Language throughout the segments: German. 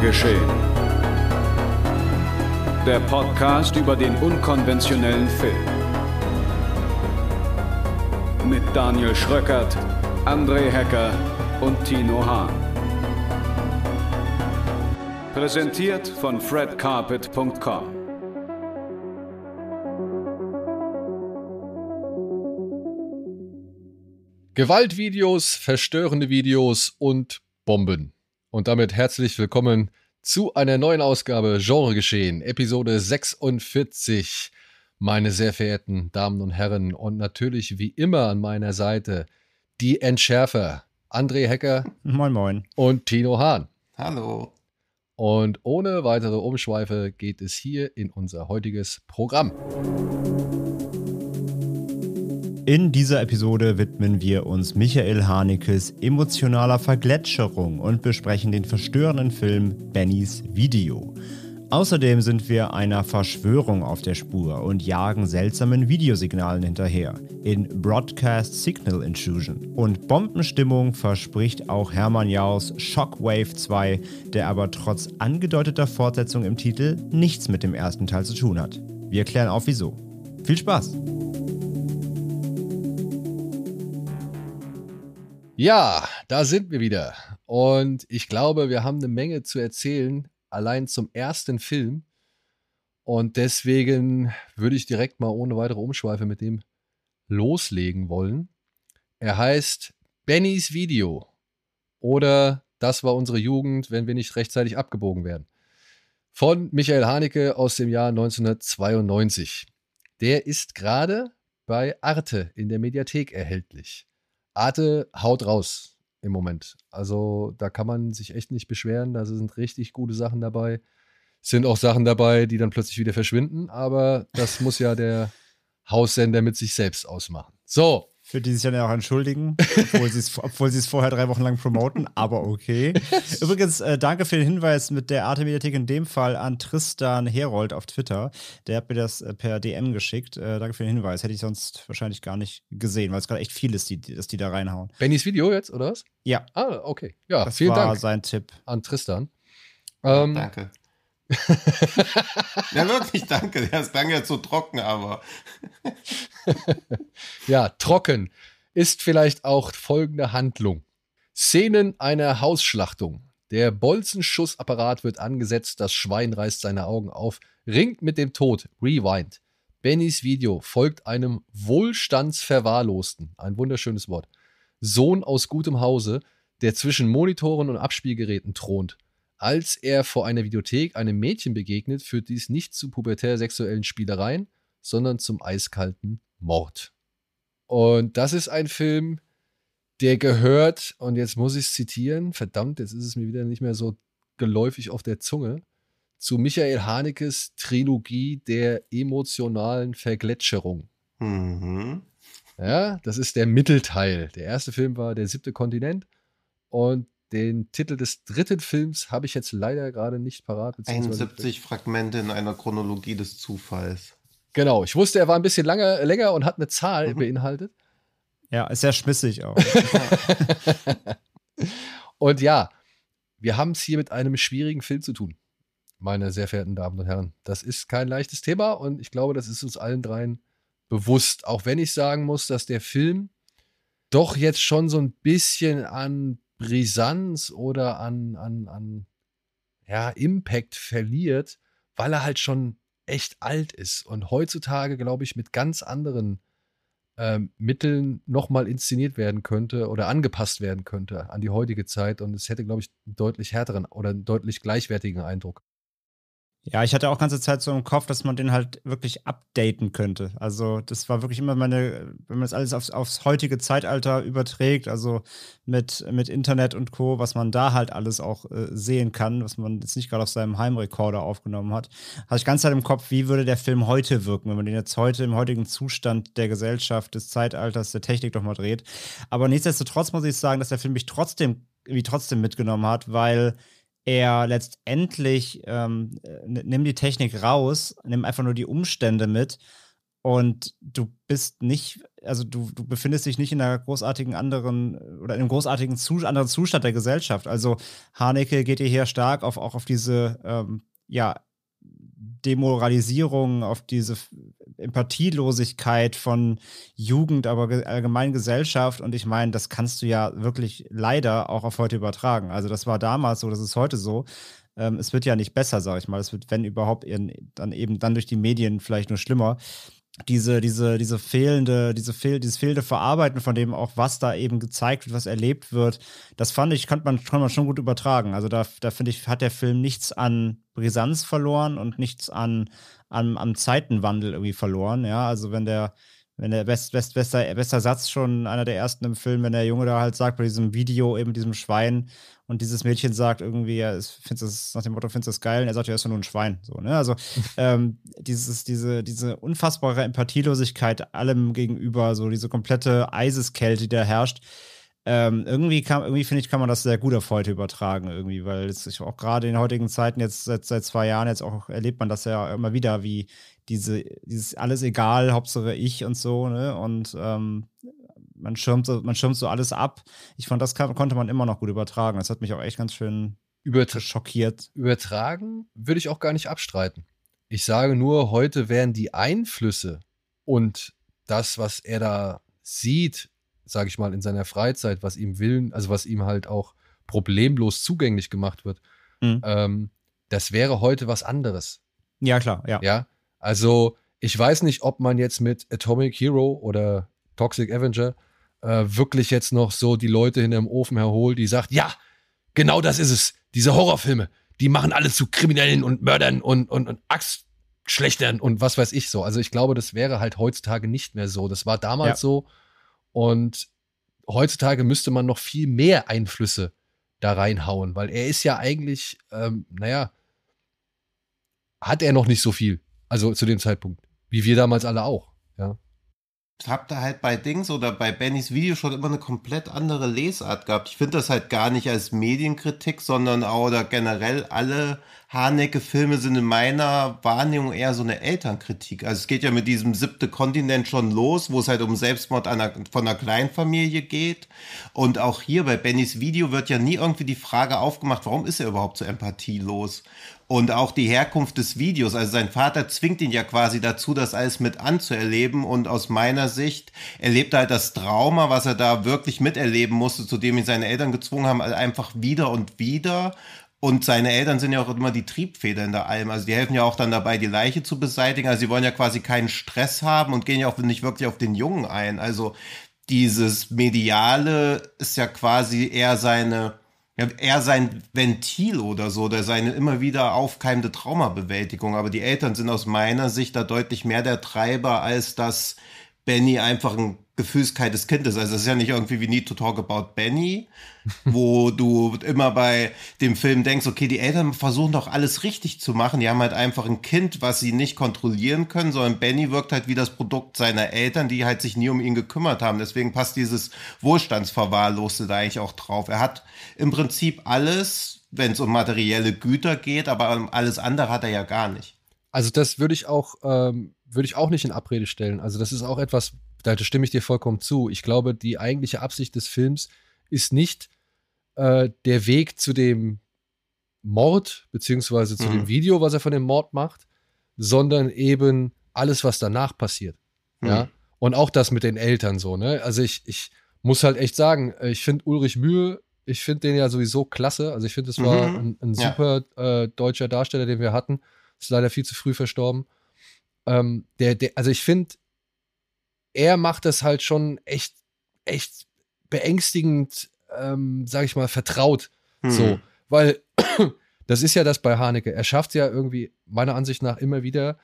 Geschehen. Der Podcast über den unkonventionellen Film. Mit Daniel Schröckert, André Hecker und Tino Hahn. Präsentiert von fredcarpet.com. Gewaltvideos, verstörende Videos und Bomben. Und damit herzlich willkommen zu einer neuen Ausgabe Genregeschehen, Episode 46. Meine sehr verehrten Damen und Herren und natürlich wie immer an meiner Seite die Entschärfer, André Hecker. Moin, moin. Und Tino Hahn. Hallo. Und ohne weitere Umschweife geht es hier in unser heutiges Programm. In dieser Episode widmen wir uns Michael Hanekes emotionaler Vergletscherung und besprechen den verstörenden Film Bennys Video. Außerdem sind wir einer Verschwörung auf der Spur und jagen seltsamen Videosignalen hinterher in Broadcast Signal Intrusion. Und Bombenstimmung verspricht auch Hermann Jaus Shockwave 2, der aber trotz angedeuteter Fortsetzung im Titel nichts mit dem ersten Teil zu tun hat. Wir klären auf wieso. Viel Spaß! Ja, da sind wir wieder. Und ich glaube, wir haben eine Menge zu erzählen, allein zum ersten Film. Und deswegen würde ich direkt mal ohne weitere Umschweife mit dem loslegen wollen. Er heißt Bennys Video. Oder Das war unsere Jugend, wenn wir nicht rechtzeitig abgebogen werden. Von Michael Haneke aus dem Jahr 1992. Der ist gerade bei Arte in der Mediathek erhältlich. Arte haut raus im Moment. Also da kann man sich echt nicht beschweren. Da sind richtig gute Sachen dabei. Sind auch Sachen dabei, die dann plötzlich wieder verschwinden. Aber das muss ja der Haussender mit sich selbst ausmachen. So, für die sich dann ja auch entschuldigen, obwohl sie es vorher drei Wochen lang promoten, aber okay. Übrigens, äh, danke für den Hinweis mit der Arte Mediathek in dem Fall an Tristan Herold auf Twitter. Der hat mir das äh, per DM geschickt. Äh, danke für den Hinweis. Hätte ich sonst wahrscheinlich gar nicht gesehen, weil es gerade echt viel ist, die, dass die da reinhauen. Bennys Video jetzt, oder was? Ja. Ah, okay. Ja, das vielen war Dank sein Tipp. an Tristan. Ähm, danke. ja, wirklich, danke. Das klang ja zu trocken, aber. ja, trocken ist vielleicht auch folgende Handlung. Szenen einer Hausschlachtung. Der Bolzenschussapparat wird angesetzt, das Schwein reißt seine Augen auf, ringt mit dem Tod, rewind. Bennys Video folgt einem Wohlstandsverwahrlosten, ein wunderschönes Wort, Sohn aus gutem Hause, der zwischen Monitoren und Abspielgeräten thront. Als er vor einer Videothek einem Mädchen begegnet, führt dies nicht zu pubertär-sexuellen Spielereien, sondern zum eiskalten Mord. Und das ist ein Film, der gehört, und jetzt muss ich es zitieren, verdammt, jetzt ist es mir wieder nicht mehr so geläufig auf der Zunge, zu Michael Hanekes Trilogie der emotionalen Vergletscherung. Mhm. Ja, das ist der Mittelteil. Der erste Film war Der siebte Kontinent und den Titel des dritten Films habe ich jetzt leider gerade nicht parat. 71 Fragmente in einer Chronologie des Zufalls. Genau, ich wusste, er war ein bisschen lange, länger und hat eine Zahl mhm. beinhaltet. Ja, ist sehr schmissig auch. und ja, wir haben es hier mit einem schwierigen Film zu tun, meine sehr verehrten Damen und Herren. Das ist kein leichtes Thema und ich glaube, das ist uns allen dreien bewusst. Auch wenn ich sagen muss, dass der Film doch jetzt schon so ein bisschen an Brisanz oder an, an, an ja, Impact verliert, weil er halt schon echt alt ist und heutzutage, glaube ich, mit ganz anderen ähm, Mitteln nochmal inszeniert werden könnte oder angepasst werden könnte an die heutige Zeit und es hätte, glaube ich, einen deutlich härteren oder einen deutlich gleichwertigen Eindruck. Ja, ich hatte auch ganze Zeit so im Kopf, dass man den halt wirklich updaten könnte. Also, das war wirklich immer meine, wenn man das alles aufs, aufs heutige Zeitalter überträgt, also mit, mit Internet und Co., was man da halt alles auch äh, sehen kann, was man jetzt nicht gerade auf seinem Heimrekorder aufgenommen hat, hatte ich ganz Zeit im Kopf, wie würde der Film heute wirken, wenn man den jetzt heute im heutigen Zustand der Gesellschaft, des Zeitalters, der Technik doch mal dreht. Aber nichtsdestotrotz muss ich sagen, dass der Film mich trotzdem, wie trotzdem mitgenommen hat, weil er letztendlich, ähm, nimm die Technik raus, nimm einfach nur die Umstände mit und du bist nicht, also du, du befindest dich nicht in einer großartigen anderen oder in einem großartigen Zu anderen Zustand der Gesellschaft. Also Haneke geht hier stark auf, auch auf diese, ähm, ja, Demoralisierung, auf diese Empathielosigkeit von Jugend, aber allgemein Gesellschaft. Und ich meine, das kannst du ja wirklich leider auch auf heute übertragen. Also das war damals so, das ist heute so. Ähm, es wird ja nicht besser, sag ich mal. Es wird, wenn überhaupt, dann eben dann durch die Medien vielleicht nur schlimmer diese, diese, diese fehlende, diese fehl, dieses fehlende Verarbeiten von dem auch, was da eben gezeigt wird, was erlebt wird, das fand ich, kann man, kann man schon gut übertragen. Also da, da finde ich, hat der Film nichts an Brisanz verloren und nichts an, an, am Zeitenwandel irgendwie verloren. Ja, also wenn der, wenn der best, best, bester, bester Satz schon einer der ersten im Film, wenn der Junge da halt sagt bei diesem Video, eben diesem Schwein, und dieses Mädchen sagt irgendwie, ja, findest das nach dem Motto, findest du das geil? Und er sagt, ja, ist ja nur ein Schwein. So, ne? Also ähm, dieses, diese, diese unfassbare Empathielosigkeit allem gegenüber, so diese komplette Eiseskälte, die da herrscht, ähm, irgendwie kann, irgendwie finde ich, kann man das sehr gut auf heute übertragen, irgendwie, weil es auch gerade in heutigen Zeiten, jetzt seit, seit zwei Jahren, jetzt auch erlebt man das ja immer wieder, wie diese, dieses alles egal, Hauptsache ich und so, ne? Und ähm, man schirmt, so, man schirmt so alles ab. Ich fand, das kann, konnte man immer noch gut übertragen. Das hat mich auch echt ganz schön Übertra schockiert. Übertragen würde ich auch gar nicht abstreiten. Ich sage nur, heute werden die Einflüsse und das, was er da sieht, sage ich mal, in seiner Freizeit, was ihm Willen, also was ihm halt auch problemlos zugänglich gemacht wird, mhm. ähm, das wäre heute was anderes. Ja, klar, ja. Ja, also ich weiß nicht, ob man jetzt mit Atomic Hero oder Toxic Avenger äh, wirklich jetzt noch so die Leute hinterm Ofen herholt, die sagt, ja, genau das ist es. Diese Horrorfilme, die machen alle zu Kriminellen und Mördern und, und, und Axtschlechtern und was weiß ich so. Also ich glaube, das wäre halt heutzutage nicht mehr so. Das war damals ja. so. Und heutzutage müsste man noch viel mehr Einflüsse da reinhauen, weil er ist ja eigentlich, ähm, naja, hat er noch nicht so viel. Also zu dem Zeitpunkt. Wie wir damals alle auch. Ja habe da halt bei Dings oder bei Bennys Video schon immer eine komplett andere Lesart gehabt. Ich finde das halt gar nicht als Medienkritik, sondern auch oder generell alle Hanecke-Filme sind in meiner Wahrnehmung eher so eine Elternkritik. Also es geht ja mit diesem siebte Kontinent schon los, wo es halt um Selbstmord einer, von einer Kleinfamilie geht. Und auch hier bei Bennys Video wird ja nie irgendwie die Frage aufgemacht, warum ist er überhaupt so empathielos? Und auch die Herkunft des Videos. Also sein Vater zwingt ihn ja quasi dazu, das alles mit anzuerleben. Und aus meiner Sicht erlebt er halt das Trauma, was er da wirklich miterleben musste, zu dem ihn seine Eltern gezwungen haben, einfach wieder und wieder. Und seine Eltern sind ja auch immer die Triebfeder in der Alm. Also die helfen ja auch dann dabei, die Leiche zu beseitigen. Also sie wollen ja quasi keinen Stress haben und gehen ja auch nicht wirklich auf den Jungen ein. Also dieses Mediale ist ja quasi eher seine ja, eher sein Ventil oder so, oder seine immer wieder aufkeimende Traumabewältigung. Aber die Eltern sind aus meiner Sicht da deutlich mehr der Treiber, als dass Benny einfach ein gefühlskaltes Kind ist. Also es ist ja nicht irgendwie wie Need to Talk About Benny, wo du immer bei dem Film denkst, okay, die Eltern versuchen doch alles richtig zu machen. Die haben halt einfach ein Kind, was sie nicht kontrollieren können, sondern Benny wirkt halt wie das Produkt seiner Eltern, die halt sich nie um ihn gekümmert haben. Deswegen passt dieses Wohlstandsverwahrloste da eigentlich auch drauf. Er hat im Prinzip alles, wenn es um materielle Güter geht, aber alles andere hat er ja gar nicht. Also das würde ich auch, ähm, würde ich auch nicht in Abrede stellen. Also das ist auch etwas, da stimme ich dir vollkommen zu. Ich glaube, die eigentliche Absicht des Films ist nicht äh, der Weg zu dem Mord, beziehungsweise zu mhm. dem Video, was er von dem Mord macht, sondern eben alles, was danach passiert. Mhm. Ja. Und auch das mit den Eltern so, ne? Also ich, ich muss halt echt sagen, äh, ich finde Ulrich Mühe, ich finde den ja sowieso klasse. Also ich finde, es war mhm. ein, ein, super ja. äh, deutscher Darsteller, den wir hatten. Ist leider viel zu früh verstorben. Ähm, der, der, also ich finde, er macht das halt schon echt, echt beängstigend, ähm, sag ich mal, vertraut. Mhm. So, weil das ist ja das bei Haneke. Er schafft ja irgendwie, meiner Ansicht nach, immer wieder,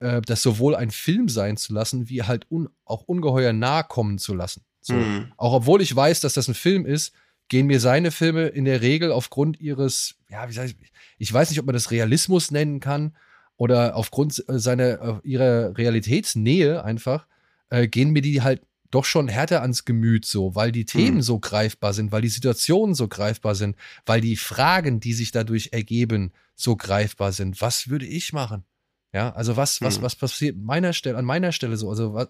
äh, das sowohl ein Film sein zu lassen, wie halt un auch ungeheuer nahe kommen zu lassen. So. Mhm. Auch obwohl ich weiß, dass das ein Film ist, gehen mir seine Filme in der Regel aufgrund ihres, ja, wie sag ich, ich weiß nicht, ob man das Realismus nennen kann oder aufgrund seiner, äh, ihrer Realitätsnähe einfach, äh, gehen mir die halt doch schon härter ans Gemüt so, weil die Themen mhm. so greifbar sind, weil die Situationen so greifbar sind, weil die Fragen, die sich dadurch ergeben, so greifbar sind. Was würde ich machen? Ja, also was, was, Hm. was passiert meiner Stelle, an meiner Stelle so? Also was,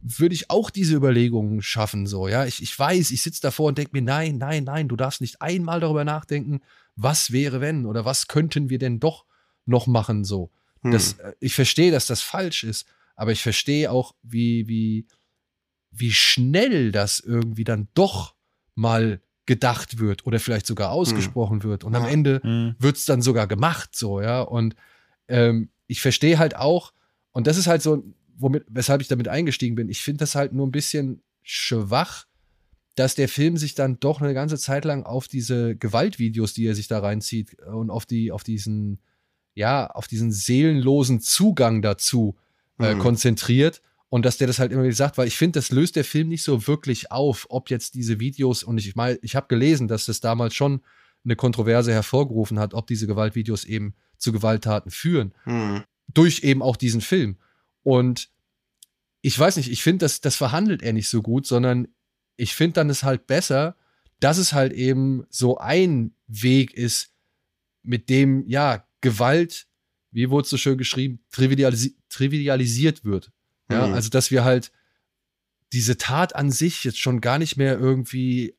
würde ich auch diese Überlegungen schaffen, so, ja. Ich, ich weiß, ich sitze davor und denke mir, nein, nein, nein, du darfst nicht einmal darüber nachdenken, was wäre, wenn oder was könnten wir denn doch noch machen, so. Hm. Das, äh, ich verstehe, dass das falsch ist, aber ich verstehe auch, wie, wie, wie schnell das irgendwie dann doch mal gedacht wird oder vielleicht sogar ausgesprochen wird. Und am. Ende Mhm. wird es dann sogar gemacht, so, ja. Und ähm, ich verstehe halt auch, und das ist halt so, womit, weshalb ich damit eingestiegen bin, ich finde das halt nur ein bisschen schwach, dass der Film sich dann doch eine ganze Zeit lang auf diese Gewaltvideos, die er sich da reinzieht, äh, und auf die, auf diesen, ja, auf diesen seelenlosen Zugang dazu äh, Mhm. konzentriert. Und dass der das halt immer wieder sagt, weil ich finde, das löst der Film nicht so wirklich auf, ob jetzt diese Videos, und ich meine, ich habe gelesen, dass das damals schon eine Kontroverse hervorgerufen hat, ob diese Gewaltvideos eben zu Gewalttaten führen Hm. durch eben auch diesen Film. Und ich weiß nicht, ich finde, das, das verhandelt er nicht so gut, sondern ich finde dann es halt besser, dass es halt eben so ein Weg ist, mit dem, ja, Gewalt, wie wurde es so schön geschrieben, trivialisi trivialisiert wird. Ja, Mhm. also dass wir halt diese Tat an sich jetzt schon gar nicht mehr irgendwie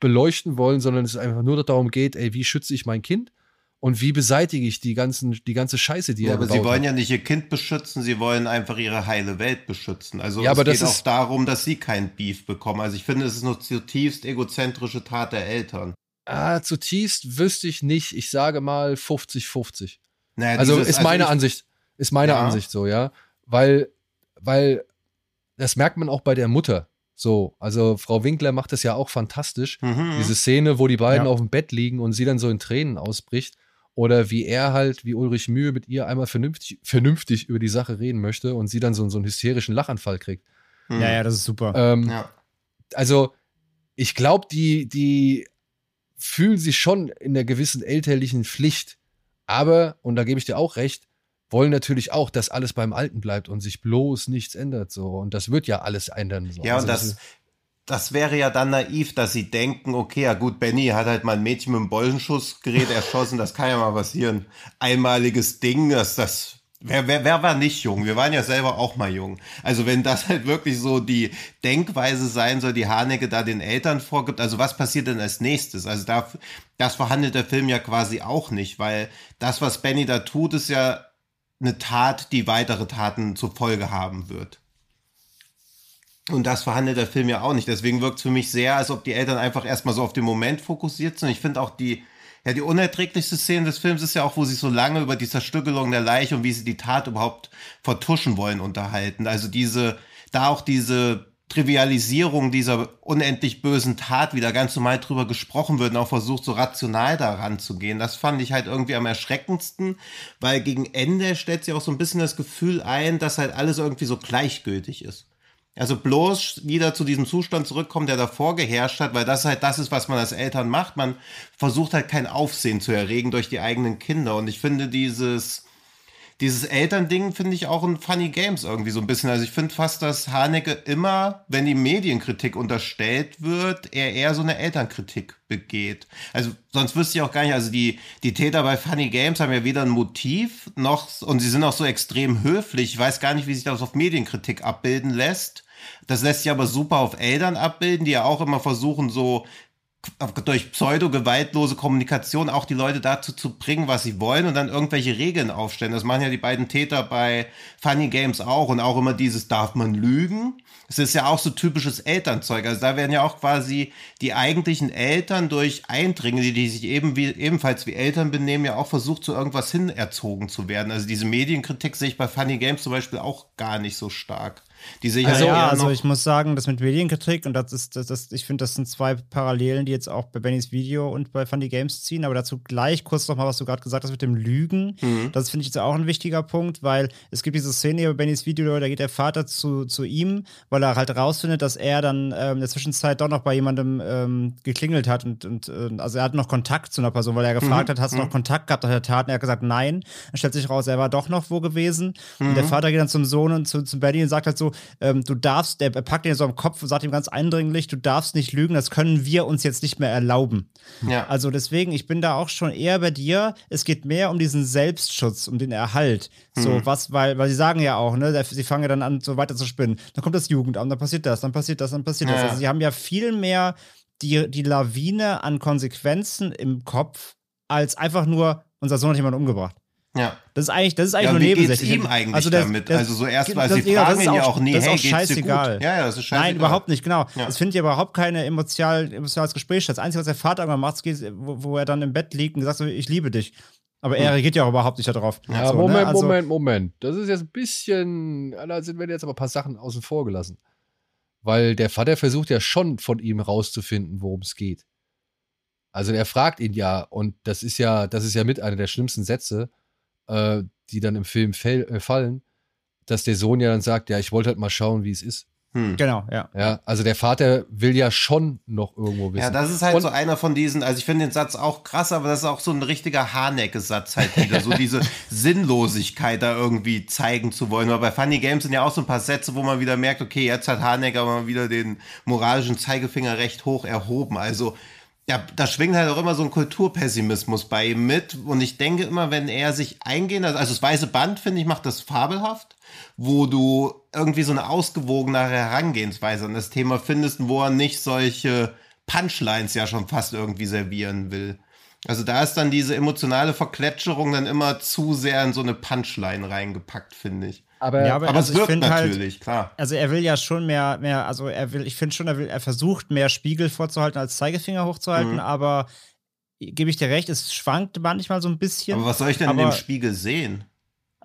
beleuchten wollen, sondern es einfach nur darum geht, ey, wie schütze ich mein Kind und wie beseitige ich die ganzen, die ganze Scheiße, die Ja, er aber sie wollen hat. ja nicht ihr Kind beschützen, sie wollen einfach ihre heile Welt beschützen. Also Ja, es geht auch darum, dass sie kein Beef bekommen. Also ich finde, es ist eine zutiefst egozentrische Tat der Eltern. Ah, zutiefst wüsste ich nicht. Ich sage mal 50-50. Naja, Also dieses- ist meine ich- Ansicht, ist meine Ja. Ansicht so, ja. Weil, weil, das merkt man auch bei der Mutter. So, also Frau Winkler macht das ja auch fantastisch. Mhm. Diese Szene, wo die beiden Ja. auf dem Bett liegen und sie dann so in Tränen ausbricht. Oder wie er halt, wie Ulrich Mühe mit ihr einmal vernünftig, vernünftig über die Sache reden möchte und sie dann so, so einen hysterischen Lachanfall kriegt. Mhm. Ja, ja, das ist super. Ähm, Ja. also ich glaube, die, die fühlen sich schon in einer gewissen elterlichen Pflicht. Aber, und da gebe ich dir auch recht, wollen natürlich auch, dass alles beim Alten bleibt und sich bloß nichts ändert. So. Und das wird ja alles ändern. So. Ja, Also und das, ist- das wäre ja dann naiv, dass sie denken, okay, ja gut, Benny hat halt mal ein Mädchen mit einem Bollenschussgerät erschossen, das kann ja mal passieren. Einmaliges Ding, dass das. Wer, wer, wer war nicht jung? Wir waren ja selber auch mal jung. Also wenn das halt wirklich so die Denkweise sein soll, die Haneke da den Eltern vorgibt, also was passiert denn als nächstes? Also da, das verhandelt der Film ja quasi auch nicht, weil das, was Benny da tut, ist ja eine Tat, die weitere Taten zur Folge haben wird. Und das verhandelt der Film ja auch nicht. Deswegen wirkt es für mich sehr, als ob die Eltern einfach erstmal so auf den Moment fokussiert sind. Ich finde auch die, ja, die unerträglichste Szene des Films ist ja auch, wo sie so lange über die Zerstückelung der Leiche und wie sie die Tat überhaupt vertuschen wollen unterhalten. Also diese, da auch diese Trivialisierung dieser unendlich bösen Tat wieder ganz normal drüber gesprochen wird und auch versucht, so rational daran zu gehen. Das fand ich halt irgendwie am erschreckendsten, weil gegen Ende stellt sich auch so ein bisschen das Gefühl ein, dass halt alles irgendwie so gleichgültig ist. Also bloß wieder zu diesem Zustand zurückkommen, der davor geherrscht hat, weil das halt das ist, was man als Eltern macht. Man versucht halt kein Aufsehen zu erregen durch die eigenen Kinder. Und ich finde dieses, dieses Elternding finde ich auch in Funny Games irgendwie so ein bisschen. Also ich finde fast, dass Haneke immer, wenn die Medienkritik unterstellt wird, er eher so eine Elternkritik begeht. Also sonst wüsste ich auch gar nicht, also die, die Täter bei Funny Games haben ja weder ein Motiv noch, und sie sind auch so extrem höflich. Ich weiß gar nicht, wie sich das auf Medienkritik abbilden lässt. Das lässt sich aber super auf Eltern abbilden, die ja auch immer versuchen, so durch pseudo-gewaltlose Kommunikation auch die Leute dazu zu bringen, was sie wollen und dann irgendwelche Regeln aufstellen. Das machen ja die beiden Täter bei Funny Games auch und auch immer dieses, darf man lügen? Es ist ja auch so typisches Elternzeug. Also da werden ja auch quasi die eigentlichen Eltern durch Eindringlinge, die sich eben wie, ebenfalls wie Eltern benehmen, ja auch versucht, zu irgendwas hin erzogen zu werden. Also diese Medienkritik sehe ich bei Funny Games zum Beispiel auch gar nicht so stark. Die sehe ich Also halt ja, also ich muss sagen, das mit Medienkritik und das ist, das, das, ich finde, das sind zwei Parallelen, die jetzt auch bei Bennys Video und bei Funny Games ziehen. Aber dazu gleich kurz noch mal, was du gerade gesagt hast mit dem Lügen. Mhm. Das finde ich jetzt auch ein wichtiger Punkt, weil es gibt diese Szene hier bei Bennys Video, da geht der Vater zu, zu ihm, weil er halt rausfindet, dass er dann ähm, in der Zwischenzeit doch noch bei jemandem ähm, geklingelt hat und, und äh, also er hat noch Kontakt zu einer Person, weil er gefragt hat, hast du noch Kontakt gehabt nach der Tat? Und er hat gesagt, nein. Dann stellt sich raus, er war doch noch wo gewesen. Und der Vater geht dann zum Sohn und zu, zu Benny und sagt halt so, ähm, du darfst, der packt ihn so am Kopf und sagt ihm ganz eindringlich, du darfst nicht lügen, das können wir uns jetzt nicht mehr erlauben. Ja. Also deswegen, ich bin da auch schon eher bei dir. Es geht mehr um diesen Selbstschutz, um den Erhalt. So, mhm. was, weil, weil sie sagen ja auch, ne, sie fangen ja dann an, so weiter zu spinnen. Dann kommt das Jugendamt, dann passiert das, dann passiert das, dann passiert ja. das. Also sie haben ja viel mehr die, die Lawine an Konsequenzen im Kopf, als einfach nur, unser Sohn hat jemanden umgebracht. Ja. Das ist eigentlich, das ist eigentlich ja, nur wie nebensächlich. ihm eigentlich also das, damit? Das, also so erstmal, sie fragen ihn ja auch nie, das ist hey, auch scheißegal. Ja, ja, das ist scheißegal. Nein, überhaupt nicht, genau. Ja. Es findet ja überhaupt keine emotional, emotionales Gespräch statt. Das Einzige, was der Vater irgendwann macht, ist, wo, wo er dann im Bett liegt und sagt so, ich liebe dich. Aber er hm. reagiert ja auch überhaupt nicht darauf. Ja, so? Moment, ne? also, Moment, Moment. Das ist jetzt ein bisschen, da sind wir jetzt aber ein paar Sachen außen vor gelassen. Weil der Vater versucht ja schon von ihm rauszufinden, worum es geht. Also er fragt ihn ja, und das ist ja, das ist ja mit einer der schlimmsten Sätze, äh, die dann im Film äh, fallen, dass der Sohn ja dann sagt, ja, ich wollte halt mal schauen, wie es ist. Hm. Genau, ja. Ja, also der Vater will ja schon noch irgendwo wissen. Ja, das ist halt und so einer von diesen, also ich finde den Satz auch krass, aber das ist auch so ein richtiger Hanecke-Satz halt wieder, so diese Sinnlosigkeit da irgendwie zeigen zu wollen. Aber bei Funny Games sind ja auch so ein paar Sätze, wo man wieder merkt, okay, jetzt hat Hanecke aber mal wieder den moralischen Zeigefinger recht hoch erhoben. Also ja, da schwingt halt auch immer so ein Kulturpessimismus bei ihm mit. Und ich denke immer, wenn er sich eingehen, also das weiße Band, finde ich, macht das fabelhaft, wo du irgendwie so eine ausgewogenere Herangehensweise an das Thema findest, wo er nicht solche Punchlines ja schon fast irgendwie servieren will. Also da ist dann diese emotionale Verklätscherung dann immer zu sehr in so eine Punchline reingepackt, finde ich. Aber, ja, aber, aber also es wirkt halt natürlich, halt, klar. Also er will ja schon mehr, mehr, also er will, ich finde schon, er will, er versucht mehr Spiegel vorzuhalten als Zeigefinger hochzuhalten, mhm. aber gebe ich dir recht, es schwankt manchmal so ein bisschen. Aber was soll ich denn aber, in dem Spiegel sehen?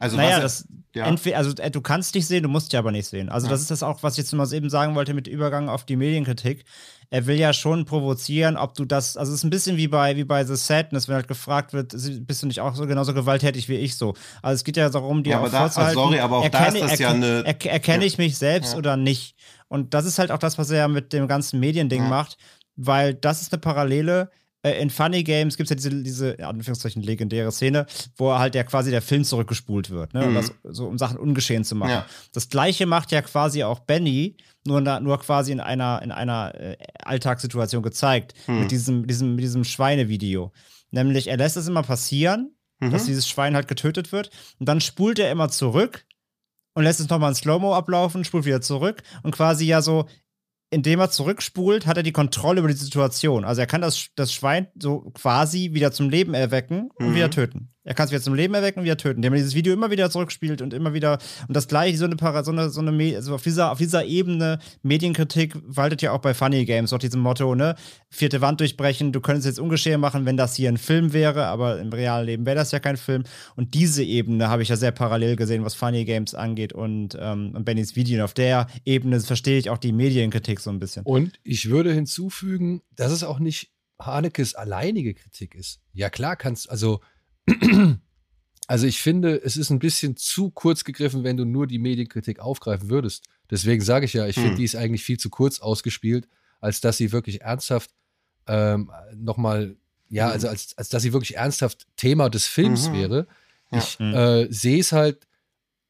Also naja, das, ja. entweder, also äh, du kannst dich sehen, du musst dich aber nicht sehen. Also ja. das ist das auch, was ich jetzt mal eben sagen wollte mit Übergang auf die Medienkritik. Er will ja schon provozieren, ob du das, also es ist ein bisschen wie bei, wie bei The Sadness, wenn halt gefragt wird, bist du nicht auch so genauso gewalttätig wie ich so. Also es geht ja darum, dir ja, auch da, vorzuhalten, sorry, aber auch erkenne, da ist das ja eine... Er, erkenne ich mich selbst oder nicht? Und das ist halt auch das, was er ja mit dem ganzen Mediending macht, weil das ist eine Parallele, in Funny Games gibt es ja diese, diese, ja, Anführungszeichen, legendäre Szene, wo halt ja quasi der Film zurückgespult wird, ne? Mhm. Das, so, um Sachen ungeschehen zu machen. Ja. Das gleiche macht ja quasi auch Benny, nur, nur quasi in einer, in einer äh, Alltagssituation gezeigt, mhm. mit diesem, diesem, diesem Schweinevideo. Nämlich, er lässt es immer passieren, mhm. dass dieses Schwein halt getötet wird, und dann spult er immer zurück und lässt es nochmal in Slow-Mo ablaufen, spult wieder zurück und quasi ja so indem er zurückspult, hat er die Kontrolle über die Situation. Also er kann das, das Schwein so quasi wieder zum Leben erwecken und mhm. wieder töten. Er kann es wieder zum Leben erwecken und wieder töten, indem er dieses Video immer wieder zurückspielt und immer wieder und das gleiche, so eine, so eine, so eine also auf dieser, auf dieser Ebene Medienkritik waltet ja auch bei Funny Games, auch diesem Motto, ne, vierte Wand durchbrechen, du könntest jetzt ungeschehen machen, wenn das hier ein Film wäre, aber im realen Leben wäre das ja kein Film. Und diese Ebene habe ich ja sehr parallel gesehen, was Funny Games angeht und, ähm, und Bennys Video. Und auf der Ebene verstehe ich auch die Medienkritik so ein bisschen. Und ich würde hinzufügen, dass es auch nicht Hanekes alleinige Kritik ist. Ja, klar kannst, also also ich finde, es ist ein bisschen zu kurz gegriffen, wenn du nur die Medienkritik aufgreifen würdest. Deswegen sage ich ja, ich hm. finde, die ist eigentlich viel zu kurz ausgespielt, als dass sie wirklich ernsthaft ähm, nochmal, ja, hm. also als, als dass sie wirklich ernsthaft Thema des Films mhm. wäre. Ja. Ich mhm. äh, sehe es halt,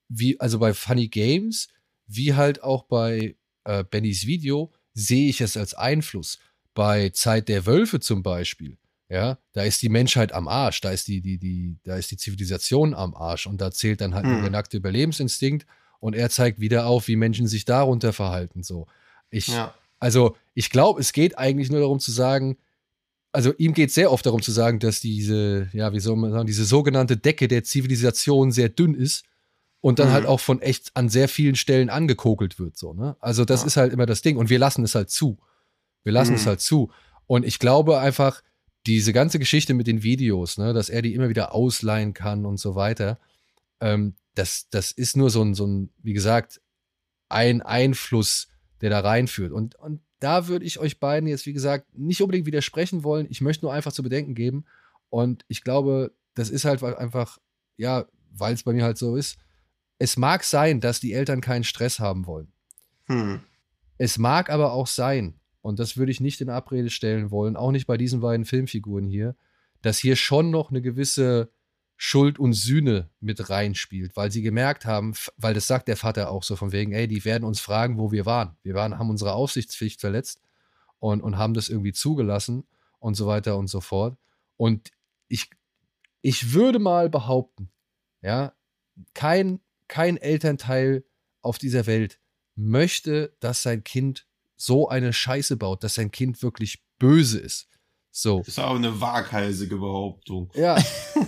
wie, also bei Funny Games, wie halt auch bei äh, Bennys Video, sehe ich es als Einfluss. Bei Zeit der Wölfe zum Beispiel ja, da ist die Menschheit am Arsch, da ist die, die, die, da ist die Zivilisation am Arsch und da zählt dann halt hm. nur der nackte Überlebensinstinkt und er zeigt wieder auf, wie Menschen sich darunter verhalten. So. Ich, ja. also, ich glaube, es geht eigentlich nur darum zu sagen, also ihm geht es sehr oft darum zu sagen, dass diese, ja, wie soll man sagen, diese sogenannte Decke der Zivilisation sehr dünn ist und dann mhm. halt auch von echt an sehr vielen Stellen angekokelt wird. So, ne? Also, das ja. ist halt immer das Ding. Und wir lassen es halt zu. Wir lassen mhm. es halt zu. Und ich glaube einfach, diese ganze Geschichte mit den Videos, ne, dass er die immer wieder ausleihen kann und so weiter, ähm, das, das ist nur so ein, so ein, wie gesagt, ein Einfluss, der da reinführt. Und, und da würde ich euch beiden jetzt, wie gesagt, nicht unbedingt widersprechen wollen. Ich möchte nur einfach zu bedenken geben. Und ich glaube, das ist halt einfach, ja, weil es bei mir halt so ist. Es mag sein, dass die Eltern keinen Stress haben wollen. Hm. Es mag aber auch sein, und das würde ich nicht in Abrede stellen wollen, auch nicht bei diesen beiden Filmfiguren hier, dass hier schon noch eine gewisse Schuld und Sühne mit reinspielt, weil sie gemerkt haben, weil das sagt der Vater auch so von wegen, ey, die werden uns fragen, wo wir waren. Wir waren, haben unsere Aufsichtspflicht verletzt und, und haben das irgendwie zugelassen und so weiter und so fort. Und ich, ich würde mal behaupten, ja, kein, kein Elternteil auf dieser Welt möchte, dass sein Kind so eine Scheiße baut, dass sein Kind wirklich böse ist. So. Das ist aber eine waghalsige Behauptung. Ja.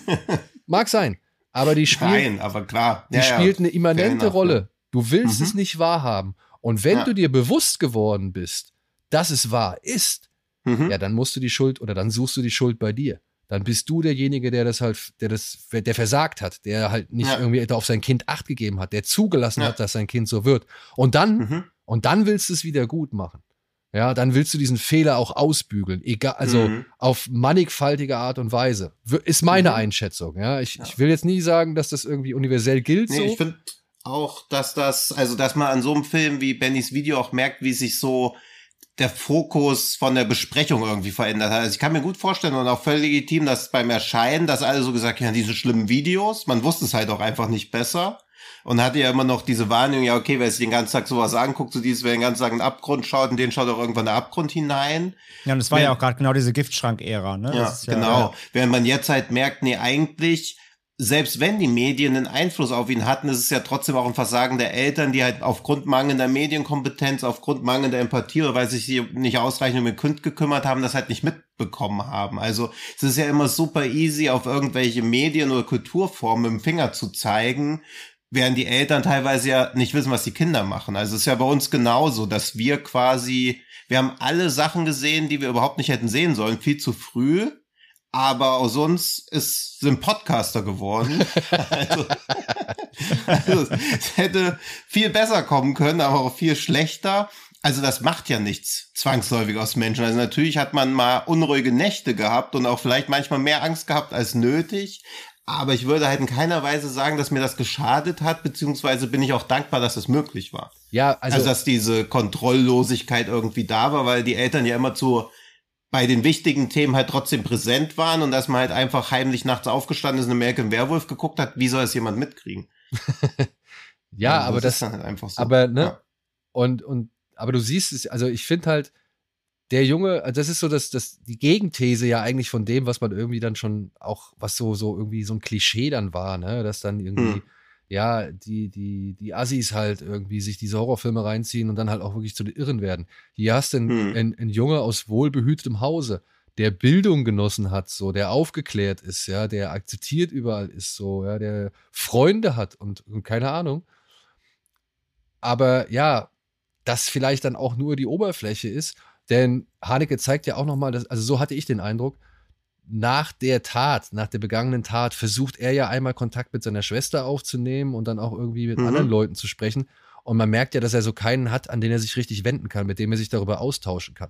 Mag sein. Aber die spielt, Nein, aber klar. die Ja, spielt eine immanente enough, Rolle. Du willst Mhm. es nicht wahrhaben. Und wenn Ja. du dir bewusst geworden bist, dass es wahr ist, Mhm. ja, dann musst du die Schuld oder dann suchst du die Schuld bei dir. Dann bist du derjenige, der das halt, der das, der versagt hat, der halt nicht irgendwie auf sein Kind Acht gegeben hat, der zugelassen hat, dass sein Kind so wird. Und dann, Mhm. Und dann willst du es wieder gut machen. Ja, dann willst du diesen Fehler auch ausbügeln, egal, also Mhm. auf mannigfaltige Art und Weise. Ist meine Mhm. Einschätzung. Ja, ich, Ja. ich will jetzt nie sagen, dass das irgendwie universell gilt. Nee, so. ich finde auch, dass das, also dass man an so einem Film wie Bennys Video auch merkt, wie sich so der Fokus von der Besprechung irgendwie verändert hat. Also ich kann mir gut vorstellen und auch völlig legitim, dass beim Erscheinen, dass alle so gesagt haben, diese schlimmen Videos, man wusste es halt auch einfach nicht besser. Und hatte ja immer noch diese Warnung, ja, okay, wer sich den ganzen Tag sowas anguckt, so dieses, wer den ganzen Tag in den Abgrund schaut, in den schaut auch irgendwann der Abgrund hinein. Ja, und es war Wenn- ja auch gerade genau diese Giftschrank-Ära, ne? Ja, Das ist genau. Während man jetzt halt merkt, nee, eigentlich, selbst wenn die Medien einen Einfluss auf ihn hatten, ist es ja trotzdem auch ein Versagen der Eltern, die halt aufgrund mangelnder Medienkompetenz, aufgrund mangelnder Empathie oder weil sich sie nicht ausreichend um ihr Kind gekümmert haben, das halt nicht mitbekommen haben. Also es ist ja immer super easy, auf irgendwelche Medien oder Kulturformen mit dem Finger zu zeigen, während die Eltern teilweise ja nicht wissen, was die Kinder machen. Also es ist ja bei uns genauso, dass wir quasi, wir haben alle Sachen gesehen, die wir überhaupt nicht hätten sehen sollen, viel zu früh. Aber aus uns ist, sind Podcaster geworden. also, also es hätte viel besser kommen können, aber auch viel schlechter. Also das macht ja nichts zwangsläufig aus Menschen. Also natürlich hat man mal unruhige Nächte gehabt und auch vielleicht manchmal mehr Angst gehabt als nötig. Aber ich würde halt in keiner Weise sagen, dass mir das geschadet hat, beziehungsweise bin ich auch dankbar, dass es möglich war. ja, Also, also, dass diese Kontrolllosigkeit irgendwie da war, weil die Eltern ja immer zu bei den wichtigen Themen halt trotzdem präsent waren und dass man halt einfach heimlich nachts aufgestanden ist und American Werewolf geguckt hat, wie soll es jemand mitkriegen? ja, aber das, ist dann halt einfach so. aber, ne, Ja. und, und, aber du siehst es, also ich finde halt, der Junge, also das ist so das, das, die Gegenthese ja eigentlich von dem, was man irgendwie dann schon auch, was so, so irgendwie so ein Klischee dann war, ne, dass dann irgendwie, Hm. ja, die, die, die Assis halt irgendwie sich diese Horrorfilme reinziehen und dann halt auch wirklich zu den Irren werden. Hier hast du einen, Hm. einen, einen Junge aus wohlbehütetem Hause, der Bildung genossen hat, so, der aufgeklärt ist, ja, der akzeptiert überall ist, so, ja, der Freunde hat und, und keine Ahnung. Aber ja, das vielleicht dann auch nur die Oberfläche ist, denn Haneke zeigt ja auch nochmal, also so hatte ich den Eindruck, nach der Tat, nach der begangenen Tat, versucht er ja einmal Kontakt mit seiner Schwester aufzunehmen und dann auch irgendwie mit Mhm. anderen Leuten zu sprechen. Und man merkt ja, dass er so keinen hat, an den er sich richtig wenden kann, mit dem er sich darüber austauschen kann.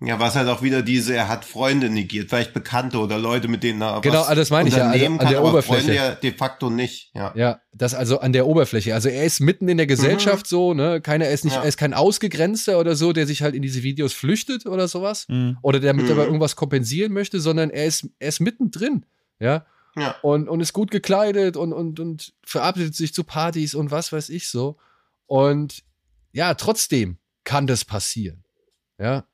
Ja, was halt auch wieder diese, er hat Freunde negiert, vielleicht Bekannte oder Leute, mit denen er Genau, was also das meine ich ja, also unternehmen an der aber Oberfläche. Freunde ja de facto nicht, ja. Ja, das also an der Oberfläche. Also er ist mitten in der Gesellschaft so, ne? Keiner, er ist nicht, Mhm. Ja. er ist kein Ausgegrenzter oder so, der sich halt in diese Videos flüchtet oder sowas. Mhm. Oder der mit Mhm. dabei irgendwas kompensieren möchte, sondern er ist, er ist mittendrin. Ja. Ja. Und, und ist gut gekleidet und, und, und verabredet sich zu Partys und was weiß ich so. Und ja, trotzdem kann das passieren. Ja.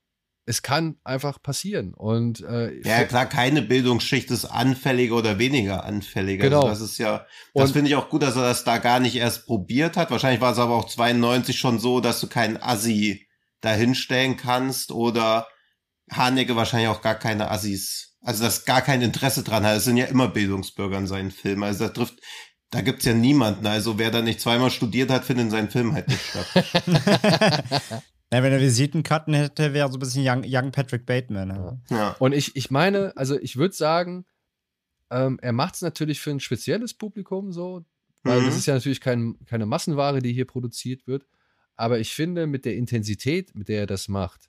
Es kann einfach passieren. Und äh, Ja, klar, keine Bildungsschicht ist anfälliger oder weniger anfällig. Genau. Also das ist ja, das finde ich auch gut, dass er das da gar nicht erst probiert hat. Wahrscheinlich war es aber auch 92 schon so, dass du keinen Assi dahinstellen kannst oder Haneke wahrscheinlich auch gar keine Assis, also das gar kein Interesse dran hat. Es sind ja immer Bildungsbürger in seinen Filmen. Also das trifft, da gibt's ja niemanden. Also wer da nicht zweimal studiert hat, findet in seinen Filmen halt nicht statt. Ja, wenn er Visitenkarten hätte, wäre so ein bisschen Young, young Patrick Bateman. Ja. ja. Und ich, ich meine, also ich würde sagen, ähm, er macht es natürlich für ein spezielles Publikum so, weil Mhm. das ist ja natürlich kein, keine Massenware, die hier produziert wird. Aber ich finde, mit der Intensität, mit der er das macht,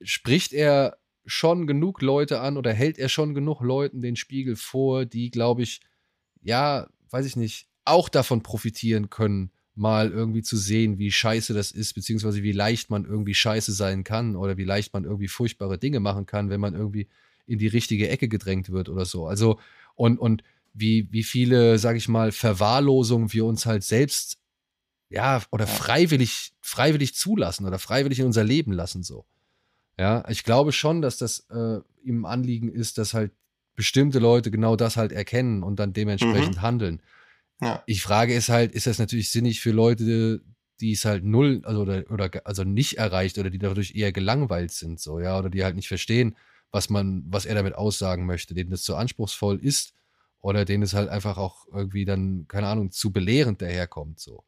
spricht er schon genug Leute an oder hält er schon genug Leuten den Spiegel vor, die, glaube ich, ja, weiß ich nicht, auch davon profitieren können, mal irgendwie zu sehen, wie scheiße das ist, beziehungsweise wie leicht man irgendwie scheiße sein kann oder wie leicht man irgendwie furchtbare Dinge machen kann, wenn man irgendwie in die richtige Ecke gedrängt wird oder so. Also, Und, und wie, wie viele, sag ich mal, Verwahrlosungen wir uns halt selbst, ja, oder freiwillig, freiwillig zulassen oder freiwillig in unser Leben lassen, so. Ja, ich glaube schon, dass das äh, ihm Anliegen ist, dass halt bestimmte Leute genau das halt erkennen und dann dementsprechend Mhm. handeln. Ja. Ich frage ist halt, ist das natürlich sinnig für Leute, die es halt null, also oder, oder also nicht erreicht oder die dadurch eher gelangweilt sind, so, ja, oder die halt nicht verstehen, was man, was er damit aussagen möchte, denen das zu anspruchsvoll ist oder denen es halt einfach auch irgendwie dann, keine Ahnung, zu belehrend daherkommt, so.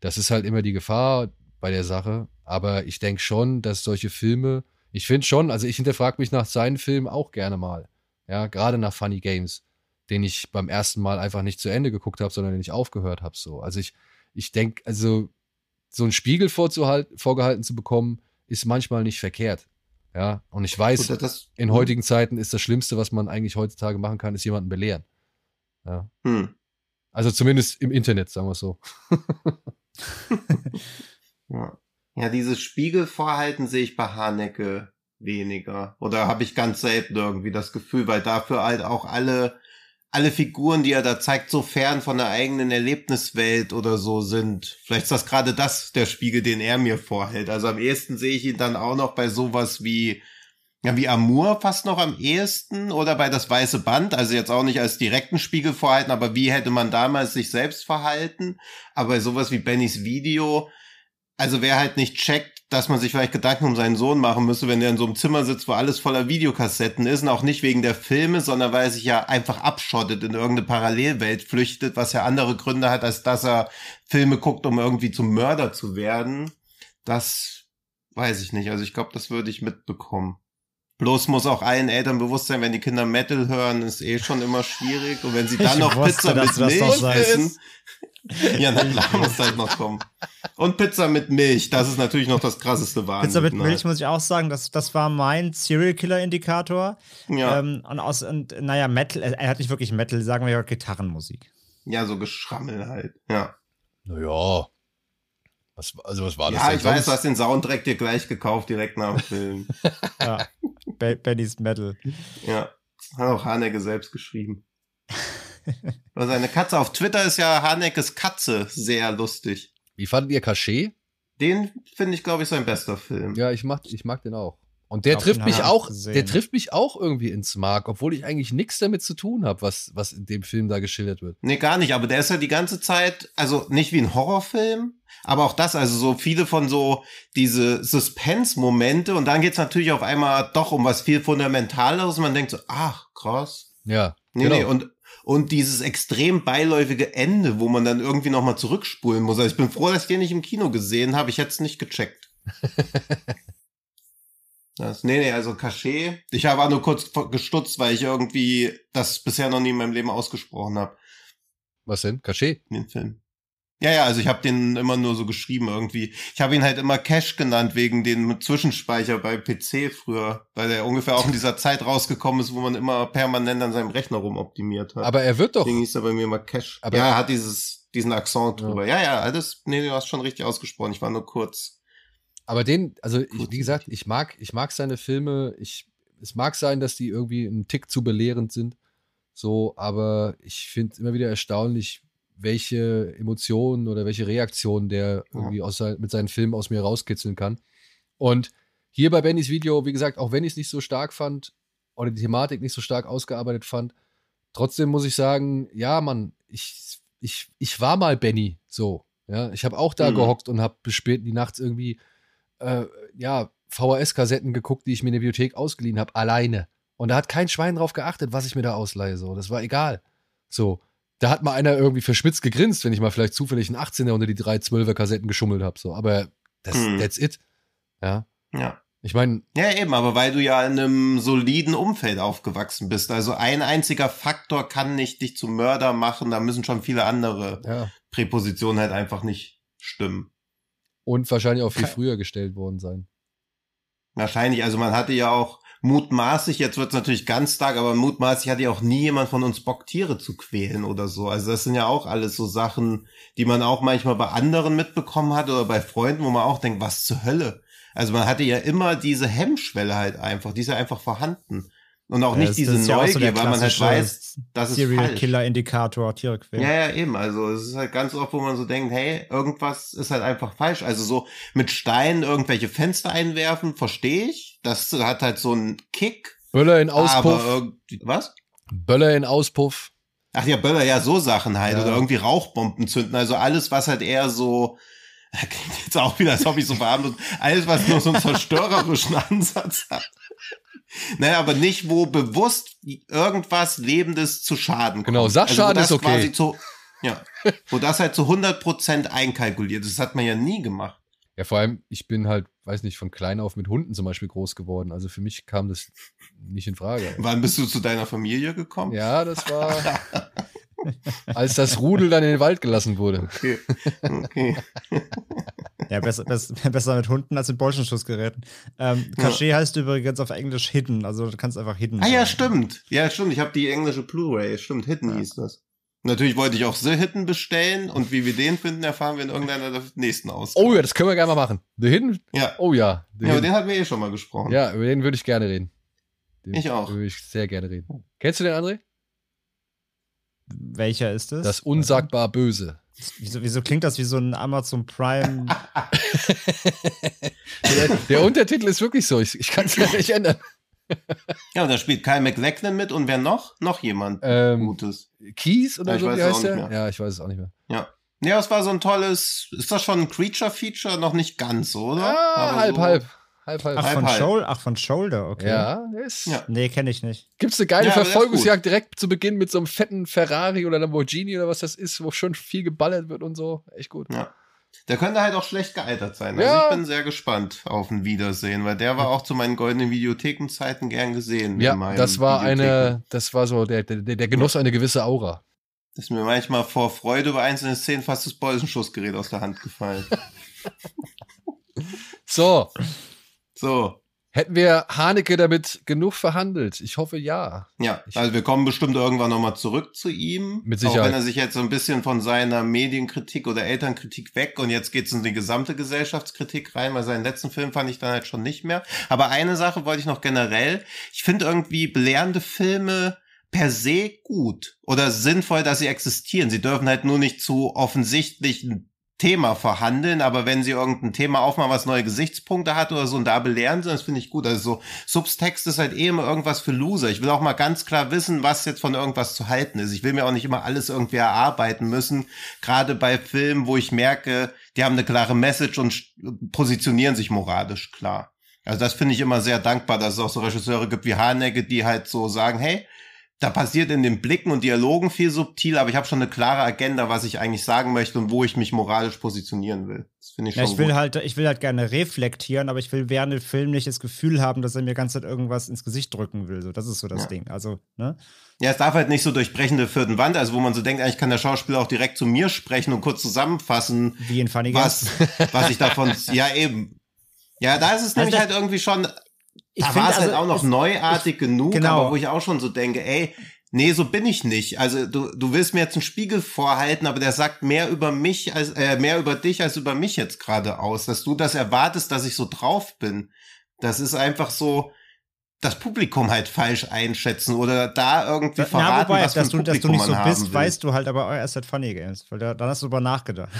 Das ist halt immer die Gefahr bei der Sache, aber ich denke schon, dass solche Filme, ich finde schon, also ich hinterfrage mich nach seinen Filmen auch gerne mal, ja, gerade nach Funny Games, den ich beim ersten Mal einfach nicht zu Ende geguckt habe, sondern den ich aufgehört habe, so. Also ich, ich denke, also so einen Spiegel vorzuhalten, vorgehalten zu bekommen, ist manchmal nicht verkehrt. Ja, und ich weiß, Oder das, in heutigen Zeiten ist das Schlimmste, was man eigentlich heutzutage machen kann, ist jemanden belehren. Ja. Hm. Also zumindest im Internet, sagen wir es so. Ja. ja, dieses Spiegelvorhalten sehe ich bei Hanecke weniger. Oder habe ich ganz selten irgendwie das Gefühl, weil dafür halt auch alle, alle Figuren, die er da zeigt, so fern von der eigenen Erlebniswelt oder so sind. Vielleicht ist das gerade das, der Spiegel, den er mir vorhält. Also am ehesten sehe ich ihn dann auch noch bei sowas wie, ja, wie Amour fast noch am ehesten oder bei das weiße Band, also jetzt auch nicht als direkten Spiegel vorhalten, aber wie hätte man damals sich selbst verhalten? Aber bei sowas wie Bennys Video, also wer halt nicht checkt, dass man sich vielleicht Gedanken um seinen Sohn machen müsste, wenn der in so einem Zimmer sitzt, wo alles voller Videokassetten ist und auch nicht wegen der Filme, sondern weil er sich ja einfach abschottet, in irgendeine Parallelwelt flüchtet, was ja andere Gründe hat, als dass er Filme guckt, um irgendwie zum Mörder zu werden. Das weiß ich nicht. Also ich glaube, das würde ich mitbekommen. Bloß muss auch allen Eltern bewusst sein, wenn die Kinder Metal hören, ist eh schon immer schwierig. Und wenn sie dann Ich noch wusste, Pizza mit Milch essen, ja, na klar, muss halt noch kommen. Und Pizza mit Milch, das ist natürlich noch das krasseste Wahnsinn. Pizza mit Milch muss ich auch sagen, das, das war mein Serial Killer Indikator. Ja, Ähm, und aus, und naja, Metal, er hat nicht wirklich Metal, sagen wir ja Gitarrenmusik. ja, so Geschrammel halt. Ja, Naja. Was, also was war das ja ich weiß, du hast den Soundtrack dir gleich gekauft, direkt nach dem Film. Ja. Be Benny's Metal. Ja, hat auch Hanecke selbst geschrieben. Seine Katze auf Twitter ist ja Haneckes Katze sehr lustig. Wie fandet ihr Cachet? Den finde ich, glaube ich, sein bester Film. Ja, ich mag, ich mag den auch. Und der trifft mich auch, gesehen. der trifft mich auch irgendwie ins Mark, obwohl ich eigentlich nichts damit zu tun habe, was, was in dem Film da geschildert wird. Nee, gar nicht, aber der ist ja die ganze Zeit, also nicht wie ein Horrorfilm, aber auch das, also so viele von so diese Suspense-Momente und dann geht's natürlich auf einmal doch um was viel Fundamentaleres und man denkt so, ach, krass. Ja, Nee, genau. nee, und, und dieses extrem beiläufige Ende, wo man dann irgendwie nochmal zurückspulen muss. Also ich bin froh, dass ich den nicht im Kino gesehen habe, ich hätte es nicht gecheckt. Das, nee, nee, also Cachet. Ich habe auch nur kurz gestutzt, weil ich irgendwie das bisher noch nie in meinem Leben ausgesprochen habe. was denn? Cachet? den Film. Ja, ja, also ich habe den immer nur so geschrieben irgendwie. Ich habe ihn halt immer Cache genannt wegen dem Zwischenspeicher bei PC früher, weil der ungefähr auch in dieser Zeit rausgekommen ist, wo man immer permanent an seinem Rechner rumoptimiert hat. Aber er wird doch, Deswegen hieß er bei mir immer Cache. Aber- ja, er hat dieses, diesen Akzent Ja. drüber. Ja, ja, alles, nee, du hast schon richtig ausgesprochen. Ich war nur kurz. Aber den, also ich, wie gesagt, ich mag, ich mag seine Filme. Ich, es mag sein, dass die irgendwie einen Tick zu belehrend sind. So, aber ich finde immer wieder erstaunlich, welche Emotionen oder welche Reaktionen der irgendwie aus mit seinen Filmen aus mir rauskitzeln kann. Und hier bei Bennys Video, wie gesagt, auch wenn ich es nicht so stark fand oder die Thematik nicht so stark ausgearbeitet fand, trotzdem muss ich sagen, ja, Mann, ich, ich, ich war mal Benny, so. Ja, ich habe auch da Mhm. gehockt und habe bis spät in die Nacht irgendwie, äh, ja, VHS-Kassetten geguckt, die ich mir in der Bibliothek ausgeliehen habe, alleine. Und da hat kein Schwein drauf geachtet, was ich mir da ausleihe, so. Das war egal. So. Da hat mal einer irgendwie verschmitzt gegrinst, wenn ich mal vielleicht zufällig einen 18er unter die drei 12er Kassetten geschummelt habe, so. Aber das, Mhm. that's it. Ja. Ja. Ich meine, Ja, eben, aber weil du ja in einem soliden Umfeld aufgewachsen bist. Also ein einziger Faktor kann nicht dich zum Mörder machen, da müssen schon viele andere ja. Präpositionen halt einfach nicht stimmen. Und wahrscheinlich auch viel früher gestellt worden sein. Wahrscheinlich, also man hatte ja auch mutmaßlich, jetzt wird's natürlich ganz stark, aber mutmaßlich hatte ja auch nie jemand von uns Bock, Tiere zu quälen oder so. Also das sind ja auch alles so Sachen, die man auch manchmal bei anderen mitbekommen hat oder bei Freunden, wo man auch denkt, was zur Hölle? Also man hatte ja immer diese Hemmschwelle halt einfach, die ist ja einfach vorhanden. Und auch Ja, nicht diese Neugier, weil man halt weiß, das ist Serial falsch. Killer Indikator, Tiere quälen. Ja, ja, eben. Also es ist halt ganz oft, wo man so denkt, hey, irgendwas ist halt einfach falsch. Also so mit Steinen irgendwelche Fenster einwerfen, verstehe ich. Das hat halt so einen Kick. Böller in Aber Auspuff. irgendwie, was? Böller in Auspuff. Ach ja, Böller, ja, so Sachen halt. Ja. Oder irgendwie Rauchbomben zünden. Also alles, was halt eher so, klingt jetzt auch wieder, als ob ich so verharmlos, alles, was nur so einen zerstörerischen Ansatz hat. Naja, aber nicht, wo bewusst irgendwas Lebendes zu Schaden kommt. Genau, Sachschaden also, ist okay. Quasi zu, ja, wo das halt zu 100% einkalkuliert ist. Das hat man ja nie gemacht. Ja, vor allem, ich bin halt, weiß nicht, von klein auf mit Hunden zum Beispiel groß geworden. Also für mich kam das nicht in Frage. Wann bist du zu deiner Familie gekommen? Ja, das war, als das Rudel dann in den Wald gelassen wurde. Okay. okay. Ja, besser, besser, besser mit Hunden als mit Bolschenschussgeräten. Ähm, Ja. Cachet heißt übrigens auf Englisch Hidden, also du kannst einfach Hidden Ah ja, sagen. stimmt. Ja, stimmt. Ich habe die englische Blu-ray. Stimmt, Hidden Ja. hieß das. Natürlich wollte ich auch The Hidden bestellen und wie wir den finden, erfahren wir in irgendeiner der nächsten Ausgabe. Oh ja, das können wir gerne mal machen. The Hidden? Ja. Oh ja. The Ja, über den hatten wir eh schon mal gesprochen. Ja, über den würde ich gerne reden. Den Ich auch. Würde ich sehr gerne reden. Kennst du den, André? Welcher ist das? Das unsagbar Böse. Wieso, wieso klingt das wie so ein Amazon Prime? Der, der Untertitel ist wirklich so. Ich, ich kann es nicht ändern. Ja, und da spielt Kyle MacLachlan mit und wer noch? Noch jemand Ähm, Gutes. Keys oder Ja, ich so, weiß wie es heißt auch der? nicht mehr. Ja, ich weiß es auch nicht mehr. Ja. Ja, es war so ein tolles, ist das schon ein Creature-Feature? Noch nicht ganz, oder? Ah, Aber halb, so- halb. Halb, halb. Ach, Halb, von halb. Shoulder, ach, von Shoulder, okay. Ja, ist. Ja. Nee, kenne ich nicht. Gibt's eine geile Ja, Verfolgungsjagd direkt zu Beginn mit so einem fetten Ferrari oder Lamborghini oder was das ist, wo schon viel geballert wird und so. Echt gut. Ja. Der könnte halt auch schlecht gealtert sein. Also Ja. ich bin sehr gespannt auf ein Wiedersehen, weil der war auch zu meinen goldenen Videothekenzeiten gern gesehen. Ja, das war eine, das war so, der, der, der genoss eine gewisse Aura. Ist mir manchmal vor Freude über einzelne Szenen fast das Bolzenschussgerät aus der Hand gefallen. So, So, hätten wir Haneke damit genug verhandelt? Ich hoffe ja. ja, also wir kommen bestimmt irgendwann nochmal zurück zu ihm. Mit Auch Sicherheit. wenn er sich jetzt so ein bisschen von seiner Medienkritik oder Elternkritik weg und jetzt geht's in die gesamte Gesellschaftskritik rein, weil seinen letzten Film fand ich dann halt schon nicht mehr. Aber eine Sache wollte ich noch generell. Ich finde irgendwie belehrende Filme per se gut oder sinnvoll, dass sie existieren. Sie dürfen halt nur nicht zu offensichtlichen Thema verhandeln, aber wenn sie irgendein Thema aufmachen, was neue Gesichtspunkte hat oder so und da belehren sie, das finde ich gut. Also so Subtext ist halt eh immer irgendwas für Loser. Ich will auch mal ganz klar wissen, was jetzt von irgendwas zu halten ist. Ich will mir auch nicht immer alles irgendwie erarbeiten müssen, gerade bei Filmen, wo ich merke, die haben eine klare Message und positionieren sich moralisch klar. Also das finde ich immer sehr dankbar, dass es auch so Regisseure gibt wie Haneke, die halt so sagen, hey, da passiert in den Blicken und Dialogen viel subtil, aber ich habe schon eine klare Agenda, was ich eigentlich sagen möchte und wo ich mich moralisch positionieren will. Das finde ich Ja, schon ich will gut. halt, ich will halt gerne reflektieren, aber ich will während dem Film nicht das Gefühl haben, dass er mir ganz Zeit irgendwas ins Gesicht drücken will. So, das ist so das Ja. Ding. Also, ne? Ja, es darf halt nicht so durchbrechende vierten Wand, also wo man so denkt, eigentlich kann der Schauspieler auch direkt zu mir sprechen und kurz zusammenfassen, Wie in Funny was, was ich davon, ja eben. Ja, da ist es nämlich das- halt irgendwie schon, Ich da war es halt also, auch noch neuartig genug, genau. aber wo ich auch schon so denke, ey, nee, so bin ich nicht. Also du, du willst mir jetzt einen Spiegel vorhalten, aber der sagt mehr über mich als äh, mehr über dich als über mich jetzt gerade aus, dass du das erwartest, dass ich so drauf bin. Das ist einfach so das Publikum halt falsch einschätzen oder da irgendwie verraten, wobei, was für dass ein du, dass du Publikum nicht so bist, weißt du halt aber erst seit Funny Games, weil da, dann hast du drüber nachgedacht.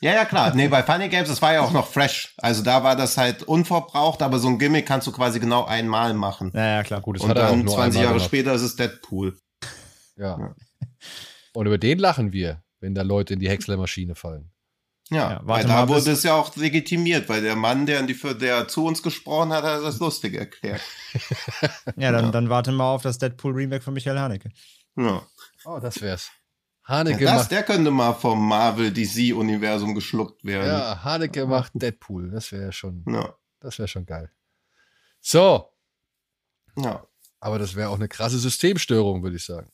Ja, ja, klar. Nee, bei Funny Games, das war ja auch noch fresh. Also da war das halt unverbraucht, aber so ein Gimmick kannst du quasi genau einmal machen. Ja, ja, klar. Gut, das Und hat auch dann nur 20 einmal Jahre gemacht. später ist es Deadpool. Ja. Ja. Und über den lachen wir, wenn da Leute in die Häckslermaschine fallen. Ja, Ja, weil da mal, wurde es ja auch legitimiert, weil der Mann, der, in die, der zu uns gesprochen hat, hat das lustig erklärt. Ja, dann, Ja. dann warte mal auf das Deadpool-Remake von Michael Haneke. Ja. Oh, das wär's. Ja, Haneke das, macht, der könnte mal vom Marvel-DC-Universum geschluckt werden. ja, Haneke macht Deadpool. Das wäre schon, Ja. das wäre schon geil. So, ja. aber das wäre auch eine krasse Systemstörung, würde ich sagen.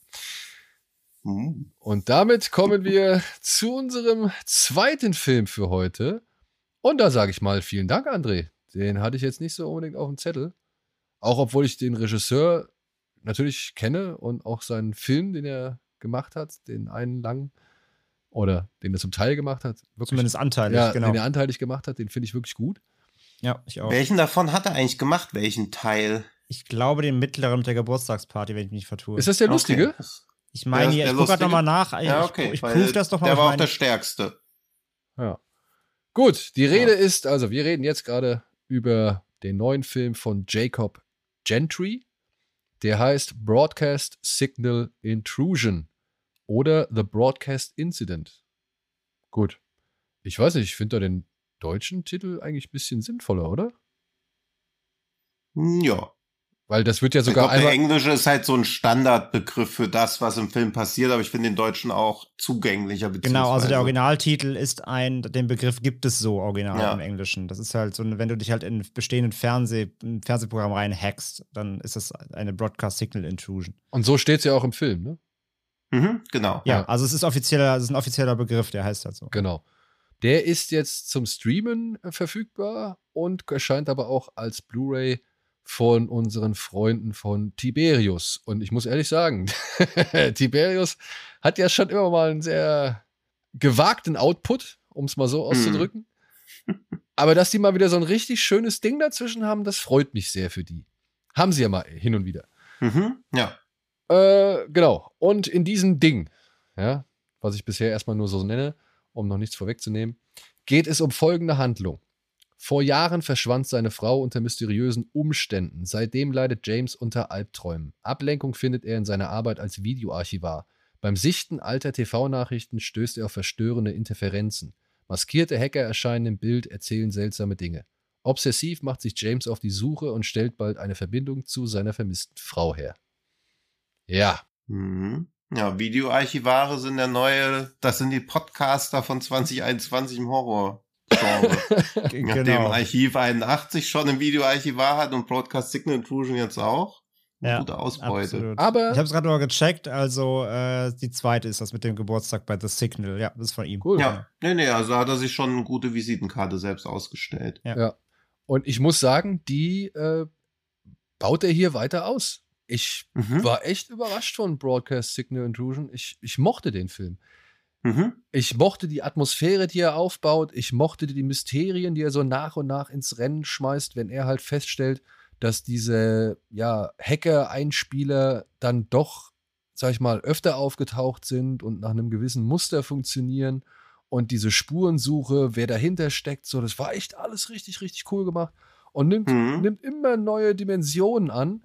Hm. Und damit kommen wir zu unserem zweiten Film für heute. Und da sage ich mal vielen Dank, André. Den hatte ich jetzt nicht so unbedingt auf dem Zettel. Auch obwohl ich den Regisseur natürlich kenne und auch seinen Film, den er gemacht hat, den einen lang oder den er zum Teil gemacht hat, wirklich, Zumindest anteilig, ja, genau. den er anteilig gemacht hat, den finde ich wirklich gut. Ja, ich auch. Welchen davon hat er eigentlich gemacht? Welchen Teil? Ich glaube, den mittleren mit der Geburtstagsparty, wenn ich mich vertue. Ist das der lustige? Okay. ich meine, der ich gucke gerade nochmal nach. Ich, Ja, okay. ich weil prüfe das doch mal. Der auf war auch der stärkste. Ja. Gut, die Rede ist, also wir reden jetzt gerade über den neuen Film von Jacob Gentry. Der heißt Broadcast Signal Intrusion oder The Broadcast Incident. Gut. Ich weiß nicht, ich finde da den deutschen Titel eigentlich ein bisschen sinnvoller, oder? Hm, Ja. Weil das wird ja Ich sogar glaube, der einmal. Englische ist halt so ein Standardbegriff für das, was im Film passiert, aber ich finde den Deutschen auch zugänglicher. Genau, also der Originaltitel ist ein, den Begriff gibt es so original Ja. im Englischen. Das ist halt so, wenn du dich halt in bestehenden Fernseh, ein Fernsehprogramm reinhackst, dann ist das eine Broadcast Signal Intrusion. Und so steht es ja auch im Film, ne? Mhm, genau. Ja, Ja. also es ist offizieller, es ist ein offizieller Begriff, der heißt halt so. Genau. Der ist jetzt zum Streamen äh, verfügbar und erscheint aber auch als Blu-ray von unseren Freunden von Tiberius. Und ich muss ehrlich sagen, Tiberius hat ja schon immer mal einen sehr gewagten Output, um es mal so auszudrücken. Aber dass die mal wieder so ein richtig schönes Ding dazwischen haben, das freut mich sehr für die. Haben sie ja mal hin und wieder. Mhm, ja. Äh, genau. Und in diesem Ding, ja, was ich bisher erstmal nur so nenne, um noch nichts vorwegzunehmen, geht es um folgende Handlung. Vor Jahren verschwand seine Frau unter mysteriösen Umständen. Seitdem leidet James unter Albträumen. Ablenkung findet er in seiner Arbeit als Videoarchivar. Beim Sichten alter TV-Nachrichten stößt er auf verstörende Interferenzen. Maskierte Hacker erscheinen im Bild, erzählen seltsame Dinge. Obsessiv macht sich James auf die Suche und stellt bald eine Verbindung zu seiner vermissten Frau her. Ja, Mhm. Ja, Videoarchivare sind der neue, das sind die Podcaster von 2021 im Horror. Nachdem genau. Archiv 81 schon ein Videoarchivar hat und Broadcast Signal Intrusion jetzt auch. Ja, Gute Ausbeute. Absolut. Aber- ich habe es gerade mal gecheckt, also äh, die zweite ist das mit dem Geburtstag bei The Signal. Ja, das ist von ihm. Cool. Ja, nee, nee, also hat er sich schon eine gute Visitenkarte selbst ausgestellt. Ja. Und ich muss sagen, die äh, baut er hier weiter aus. Ich Mhm. war echt überrascht von Broadcast Signal Intrusion. Ich, ich mochte den Film. Mhm. Ich mochte die Atmosphäre, die er aufbaut. Ich mochte die Mysterien, die er so nach und nach ins Rennen schmeißt, wenn er halt feststellt, dass diese ja, Hacker-Einspieler dann doch, sag ich mal, öfter aufgetaucht sind und nach einem gewissen Muster funktionieren. Und diese Spurensuche, wer dahinter steckt, so, das war echt alles richtig, richtig cool gemacht. Und nimmt, Mhm. nimmt immer neue Dimensionen an.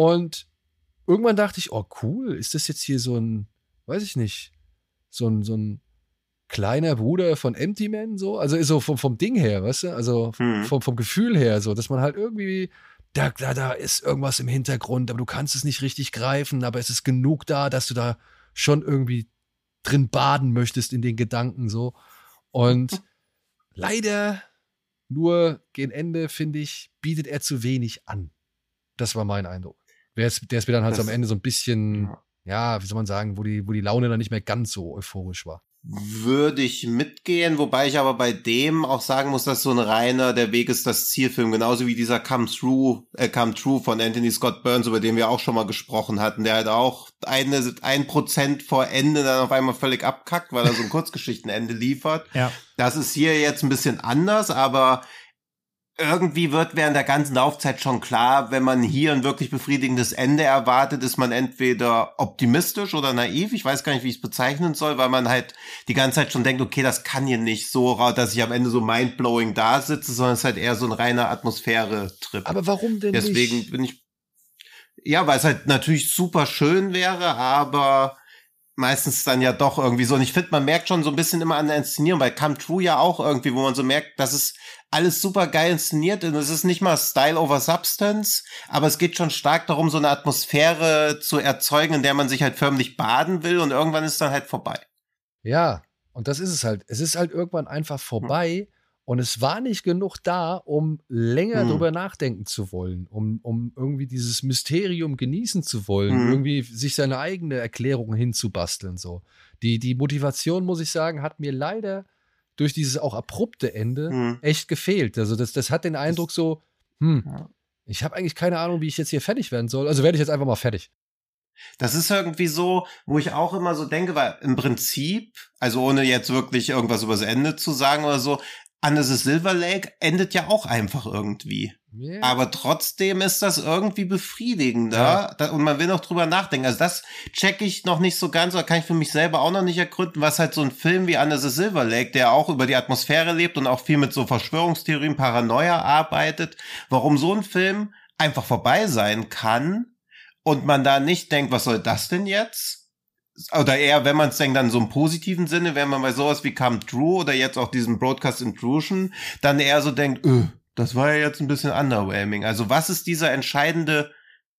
Und irgendwann dachte ich, oh cool, ist das jetzt hier so ein, weiß ich nicht, so ein, so ein kleiner Bruder von Empty Man, so? Also so vom, vom Ding her, weißt du? Also Mhm. vom, vom Gefühl her, so, dass man halt irgendwie, da, da, da ist irgendwas im Hintergrund, aber du kannst es nicht richtig greifen, aber es ist genug da, dass du da schon irgendwie drin baden möchtest in den Gedanken, so. Und leider nur gegen Ende, finde ich, bietet er zu wenig an. Das war mein Eindruck. Der ist, der ist mir dann halt so Das- am Ende so ein bisschen, Ja. ja, wie soll man sagen, wo die, wo die Laune dann nicht mehr ganz so euphorisch war. Würde ich mitgehen, wobei ich aber bei dem auch sagen muss, dass so ein reiner Der Weg ist das Zielfilm, genauso wie dieser Come Through, äh, Come True von Anthony Scott Burns, über den wir auch schon mal gesprochen hatten, der halt auch eine, ein Prozent vor Ende dann auf einmal völlig abkackt, weil er so ein Kurzgeschichtenende liefert. Ja. Das ist hier jetzt ein bisschen anders, aber irgendwie wird während der ganzen Laufzeit schon klar, wenn man hier ein wirklich befriedigendes Ende erwartet, ist man entweder optimistisch oder naiv. Ich weiß gar nicht, wie ich es bezeichnen soll, weil man halt die ganze Zeit schon denkt, okay, das kann hier nicht so, dass ich am Ende so mindblowing da sitze, sondern es ist halt eher so ein reiner Atmosphäre-Trip. Aber warum denn Deswegen nicht? bin ich, ja, weil es halt natürlich super schön wäre, aber meistens dann ja doch irgendwie so. Und ich finde, man merkt schon so ein bisschen immer an der Inszenierung, bei Come True ja auch irgendwie, wo man so merkt, dass es alles super geil inszeniert und es ist nicht mal Style over Substance, aber es geht schon stark darum, so eine Atmosphäre zu erzeugen, in der man sich halt förmlich baden will und irgendwann ist dann halt vorbei. Ja, und das ist es halt. Es ist halt irgendwann einfach vorbei und es war nicht genug da, um länger Hm. drüber nachdenken zu wollen, um, um irgendwie dieses Mysterium genießen zu wollen, Hm. irgendwie sich seine eigene Erklärung hinzubasteln. So. Die, die Motivation, muss ich sagen, hat mir leider durch dieses auch abrupte Ende Hm. echt gefehlt. Also das, das hat den Eindruck so, hm, Ja. ich habe eigentlich keine Ahnung, wie ich jetzt hier fertig werden soll. Also werde ich jetzt einfach mal fertig. Das ist irgendwie so, wo ich auch immer so denke, weil im Prinzip, also ohne jetzt wirklich irgendwas übers Ende zu sagen oder so, Under the Silver Lake endet ja auch einfach irgendwie. Yeah. Aber trotzdem ist das irgendwie befriedigender ja. und man will noch drüber nachdenken. Also das checke ich noch nicht so ganz oder kann ich für mich selber auch noch nicht ergründen, was halt so ein Film wie Under the Silver Lake, der auch über die Atmosphäre lebt und auch viel mit so Verschwörungstheorien, Paranoia arbeitet, warum so ein Film einfach vorbei sein kann und man da nicht denkt, was soll das denn jetzt? Oder eher, wenn man es denkt, dann so im positiven Sinne, wenn man bei sowas wie Come True oder jetzt auch diesem Broadcast Intrusion, dann eher so denkt, öh, das war ja jetzt ein bisschen underwhelming. Also was ist dieser entscheidende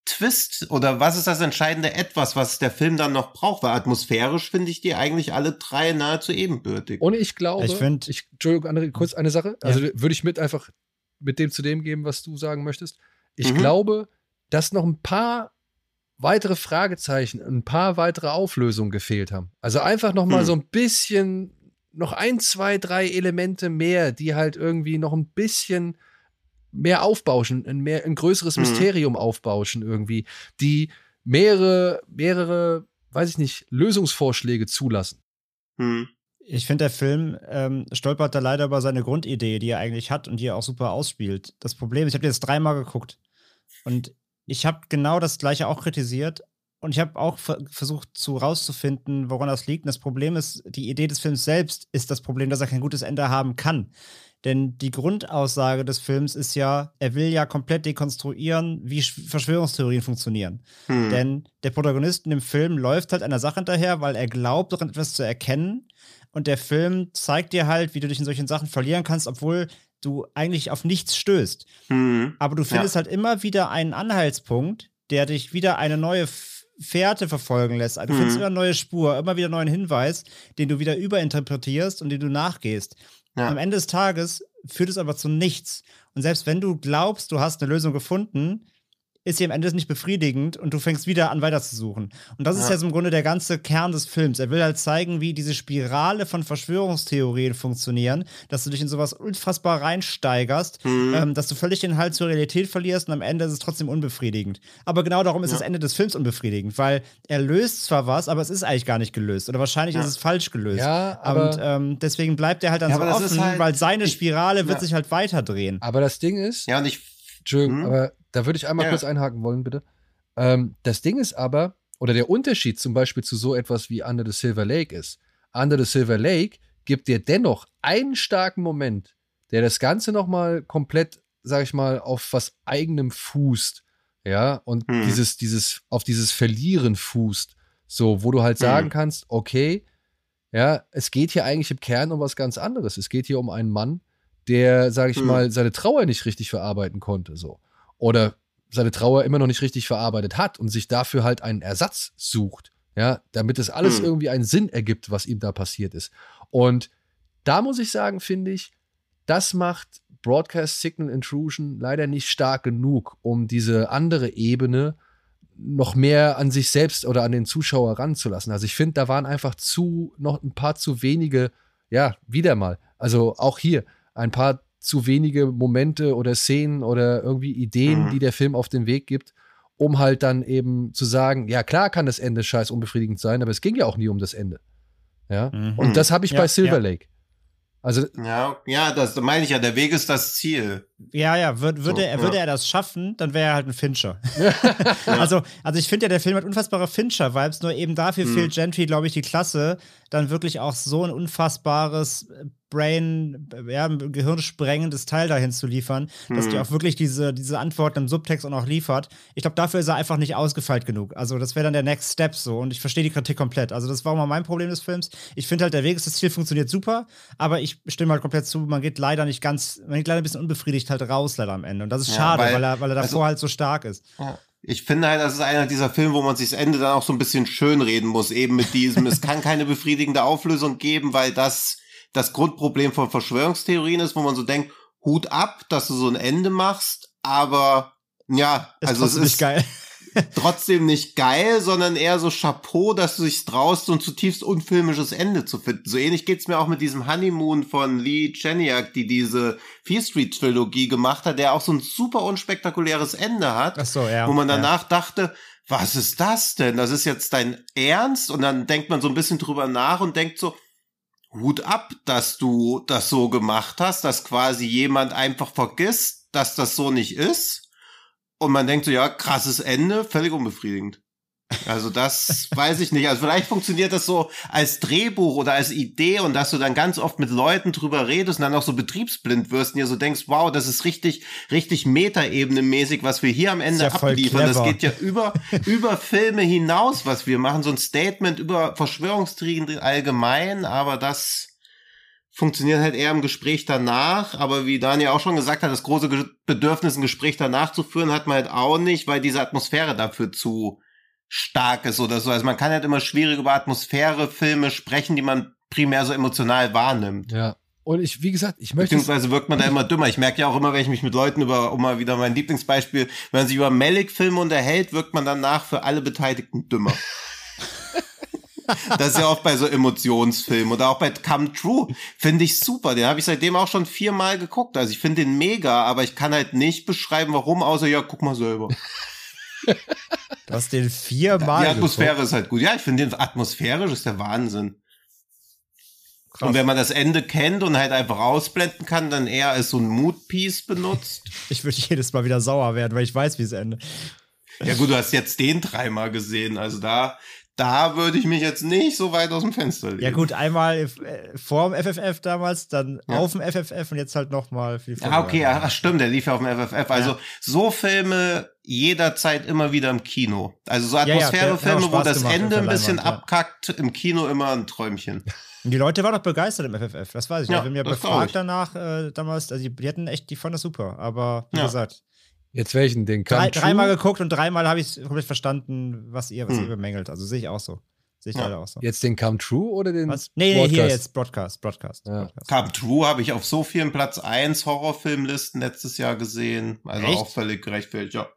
Twist oder was ist das entscheidende Etwas, was der Film dann noch braucht? Weil atmosphärisch finde ich die eigentlich alle drei nahezu ebenbürtig. Und ich glaube, ich finde, ich, Entschuldigung, André, kurz eine Sache. Also ja. würde ich mit einfach mit dem zu dem geben, was du sagen möchtest. Ich mhm. glaube, dass noch ein paar weitere Fragezeichen, ein paar weitere Auflösungen gefehlt haben. Also einfach noch mal hm. so ein bisschen, noch ein, zwei, drei Elemente mehr, die halt irgendwie noch ein bisschen mehr aufbauschen, ein, mehr, ein größeres hm. Mysterium aufbauschen irgendwie, die mehrere, mehrere, weiß ich nicht, Lösungsvorschläge zulassen. Hm. Ich finde, der Film ähm, stolpert da leider über seine Grundidee, die er eigentlich hat und die er auch super ausspielt. Das Problem ist, ich habe jetzt dreimal geguckt und ich habe genau das gleiche auch kritisiert und ich habe auch versucht zu rauszufinden, woran das liegt. Und das Problem ist, die Idee des Films selbst ist das Problem, dass er kein gutes Ende haben kann. Denn die Grundaussage des Films ist ja, er will ja komplett dekonstruieren, wie Verschwörungstheorien funktionieren. Hm. Denn der Protagonist in dem Film läuft halt einer Sache hinterher, weil er glaubt, daran etwas zu erkennen. Und der Film zeigt dir halt, wie du dich in solchen Sachen verlieren kannst, obwohl du eigentlich auf nichts stößt. Mhm. Aber du findest ja. halt immer wieder einen Anhaltspunkt, der dich wieder eine neue Fährte verfolgen lässt. Du mhm. findest immer eine neue Spur, immer wieder einen neuen Hinweis, den du wieder überinterpretierst und den du nachgehst. Ja. Am Ende des Tages führt es aber zu nichts. Und selbst wenn du glaubst, du hast eine Lösung gefunden, ist sie am Ende nicht befriedigend und du fängst wieder an weiterzusuchen. Und das ja. ist ja so im Grunde der ganze Kern des Films. Er will halt zeigen, wie diese Spirale von Verschwörungstheorien funktionieren, dass du dich in sowas unfassbar reinsteigerst, mhm. ähm, dass du völlig den Halt zur Realität verlierst und am Ende ist es trotzdem unbefriedigend. Aber genau darum ist ja. das Ende des Films unbefriedigend, weil er löst zwar was, aber es ist eigentlich gar nicht gelöst. Oder wahrscheinlich ja. ist es falsch gelöst. Ja, aber und ähm, deswegen bleibt er halt dann so offen, halt, weil seine Spirale ich, wird sich halt weiterdrehen. Aber das Ding ist. Ja, und ich. Entschuldigung, hm? aber da würde ich einmal ja. kurz einhaken wollen, bitte. Ähm, das Ding ist aber, oder der Unterschied zum Beispiel zu so etwas wie Under the Silver Lake ist, Under the Silver Lake gibt dir dennoch einen starken Moment, der das Ganze nochmal komplett, sag ich mal, auf was eigenem fußt. Ja, und hm. dieses, dieses, auf dieses Verlieren fußt. So, wo du halt sagen hm. kannst, okay, ja, es geht hier eigentlich im Kern um was ganz anderes. Es geht hier um einen Mann, der, sag ich hm. mal, seine Trauer nicht richtig verarbeiten konnte. So oder seine Trauer immer noch nicht richtig verarbeitet hat und sich dafür halt einen Ersatz sucht, ja, damit es alles mhm. irgendwie einen Sinn ergibt, was ihm da passiert ist. Und da muss ich sagen, finde ich, das macht Broadcast Signal Intrusion leider nicht stark genug, um diese andere Ebene noch mehr an sich selbst oder an den Zuschauer ranzulassen. Also ich finde, da waren einfach zu, noch ein paar zu wenige, ja, wieder mal. Also auch hier ein paar zu wenige Momente oder Szenen oder irgendwie Ideen, mhm. die der Film auf den Weg gibt, um halt dann eben zu sagen, ja klar kann das Ende scheiß unbefriedigend sein, aber es ging ja auch nie um das Ende. Ja. Mhm. Und das habe ich ja, bei Silver ja. Lake. Also ja, ja, das meine ich ja. Der Weg ist das Ziel. Ja, ja. Würde, würde, so, er, würde er das schaffen, dann wäre er halt ein Fincher. also, also ich finde ja, der Film hat unfassbare Fincher-Vibes. Nur eben dafür hm. fehlt Gentry, glaube ich, die Klasse, dann wirklich auch so ein unfassbares Brain, ja, gehirnsprengendes Teil dahin zu liefern, hm. dass die auch wirklich diese, diese Antworten im Subtext auch noch liefert. Ich glaube, dafür ist er einfach nicht ausgefeilt genug. Also, das wäre dann der Next Step so. Und ich verstehe die Kritik komplett. Also, das war mal mein Problem des Films. Ich finde halt, der Weg ist das Ziel funktioniert super, aber ich stimme halt komplett zu, man geht leider nicht ganz, man geht leider ein bisschen unbefriedigt halt raus, leider am Ende. Und das ist ja, schade, weil, weil, er, weil er davor also, halt so stark ist. Ja. Ich finde halt, das ist einer dieser Filme, wo man sich das Ende dann auch so ein bisschen schönreden muss, eben mit diesem, es kann keine befriedigende Auflösung geben, weil das das Grundproblem von Verschwörungstheorien ist, wo man so denkt, Hut ab, dass du so ein Ende machst, aber ja, ist also es ist geil. trotzdem nicht geil, sondern eher so Chapeau, dass du dich traust, so ein zutiefst unfilmisches Ende zu finden. So ähnlich geht's mir auch mit diesem Honeymoon von Lee Cheniak, die diese Fear Street Trilogie gemacht hat, der auch so ein super unspektakuläres Ende hat, Ach so, ja, wo man danach ja. dachte, was ist das denn? Das ist jetzt dein Ernst? Und dann denkt man so ein bisschen drüber nach und denkt so, Hut ab, dass du das so gemacht hast, dass quasi jemand einfach vergisst, dass das so nicht ist. Und man denkt so, ja, krasses Ende, völlig unbefriedigend. Also das weiß ich nicht. Also vielleicht funktioniert das so als Drehbuch oder als Idee und dass du dann ganz oft mit Leuten drüber redest und dann auch so betriebsblind wirst und dir so denkst, wow, das ist richtig, richtig Metaebene-mäßig, was wir hier am Ende ja abliefern. Das geht ja über, über Filme hinaus, was wir machen. So ein Statement über Verschwörungstheorien allgemein, aber das funktioniert halt eher im Gespräch danach. Aber wie Daniel auch schon gesagt hat, das große Bedürfnis, ein Gespräch danach zu führen, hat man halt auch nicht, weil diese Atmosphäre dafür zu stark ist oder so. Also man kann halt immer schwierig über Atmosphäre, Filme sprechen, die man primär so emotional wahrnimmt. Ja. Und ich, wie gesagt, ich möchte. Beziehungsweise wirkt man da immer dümmer. Ich merke ja auch immer, wenn ich mich mit Leuten über, um mal wieder mein Lieblingsbeispiel, wenn man sich über Malik-Filme unterhält, wirkt man danach für alle Beteiligten dümmer. das ist ja oft bei so Emotionsfilmen oder auch bei Come True. Finde ich super. Den habe ich seitdem auch schon viermal geguckt. Also ich finde den mega, aber ich kann halt nicht beschreiben, warum, außer ja, guck mal selber. Du hast den viermal. Die Atmosphäre geguckt. ist halt gut. Ja, ich finde den atmosphärisch ist der Wahnsinn. Krass. Und wenn man das Ende kennt und halt einfach ausblenden kann, dann eher als so ein Mood-Piece benutzt. Ich würde jedes Mal wieder sauer werden, weil ich weiß, wie es endet. Ja gut, du hast jetzt den dreimal gesehen, also da da würde ich mich jetzt nicht so weit aus dem Fenster legen. Ja gut, einmal äh, vor dem FFF damals, dann ja. auf dem FFF und jetzt halt nochmal viel Ja, okay, ach, stimmt, der lief ja auf dem FFF. Also ja. so Filme jederzeit immer wieder im Kino. Also so Atmosphärefilme, ja, wo das Ende ein bisschen abkackt, im Kino immer ein Träumchen. Und die Leute waren doch begeistert im FFF, das weiß ich. Ja, wir haben ja befragt danach äh, damals, also die, die hatten echt, die fanden das super, aber wie gesagt, Jetzt welchen? Den Drei, Dreimal geguckt und dreimal habe ich komplett verstanden, was ihr, was hm. ihr bemängelt. Also sehe ich auch so. Sehe ich ja. leider auch so. Jetzt den Come True oder den was? Nee, nee, hier jetzt Broadcast. Broadcast. Ja. Broadcast. Come True habe ich auf so vielen Platz 1 Horrorfilmlisten letztes Jahr gesehen. Also Echt? auch völlig gerechtfertigt, ja.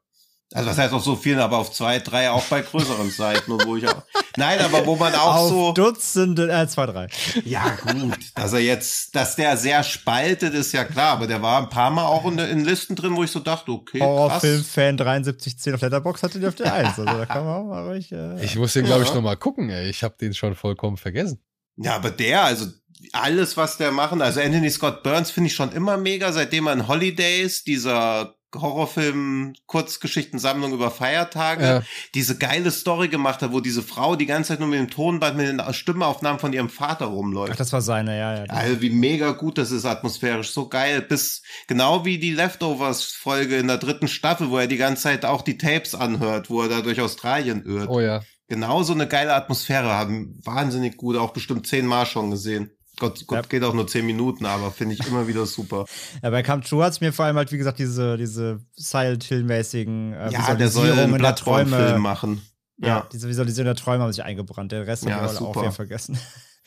Also was heißt auch so viel, aber auf zwei, drei auch bei größeren Seiten wo ich auch. Nein, aber wo man auch auf so. Dutzende, äh, zwei, drei. Ja, gut. Dass er jetzt, dass der sehr spaltet, ist ja klar, aber der war ein paar Mal auch in, in Listen drin, wo ich so dachte, okay. Horrorfilm-Fan 7310 auf Letterbox hatte die auf der 1. Also da kann man auch mal ruhig. Äh, ich muss den, glaube ich, ja. nochmal gucken, ey. Ich habe den schon vollkommen vergessen. Ja, aber der, also alles, was der machen, also Anthony Scott Burns finde ich schon immer mega, seitdem er in Holidays, dieser Horrorfilm-Kurzgeschichtensammlung über Feiertage, ja. diese geile Story gemacht hat, wo diese Frau die ganze Zeit nur mit dem Tonband, mit den Stimmeaufnahmen von ihrem Vater rumläuft. Ach, das war seine, ja, ja. Also wie mega gut das ist atmosphärisch, so geil. Bis genau wie die Leftovers-Folge in der dritten Staffel, wo er die ganze Zeit auch die Tapes anhört, wo er da durch Australien irrt. Oh ja. Genau so eine geile Atmosphäre haben. Wahnsinnig gut, auch bestimmt zehnmal schon gesehen. Gott, Gott ja. geht auch nur zehn Minuten, aber finde ich immer wieder super. Ja, bei Come True hat es mir vor allem halt, wie gesagt, diese, diese Silent Hill-mäßigen äh, ja, der soll einen Träume machen. Ja. ja, diese Visualisierung der Träume haben sich eingebrannt. Der Rest ja, haben wir auch wieder vergessen.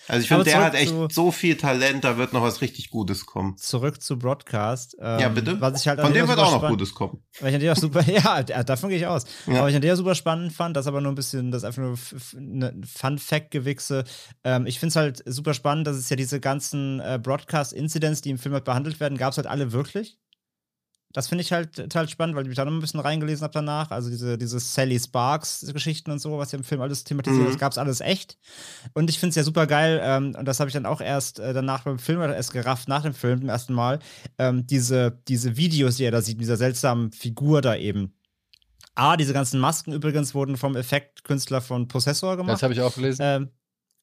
Also ich finde, der hat echt so viel Talent, da wird noch was richtig Gutes kommen. Zurück zu Broadcast. Ähm, ja, bitte. Was ich halt Von dem wird auch noch Gutes kommen. Weil ich an der super, ja, davon gehe ich aus. Ja. Aber ich an der super spannend fand, das aber nur ein bisschen, das einfach nur eine Fun-Fact-Gewichse. Ähm, ich finde es halt super spannend, dass es ja diese ganzen äh, Broadcast-Incidents, die im Film halt behandelt werden, gab es halt alle wirklich. Das finde ich halt total spannend, weil ich mich da noch ein bisschen reingelesen habe danach. Also diese, diese Sally Sparks-Geschichten und so, was ja im Film alles thematisiert mhm. das gab es alles echt. Und ich finde es ja super geil, ähm, und das habe ich dann auch erst äh, danach beim Film erst gerafft, nach dem Film, zum ersten Mal, ähm, diese, diese Videos, die er da sieht, dieser seltsamen Figur da eben. Ah, diese ganzen Masken übrigens wurden vom Effektkünstler von Possessor gemacht. Das habe ich auch gelesen. Ähm,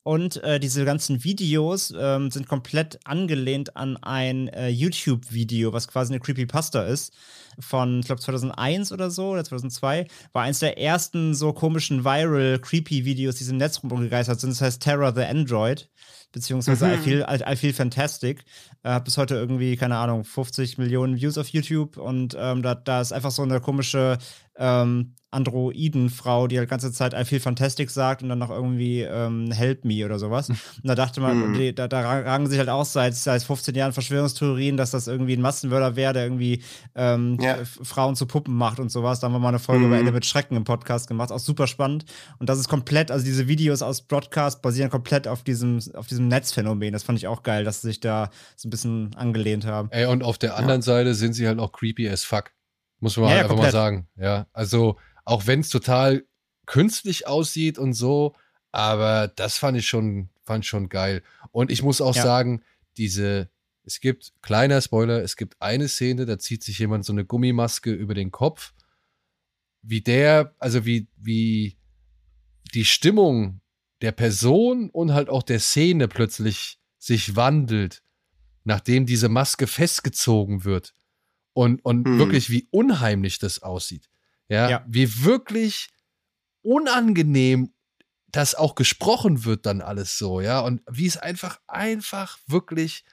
und äh, diese ganzen Videos ähm, sind komplett angelehnt an ein äh, YouTube-Video, was quasi eine Creepypasta ist. Von, ich glaube, 2001 oder so, oder 2002. War eins der ersten so komischen Viral-Creepy-Videos, die im Netz rumgegeistert sind. Das heißt Terror the Android beziehungsweise mhm. I, feel, I, I, feel Fantastic. Äh, hat bis heute irgendwie, keine Ahnung, 50 Millionen Views auf YouTube und ähm, da, da ist einfach so eine komische ähm, Androidenfrau, die halt ganze Zeit I feel fantastic sagt und dann noch irgendwie ähm, help me oder sowas. Und da dachte man, mhm. die, da, da rangen sich halt auch seit, seit 15 Jahren Verschwörungstheorien, dass das irgendwie ein Massenmörder wäre, der irgendwie ähm, ja. Frauen zu Puppen macht und sowas. Da haben wir mal eine Folge mhm. über Ende mit Schrecken im Podcast gemacht, auch super spannend. Und das ist komplett, also diese Videos aus Broadcast basieren komplett auf diesem, auf diesem Netzphänomen. Das fand ich auch geil, dass sie sich da so ein bisschen angelehnt haben. Ey, und auf der anderen ja. Seite sind sie halt auch creepy as fuck. Muss man ja, halt einfach komplett. mal sagen. Ja, also auch wenn es total künstlich aussieht und so, aber das fand ich schon fand schon geil. Und ich muss auch Ja. sagen, diese, es gibt, kleiner Spoiler, es gibt eine Szene, da zieht sich jemand so eine Gummimaske über den Kopf. Wie der, also wie, wie die Stimmung der Person und halt auch der Szene plötzlich sich wandelt, nachdem diese Maske festgezogen wird. Und, und Hm. wirklich, wie unheimlich das aussieht. Ja, Ja. wie wirklich unangenehm das auch gesprochen wird dann alles so, ja, und wie es einfach, einfach wirklich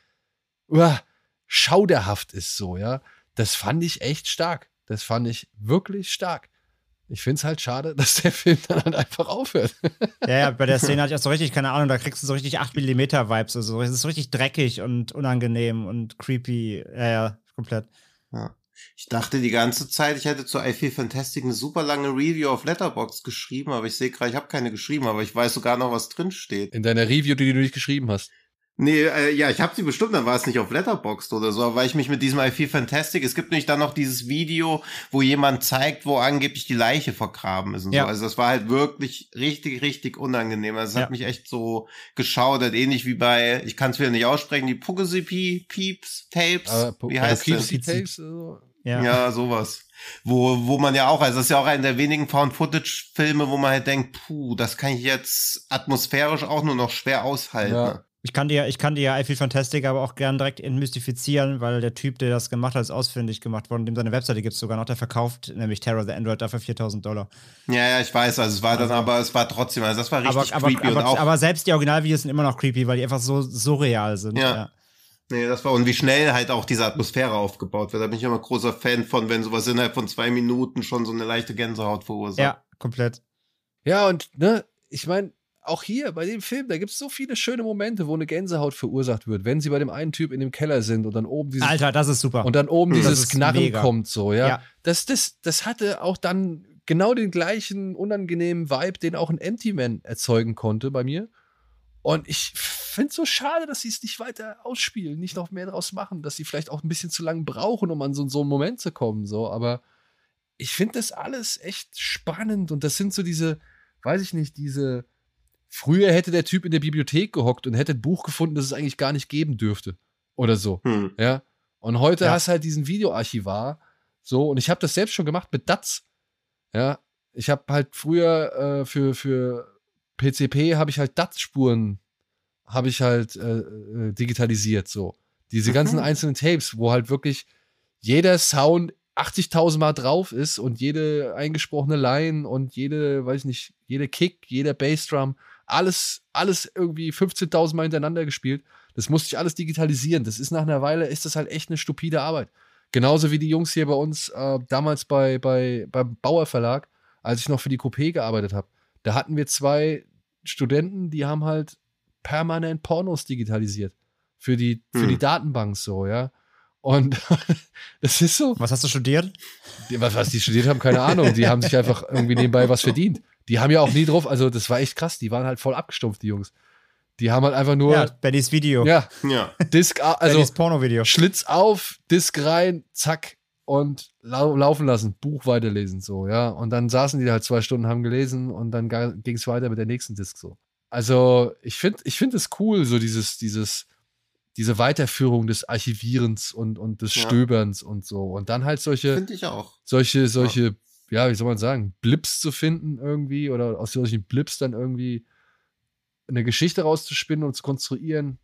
uah, schauderhaft ist so, ja. Das fand ich echt stark. Das fand ich wirklich stark. Ich finde es halt schade, dass der Film dann halt einfach aufhört. Ja, ja, bei der Szene hatte ich auch so richtig, keine Ahnung, da kriegst du so richtig 8 mm Vibes. Also, es ist so richtig dreckig und unangenehm und creepy. Ja, ja, komplett. Ja. Ich dachte die ganze Zeit, ich hätte zu I Feel Fantastic eine super lange Review auf Letterbox geschrieben, aber ich sehe gerade, ich habe keine geschrieben, aber ich weiß sogar noch, was drin steht. In deiner Review, die du nicht geschrieben hast. Nee, äh, ja, ich habe sie bestimmt, dann war es nicht auf Letterboxd oder so, weil ich mich mit diesem I Feel Fantastic, es gibt nämlich dann noch dieses Video, wo jemand zeigt, wo angeblich die Leiche vergraben ist und Ja. so. Also das war halt wirklich richtig, richtig unangenehm. Also es Ja. hat mich echt so geschaudert, ähnlich wie bei, ich kann es wieder nicht aussprechen, die Pugasipi Peeps Tapes. Po- wie heißt das? Tapes, so. Ja. Ja. sowas. Wo, wo man ja auch, also das ist ja auch einer der wenigen Found-Footage-Filme, wo man halt denkt, puh, das kann ich jetzt atmosphärisch auch nur noch schwer aushalten. Ja. Ich kann dir, ich kann dir ja I Feel Fantastic aber auch gern direkt entmystifizieren, weil der Typ, der das gemacht hat, ist ausfindig gemacht worden. Dem seine Webseite gibt es sogar noch. Der verkauft nämlich Terror the Android dafür 4000 Dollar. Ja, ja, ich weiß, also es war dann aber, es war trotzdem, also das war richtig aber, creepy und aber, auch, aber selbst die Originalvideos sind immer noch creepy, weil die einfach so surreal sind. Ja. nee, das war, und wie schnell halt auch diese Atmosphäre aufgebaut wird, da bin ich immer großer Fan von, wenn sowas innerhalb von zwei Minuten schon so eine leichte Gänsehaut verursacht. ja komplett. Ja, und ne, ich meine, auch hier bei dem Film, da gibt es so viele schöne Momente, wo eine Gänsehaut verursacht wird, wenn sie bei dem einen Typ in dem Keller sind und dann oben dieses Alter, das ist super. und dann oben Das dieses Knarren mega. kommt so, ja. Ja. Das, das, das hatte auch dann genau den gleichen unangenehmen Vibe, den auch ein Empty Man erzeugen konnte bei mir. Und ich finde es so schade, dass sie es nicht weiter ausspielen, nicht noch mehr draus machen, dass sie vielleicht auch ein bisschen zu lange brauchen, um an so, so einen Moment zu kommen. So. Aber ich finde das alles echt spannend und das sind so diese, weiß ich nicht, diese. Früher hätte der Typ in der Bibliothek gehockt und hätte ein Buch gefunden, das es eigentlich gar nicht geben dürfte. Oder so. Hm. Ja. Und heute Ja. hast du halt diesen Videoarchivar. So, und ich habe das selbst schon gemacht mit DATS. Ja. Ich habe halt früher äh, für, für PCP habe ich halt DATS-Spuren habe ich halt äh, äh, digitalisiert. So. Diese ganzen Mhm. einzelnen Tapes, wo halt wirklich jeder Sound 80.000 Mal drauf ist und jede eingesprochene Line und jede, weiß ich nicht, jede Kick, jeder Bassdrum, alles, alles irgendwie 15.000 Mal hintereinander gespielt. Das musste ich alles digitalisieren. Das ist nach einer Weile, ist das halt echt eine stupide Arbeit. Genauso wie die Jungs hier bei uns äh, damals bei, bei, beim Bauer Verlag, als ich noch für die Coupé gearbeitet habe. Da hatten wir zwei Studenten, die haben halt permanent Pornos digitalisiert. Für die, für Hm. die Datenbank so, ja. Und das ist so, Was hast du studiert? die- was, was die studiert haben, keine Ahnung. Die haben sich einfach irgendwie nebenbei was verdient. Die haben ja auch nie drauf, also das war echt krass, die waren halt voll abgestumpft, die Jungs. Die haben halt einfach nur, Ja, ja, Bennys Video. Ja. Disc, a- also Bennys Porno-Video. Schlitz auf, Disc rein, zack und lau laufen lassen, Buch weiterlesen, so, ja. Und dann saßen die da halt zwei Stunden, haben gelesen und dann ging es weiter mit der nächsten Disc so. Also, ich finde ich finde es cool, so dieses, dieses, diese Weiterführung des Archivierens und, und des Ja. Stöberns und so. Und dann halt solche, Finde ich auch. solche, solche, ja. Wie soll man sagen, Blips zu finden irgendwie oder aus solchen Blips dann irgendwie eine Geschichte rauszuspinnen und zu konstruieren.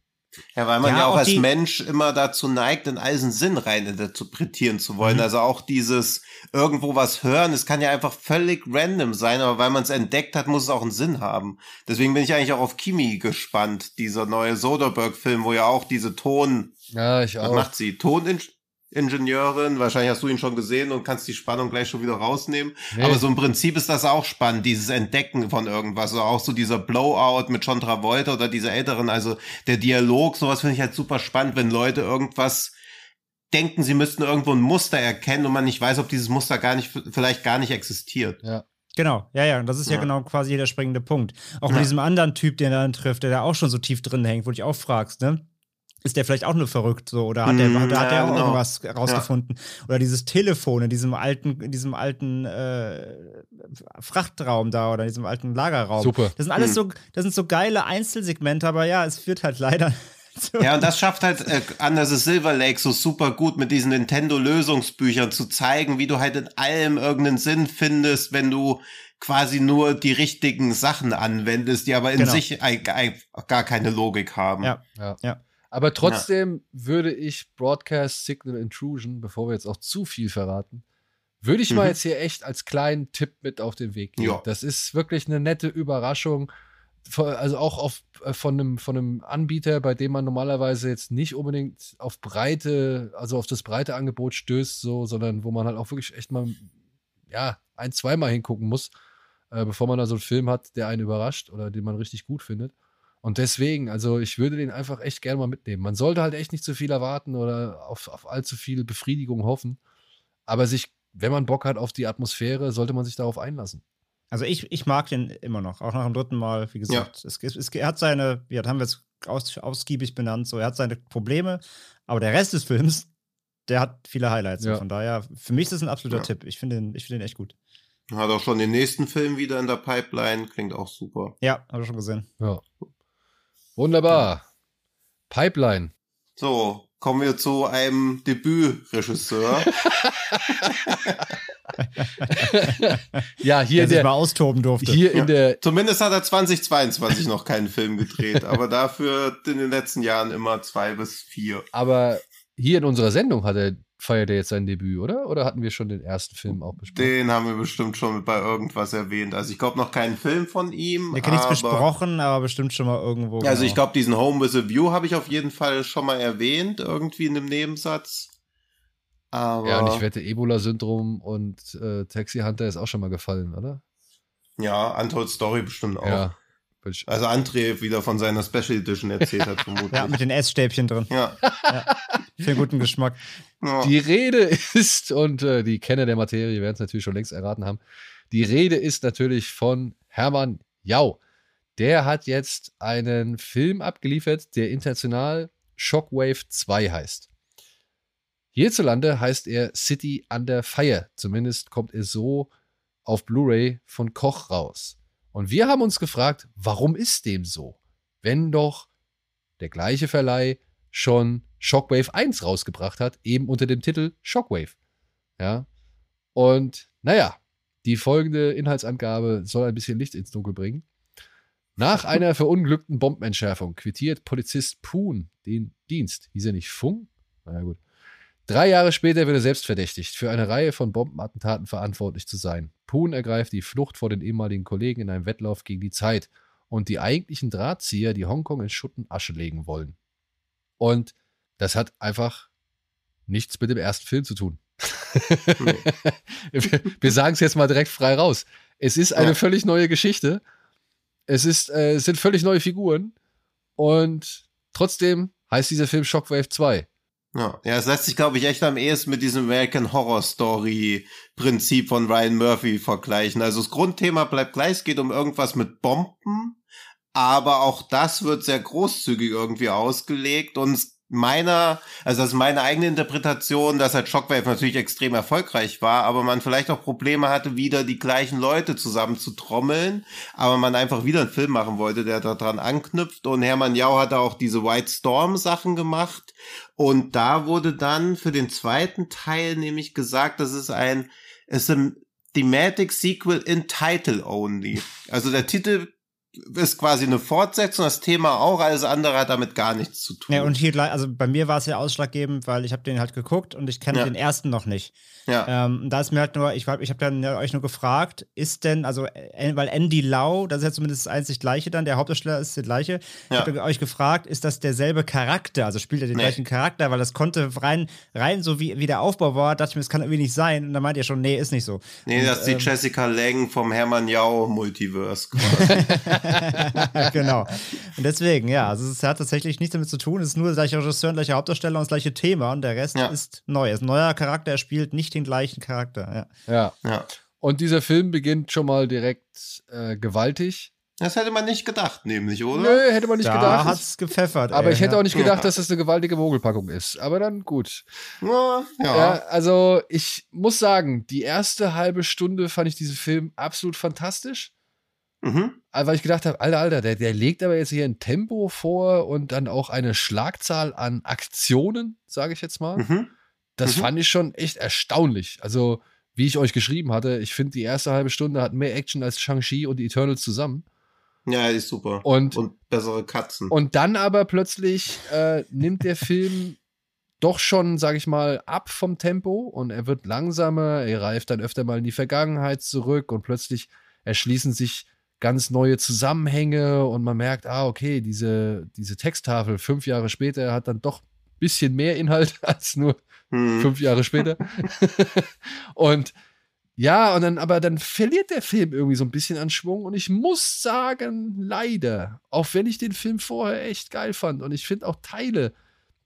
Ja, weil man Ja, ja, auch, auch als Mensch immer dazu neigt, in all Sinn rein interpretieren zu wollen. Mhm. Also auch dieses irgendwo was hören, es kann ja einfach völlig random sein, aber weil man es entdeckt hat, muss es auch einen Sinn haben. Deswegen bin ich eigentlich auch auf Kimi gespannt, dieser neue Soderbergh-Film, wo ja auch diese Ton, Ja, ich was auch. macht sie? Toningenieurin, wahrscheinlich hast du ihn schon gesehen und kannst die Spannung gleich schon wieder rausnehmen. Nee. Aber so im Prinzip ist das auch spannend, dieses Entdecken von irgendwas. Also auch so dieser Blowout mit John Travolta oder dieser älteren, also der Dialog, sowas finde ich halt super spannend, wenn Leute irgendwas denken, sie müssten irgendwo ein Muster erkennen und man nicht weiß, ob dieses Muster gar nicht, vielleicht gar nicht existiert. Ja. Genau, ja, ja. Und das ist ja, Ja. genau quasi der springende Punkt. Auch Ja. mit diesem anderen Typ, den er dann trifft, der da auch schon so tief drin hängt, wo du dich auch fragst, ne? Ist der vielleicht auch nur verrückt so oder hat der, Mm, hat, hat der ja, auch genau. irgendwas rausgefunden oder dieses Telefon in diesem alten in diesem alten äh, Frachtraum da oder in diesem alten Lagerraum Super. das sind alles Hm. so das sind so geile Einzelsegmente aber ja es führt halt leider zu Ja, und das schafft halt äh, Anders Silver Lake so super gut mit diesen Nintendo-Lösungsbüchern zu zeigen, wie du halt in allem irgendeinen Sinn findest, wenn du quasi nur die richtigen Sachen anwendest, die aber in Genau. sich ein, ein, gar keine Logik haben. Ja. Ja. Ja. Aber trotzdem würde ich Broadcast Signal Intrusion, bevor wir jetzt auch zu viel verraten, würde ich mal Mhm. jetzt hier echt als kleinen Tipp mit auf den Weg geben. Ja. Das ist wirklich eine nette Überraschung. Also auch auf, äh, von, einem, von einem Anbieter, bei dem man normalerweise jetzt nicht unbedingt auf breite, also auf das breite Angebot stößt, so, sondern wo man halt auch wirklich echt mal, ja, ein, zweimal hingucken muss, äh, bevor man da so einen Film hat, der einen überrascht oder den man richtig gut findet. Und deswegen, also ich würde den einfach echt gerne mal mitnehmen. Man sollte halt echt nicht zu viel erwarten oder auf, auf allzu viel Befriedigung hoffen. Aber sich, wenn man Bock hat auf die Atmosphäre, sollte man sich darauf einlassen. Also ich, ich mag den immer noch, auch nach dem dritten Mal, wie gesagt. Es, es, es, er hat seine, ja, das haben wir jetzt aus, ausgiebig benannt, so, er hat seine Probleme, aber der Rest des Films, der hat viele Highlights. Ja. Von daher, für mich ist das ein absoluter Ja. Tipp. Ich finde den, ich finde den echt gut. Hat auch schon den nächsten Film wieder in der Pipeline, klingt auch super. Ja, habe ich schon gesehen. Ja. Wunderbar. Pipeline. So, kommen wir zu einem Debütregisseur. Ja, hier, Der in sich der, mal austoben durfte. hier in der, Zumindest hat er 2022 noch keinen Film gedreht, aber dafür in den letzten Jahren immer zwei bis vier. aber hier in unserer Sendung hat er, feiert er jetzt sein Debüt, oder? Oder hatten wir schon den ersten Film auch besprochen? Den haben wir bestimmt schon bei irgendwas erwähnt. Also ich glaube noch keinen Film von ihm. Wir kennen nichts aber, besprochen, aber bestimmt schon mal irgendwo. Also ich genau. glaube, diesen Home with a View habe ich auf jeden Fall schon mal erwähnt, irgendwie in einem Nebensatz. Aber Ja, und ich wette, Ebola-Syndrom und äh, Taxi Hunter ist auch schon mal gefallen, oder? ja, Untold Story bestimmt auch. Ja. Ich- Also André wieder von seiner Special Edition erzählt hat, vermutlich. Ja, mit den Essstäbchen drin. ja. Für guten Geschmack. ja. Die Rede ist, und äh, die Kenner der Materie werden es natürlich schon längst erraten haben, die Rede ist natürlich von Hermann Jau. Der hat jetzt einen Film abgeliefert, der international Shockwave 2 heißt. Hierzulande heißt er City Under Fire. Zumindest kommt er so auf Blu-ray von Koch raus. Und wir haben uns gefragt, warum ist dem so? Wenn doch der gleiche Verleih schon Shockwave 1 rausgebracht hat, eben unter dem Titel Shockwave. Ja. Und naja, die folgende Inhaltsangabe soll ein bisschen Licht ins Dunkel bringen. Nach einer verunglückten Bombenentschärfung quittiert Polizist Poon den Dienst. Hieß er nicht Fung? Na ja, gut. Drei Jahre später wird er selbst verdächtigt, für eine Reihe von Bombenattentaten verantwortlich zu sein. Poon ergreift die Flucht vor den ehemaligen Kollegen in einem Wettlauf gegen die Zeit und die eigentlichen Drahtzieher, die Hongkong in Schutt und Asche legen wollen. Und das hat einfach nichts mit dem ersten Film zu tun. wir wir sagen es jetzt mal direkt frei raus. Es ist eine Ja. völlig neue Geschichte. Es, ist, äh, es sind völlig neue Figuren. Und trotzdem heißt dieser Film Shockwave 2. Ja, ja, es lässt sich, glaube ich, echt am ehesten mit diesem American Horror Story Prinzip von Ryan Murphy vergleichen. Also das Grundthema bleibt gleich, es geht um irgendwas mit Bomben, aber auch das wird sehr großzügig irgendwie ausgelegt und meiner, also das ist meine eigene Interpretation, dass halt Shockwave natürlich extrem erfolgreich war, aber man vielleicht auch Probleme hatte, wieder die gleichen Leute zusammen zu trommeln, aber man einfach wieder einen Film machen wollte, der daran anknüpft und Hermann Jau hat auch diese White Storm Sachen gemacht und da wurde dann für den zweiten Teil nämlich gesagt, das ist ein, es ist ein Thematic Sequel in Title Only. Also der Titel ist quasi eine Fortsetzung, das Thema auch, alles andere hat damit gar nichts zu tun. Ja, und hier also bei mir war es ja ausschlaggebend, weil ich habe den halt geguckt und ich kenne Ja. den ersten noch nicht. ja. Ähm, und da ist mir halt nur, ich, hab- ich habe dann ja euch nur gefragt, ist denn, also, äh, weil Andy Lau, das ist ja zumindest das einzig gleiche dann, der Hauptdarsteller ist der gleiche. Ich Ja. habe euch gefragt, ist das derselbe Charakter? Also spielt er den Nee. gleichen Charakter? Weil das konnte rein, rein so wie, wie der Aufbau war, dachte ich mir, das kann irgendwie nicht sein. Und dann meint ihr schon, nee, ist nicht so. Nee, und, das ist die ähm, Jessica Lang vom Hermann Jau Multiverse. quasi. genau. Und deswegen, ja, also es hat tatsächlich nichts damit zu tun. Es ist nur der gleiche Regisseur, gleicher Hauptdarsteller und das gleiche Thema. Und der Rest Ja. ist neu. Es ist ein neuer Charakter, er spielt nicht den gleichen Charakter. Ja. Ja. ja. Und dieser Film beginnt schon mal direkt äh, gewaltig. Das hätte man nicht gedacht, nämlich, oder? Nö, hätte man nicht da gedacht. hat's gepfeffert. aber ey, ich hätte ja. auch nicht gedacht, dass das eine gewaltige Mogelpackung ist. Aber dann gut. Ja, Ja. ja. also ich muss sagen, die erste halbe Stunde fand ich diesen Film absolut fantastisch. Mhm. Äh, Weil ich gedacht habe, Alter, Alter, der, der legt aber jetzt hier ein Tempo vor und dann auch eine Schlagzahl an Aktionen, sage ich jetzt mal. Mhm. Das Mhm. fand ich schon echt erstaunlich. Also, wie ich euch geschrieben hatte, ich finde, die erste halbe Stunde hat mehr Action als Shang-Chi und die Eternals zusammen. Ja, die ist super. Und, Und bessere Katzen. und dann aber plötzlich äh, nimmt der Film doch schon, sag ich mal, ab vom Tempo und er wird langsamer, er reift dann öfter mal in die Vergangenheit zurück und plötzlich erschließen sich ganz neue Zusammenhänge und man merkt, ah, okay, diese, diese Texttafel fünf Jahre später hat dann doch ein bisschen mehr Inhalt als nur Mhm. fünf Jahre später. und ja, und dann, aber dann verliert der Film irgendwie so ein bisschen an Schwung. Und ich muss sagen, leider, auch wenn ich den Film vorher echt geil fand und ich finde auch Teile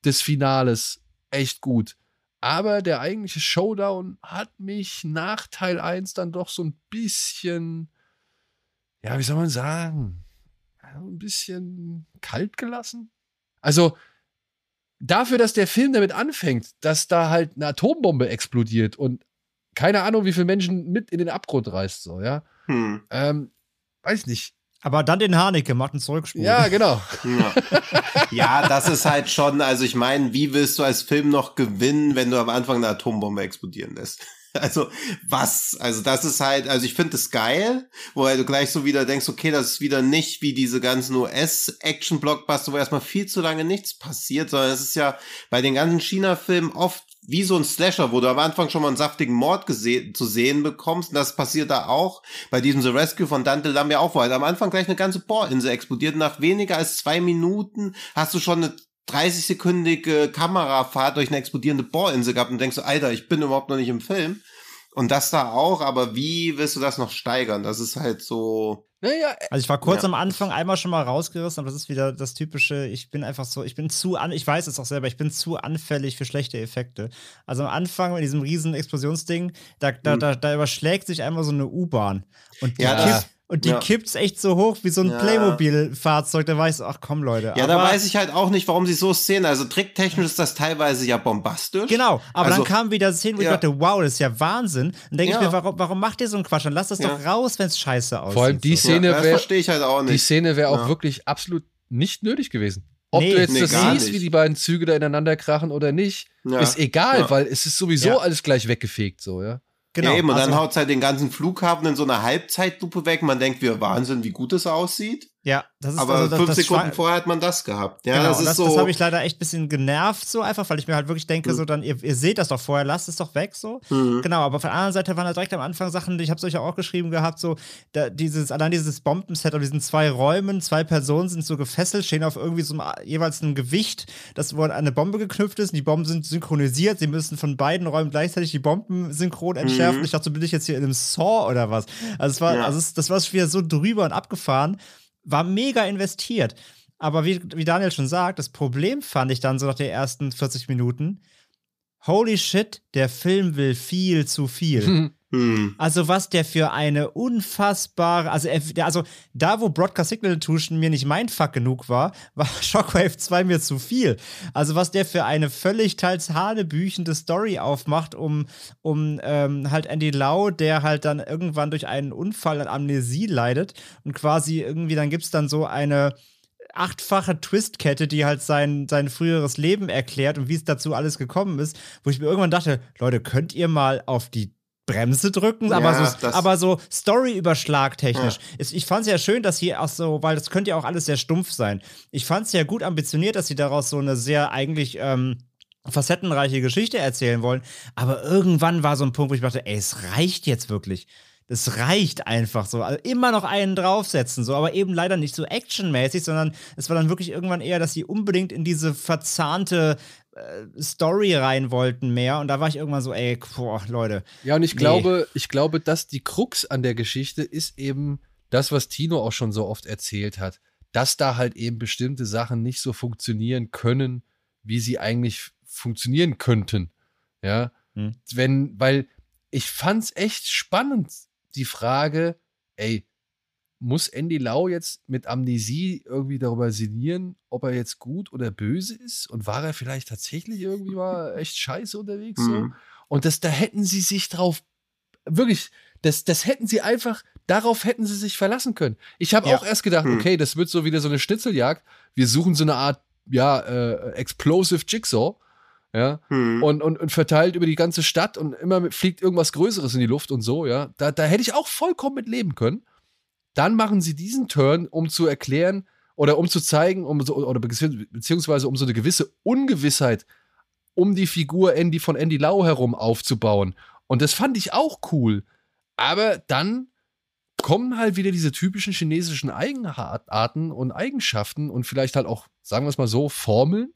des Finales echt gut. Aber der eigentliche Showdown hat mich nach Teil 1 dann doch so ein bisschen, ja, wie soll man sagen, ein bisschen kalt gelassen. Also, dafür, dass der Film damit anfängt, dass da halt eine Atombombe explodiert und keine Ahnung, wie viele Menschen mit in den Abgrund reißt, so, ja. Hm. Ähm, weiß nicht. Aber dann den Haneke macht einen Zurückspul. Ja, genau. Ja. ja, das ist halt schon, also ich meine, wie willst du als Film noch gewinnen, wenn du am Anfang eine Atombombe explodieren lässt? Also, was? Also, das ist halt, also ich finde es geil, wo du gleich so wieder denkst, okay, das ist wieder nicht wie diese ganzen US-Action-Blockbuster, wo erstmal viel zu lange nichts passiert, sondern es ist ja bei den ganzen China-Filmen oft wie so ein Slasher, wo du am Anfang schon mal einen saftigen Mord zu sehen bekommst. Und das passiert da auch bei diesem The Rescue von Dante Lam ja auch, wo halt am Anfang gleich eine ganze Bohrinsel explodiert. Nach weniger als zwei Minuten hast du schon eine 30-sekündige Kamerafahrt durch eine explodierende Bohrinsel gehabt und denkst so, Alter, ich bin überhaupt noch nicht im Film. Und das da auch, aber wie willst du das noch steigern? Das ist halt so. Naja, Also ich war kurz Ja. am Anfang einmal schon mal rausgerissen, aber das ist wieder das typische, ich bin einfach so, ich bin zu an, ich weiß es auch selber, ich bin zu anfällig für schlechte Effekte. Also am Anfang mit diesem riesen Explosionsding, da, da, Mhm. da, da überschlägt sich einmal so eine U-Bahn und die, Ja, kippt, und die ja. kippt's echt so hoch wie so ein Ja. Playmobil-Fahrzeug, da weiß ich, ach komm Leute. Ja, aber, da weiß ich halt auch nicht, warum sie so Szenen. Also tricktechnisch ist das teilweise ja bombastisch. Genau, aber Also- dann kamen wieder Szenen, wo Ja. ich dachte, wow, das ist ja Wahnsinn. Dann denke ich mir, warum, warum macht ihr so einen Quatsch? Dann lasst das Ja. doch raus, wenn es scheiße aussieht. Vor allem die so. Szene ja, das wär- verstehe ich halt auch die nicht. Szene wäre auch Ja. wirklich absolut nicht nötig gewesen. Ob Nee. du jetzt Nee, das siehst, nicht. wie die beiden Züge da ineinander krachen oder nicht, Ja. ist egal, Ja. weil es ist sowieso Ja. alles gleich weggefegt, so, ja. Genau. ja, eben, und dann also- haut's halt den ganzen Flughafen in so einer Halbzeitlupe weg. Man denkt, wir Wahnsinn, wie gut es aussieht. Ja, das ist Aber also das, fünf das Sekunden schwa- vorher hat man das gehabt. Ja, genau, das das, so. das habe ich leider echt ein bisschen genervt, so einfach, weil ich mir halt wirklich denke, Mhm. so dann, ihr, ihr seht das doch vorher, lasst es doch weg, so. Mhm. Genau, aber von der anderen Seite waren da direkt am Anfang Sachen, ich habe es euch ja auch geschrieben gehabt, so, da, dieses, allein dieses Bombenset auf diesen zwei Räumen, zwei Personen sind so gefesselt, stehen auf irgendwie so einem, jeweils einem Gewicht, das wo an eine Bombe geknüpft ist, und die Bomben sind synchronisiert, sie müssen von beiden Räumen gleichzeitig die Bomben synchron entschärfen. Mhm. Ich dachte, so bin ich jetzt hier in einem Saw oder was. Also es war, Ja. also das war wieder so drüber und abgefahren, war mega investiert. Aber wie, wie Daniel schon sagt, das Problem fand ich dann so nach den ersten 40 Minuten, holy shit, der Film will viel zu viel. Hm. Also was der für eine unfassbare, also, also da, wo Broadcast Signal Tuschen mir nicht mein Fuck genug war, war Shockwave 2 mir zu viel. Also was der für eine völlig teils hanebüchende Story aufmacht, um, um ähm, halt Andy Lau, der halt dann irgendwann durch einen Unfall an Amnesie leidet und quasi irgendwie, dann gibt's dann so eine achtfache Twistkette, die halt sein, sein früheres Leben erklärt und wie es dazu alles gekommen ist, wo ich mir irgendwann dachte, Leute, könnt ihr mal auf die Bremse drücken, Ja, aber so, aber so Story-Überschlag technisch. Es- Ich fand es ja schön, dass hier auch so, weil das könnte ja auch alles sehr stumpf sein. Ich fand es ja gut ambitioniert, dass sie daraus so eine sehr eigentlich ähm, facettenreiche Geschichte erzählen wollen. Aber irgendwann war so ein Punkt, wo ich dachte, ey, es reicht jetzt wirklich. Es reicht einfach so. Also immer noch einen draufsetzen, so, aber eben leider nicht so actionmäßig, sondern es war dann wirklich irgendwann eher, dass sie unbedingt in diese verzahnte Story rein wollten mehr. Und da war ich irgendwann so, ey, boah, Leute. Ja, und ich Nee. glaube, ich glaube, dass die Krux an der Geschichte ist eben das, was Tino auch schon so oft erzählt hat, dass da halt eben bestimmte Sachen nicht so funktionieren können, wie sie eigentlich funktionieren könnten. Ja, Hm. wenn, weil ich fand's echt spannend, die Frage, ey, muss Andy Lau jetzt mit Amnesie irgendwie darüber sinnieren, ob er jetzt gut oder böse ist? Und war er vielleicht tatsächlich irgendwie mal echt scheiße unterwegs? So? Mhm. Und das, da hätten sie sich drauf, wirklich, das, das hätten sie einfach, darauf hätten sie sich verlassen können. Ich habe Ja. auch erst gedacht, Hm. okay, das wird so wieder so eine Schnitzeljagd. Wir suchen so eine Art, ja, äh, Explosive Jigsaw. Ja, Hm. und, und, und verteilt über die ganze Stadt und immer mit- fliegt irgendwas Größeres in die Luft und so, ja. Da, da hätte ich auch vollkommen mit leben können. Dann machen sie diesen Turn, um zu erklären oder um zu zeigen, um so, oder bezieh- beziehungsweise um so eine gewisse Ungewissheit um die Figur Andy von Andy Lau herum aufzubauen. Und das fand ich auch cool. Aber dann kommen halt wieder diese typischen chinesischen Eigenarten und Eigenschaften und vielleicht halt auch, sagen wir es mal so, Formeln,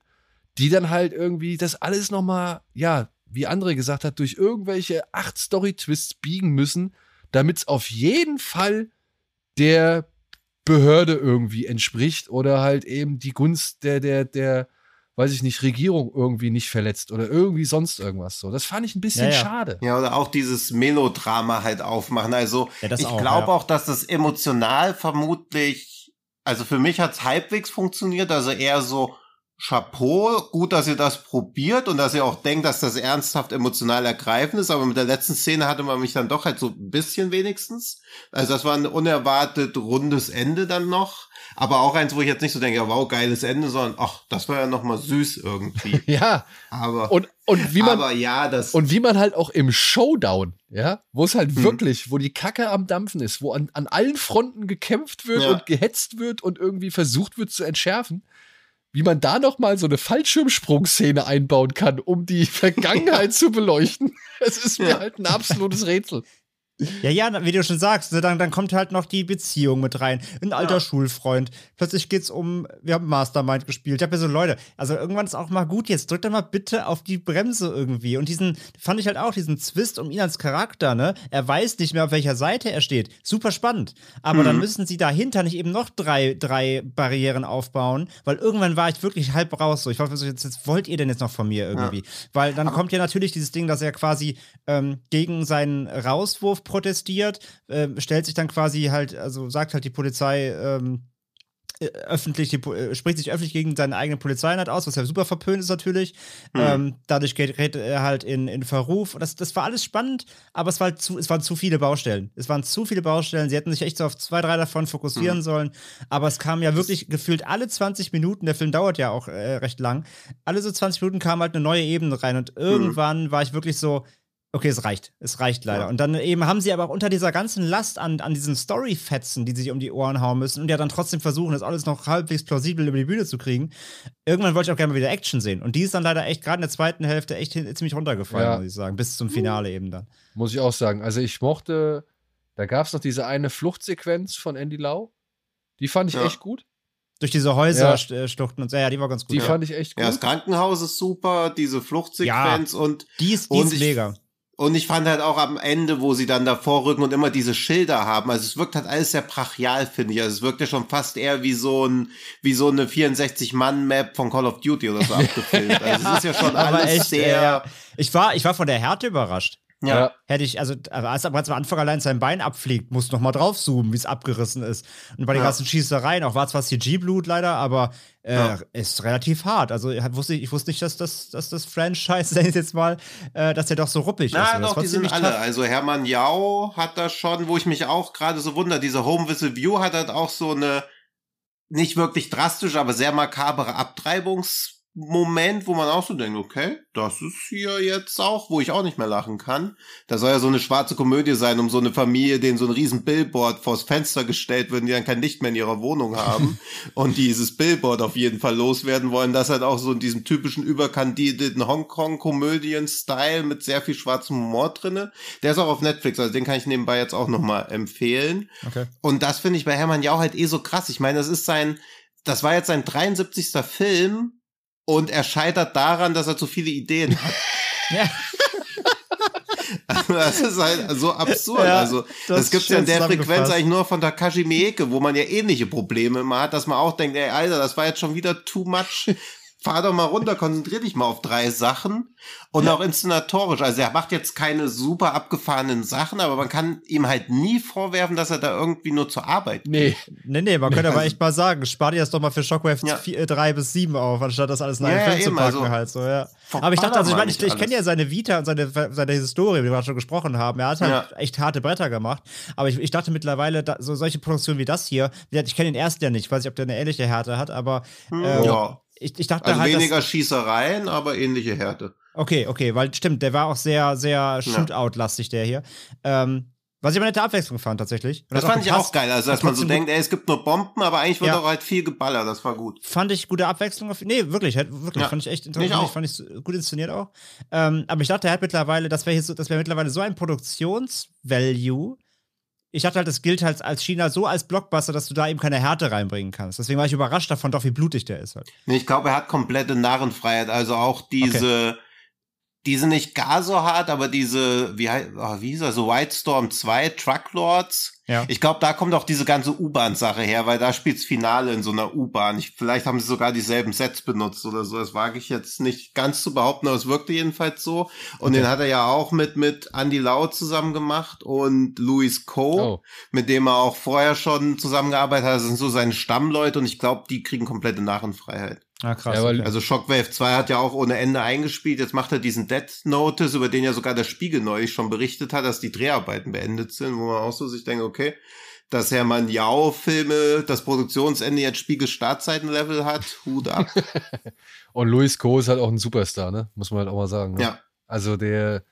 die dann halt irgendwie das alles nochmal, ja, wie André gesagt hat, durch irgendwelche acht Story-Twists biegen müssen, damit es auf jeden Fall der Behörde irgendwie entspricht oder halt eben die Gunst der, der, der, weiß ich nicht, Regierung irgendwie nicht verletzt oder irgendwie sonst irgendwas so. Das fand ich ein bisschen Ja, ja. schade. Ja, oder auch dieses Melodrama halt aufmachen. Also Ja, ich glaube ja. auch, dass das emotional vermutlich, also für mich hat's halbwegs funktioniert, also eher so Chapeau, gut, dass ihr das probiert und dass ihr auch denkt, dass das ernsthaft emotional ergreifend ist, aber mit der letzten Szene hatte man mich dann doch halt so ein bisschen wenigstens. Also das war ein unerwartet rundes Ende dann noch, aber auch eins, wo ich jetzt nicht so denke, ja, wow, geiles Ende, sondern ach, das war ja noch mal süß irgendwie. Ja, Aber und, und wie man, aber ja, das Und wie man halt auch im Showdown, ja, wo es halt Mhm. wirklich, wo die Kacke am Dampfen ist, wo an, an allen Fronten gekämpft wird Ja. und gehetzt wird und irgendwie versucht wird zu entschärfen, wie man da noch mal so eine Fallschirmsprungszene einbauen kann, um die Vergangenheit zu beleuchten. Es ist mir halt ein absolutes Rätsel. Ja, ja, wie du schon sagst, ne, dann, dann kommt halt noch die Beziehung mit rein. Ein alter Ja. Schulfreund. Plötzlich geht's um, wir haben Mastermind gespielt. Ich habe ja so Leute, also irgendwann ist auch mal gut jetzt. Drückt doch mal bitte auf die Bremse irgendwie. Und diesen, fand ich halt auch, diesen Zwist um ihn als Charakter, ne? Er weiß nicht mehr, auf welcher Seite er steht. Super spannend. Aber dann müssen sie dahinter nicht eben noch drei, drei Barrieren aufbauen, weil irgendwann war ich wirklich halb raus. So, ich war so, jetzt, jetzt wollt ihr denn jetzt noch von mir irgendwie? Weil dann kommt ja natürlich dieses Ding, dass er quasi ähm, gegen seinen Rauswurf protestiert, ähm, stellt sich dann quasi halt, also sagt halt die Polizei, ähm, äh, öffentlich, die, äh, spricht sich öffentlich gegen seine eigene Polizeieinheit aus, was ja super verpönt ist natürlich. Ähm, dadurch geht, gerät er halt in, in Verruf. Und Das, das war alles spannend, aber es, war halt zu, es waren zu viele Baustellen. Es waren zu viele Baustellen. Sie hätten sich echt so auf zwei, drei davon fokussieren sollen. Aber es kam ja wirklich gefühlt alle 20 Minuten, der Film dauert ja auch äh, recht lang, alle so 20 Minuten kam halt eine neue Ebene rein. Und irgendwann war ich wirklich so, Okay, es reicht. Es reicht leider. Ja. Und dann eben haben sie aber auch unter dieser ganzen Last an, an diesen Story-Fetzen, die sie sich um die Ohren hauen müssen und ja dann trotzdem versuchen, das alles noch halbwegs plausibel über die Bühne zu kriegen. Irgendwann wollte ich auch gerne mal wieder Action sehen. Und die ist dann leider echt gerade in der zweiten Hälfte echt ziemlich runtergefallen, Ja. muss ich sagen. Bis zum Finale eben dann. Muss ich auch sagen. Also ich mochte, da gab es noch diese eine Fluchtsequenz von Andy Lau. Die fand ich Ja. echt gut. Durch diese Häuserschluchten und so, ja, die war ganz gut. Die ja. fand ich echt Ja, das gut. Krankenhaus ist super, diese Fluchtsequenz und die ist, die Und ist ich- mega. Und ich fand halt auch am Ende, wo sie dann davor rücken und immer diese Schilder haben, also es wirkt halt alles sehr brachial, finde ich. Also es wirkt ja schon fast eher wie so ein, wie so eine 64-Mann-Map von Call of Duty oder so abgefilmt. Also es ist ja schon Aber alles echt, sehr, ja. Ich war, ich war von der Härte überrascht. Ja. Hätte ich, also, als, als am Anfang allein sein Bein abfliegt, musst du noch mal drauf zoomen, wie es abgerissen ist. Und bei den Ja. ganzen Schießereien, auch war zwar CG-Blut leider, aber äh, Ja. ist relativ hart. Also ich wusste, ich wusste nicht, dass das, dass das Franchise, sag ich jetzt mal, äh, dass der doch so ruppig ist. Na Und das doch, war die sind alle. tough. Also Hermann Jau hat das schon, wo ich mich auch gerade so wundere, diese Home Whistle View hat halt auch so eine nicht wirklich drastisch, aber sehr makabere Abtreibungsmoment, wo man auch so denkt, okay, das ist hier jetzt auch, wo ich auch nicht mehr lachen kann. Da soll ja so eine schwarze Komödie sein, um so eine Familie, denen so ein riesen Billboard vors Fenster gestellt wird, die dann kein Licht mehr in ihrer Wohnung haben und dieses Billboard auf jeden Fall loswerden wollen. Das halt auch so in diesem typischen überkandidierten Hongkong-Komödien-Style mit sehr viel schwarzem Humor drinne. Der ist auch auf Netflix, also den kann ich nebenbei jetzt auch nochmal empfehlen. Okay. Und das finde ich bei Hermann Jau halt eh so krass. Ich meine, das ist sein, das war jetzt sein 73. Film und er scheitert daran, dass er zu viele Ideen hat. Ja. das ist halt so absurd. Ja, also, das das, ist gibt's ja in der Frequenz eigentlich nur von Takashi Miike, wo man ja ähnliche Probleme immer hat, dass man auch denkt, ey, Alter, das war jetzt schon wieder too much fahr doch mal runter, konzentrier dich mal auf drei Sachen und auch inszenatorisch. Also er macht jetzt keine super abgefahrenen Sachen, aber man kann ihm halt nie vorwerfen, dass er da irgendwie nur zur Arbeit geht. Nee. Nee, nee, man könnte also- aber echt mal sagen, spar dir das doch mal für Shockwave Ja. 4, 3 bis 7 auf, anstatt das alles in Ja, einen ja, Film zu packen also, halt so, ja. Aber ich dachte, also ich meine, ich, ich kenne ja seine Vita und seine, seine Historie, wie wir gerade schon gesprochen haben. Er hat halt Ja. echt harte Bretter gemacht. Aber ich, ich dachte mittlerweile, da, so solche Produktionen wie das hier, ich kenne den ersten ja nicht, ich weiß nicht, ob der eine ähnliche Härte hat, aber ähm, ja. Ich, ich dachte Also halt, weniger Schießereien, aber ähnliche Härte. Okay, okay, weil stimmt, der war auch sehr, sehr Shootout-lastig, der hier. Ähm, was ich aber eine nette Abwechslung fand, tatsächlich. Und Das hat fand ich gepasst. auch geil. Also, dass man so denkt, ey, es gibt nur Bomben, aber eigentlich wird Ja. auch halt viel geballert. Das war gut. Fand ich gute Abwechslung. Auf, nee, wirklich, wirklich, Ja. fand ich echt Ich interessant. auch. Fand ich gut inszeniert auch. Ähm, aber ich dachte, er hat mittlerweile, das wäre so, das wäre mittlerweile so ein Produktionsvalue. Ich dachte halt, das gilt halt als China so als Blockbuster, dass du da eben keine Härte reinbringen kannst. Deswegen war ich überrascht davon, doch wie blutig der ist halt. Nee, ich glaube, er hat komplette Narrenfreiheit. Also auch diese, diese nicht gar so hart, aber diese, wie, oh, wie hieß er, so White Storm 2, Trucklords. Ja. Ich glaube, da kommt auch diese ganze U-Bahn-Sache her, weil da spielt's Finale in so einer U-Bahn. Ich- Vielleicht haben sie sogar dieselben Sets benutzt oder so. Das wage ich jetzt nicht ganz zu behaupten, aber es wirkte jedenfalls so. Und Okay. den hat er ja auch mit, mit Andy Lau zusammen gemacht und Louis Coe Oh. mit dem er auch vorher schon zusammengearbeitet hat. Das sind so seine Stammleute und ich glaube, die kriegen komplette Narrenfreiheit. Ah, krass. Ja, weil- okay. Also Shockwave 2 hat ja auch ohne Ende eingespielt. Jetzt macht er diesen Death Notice, über den ja sogar der Spiegel neulich schon berichtet hat, dass die Dreharbeiten beendet sind, wo man auch so sich denkt, okay, dass Hermann Yao Filme das Produktionsende jetzt Spiegel Startseitenlevel hat, Hut ab. Und Luis Co. ist halt auch ein Superstar, ne? Muss man halt auch mal sagen. Ne? ja. Also der,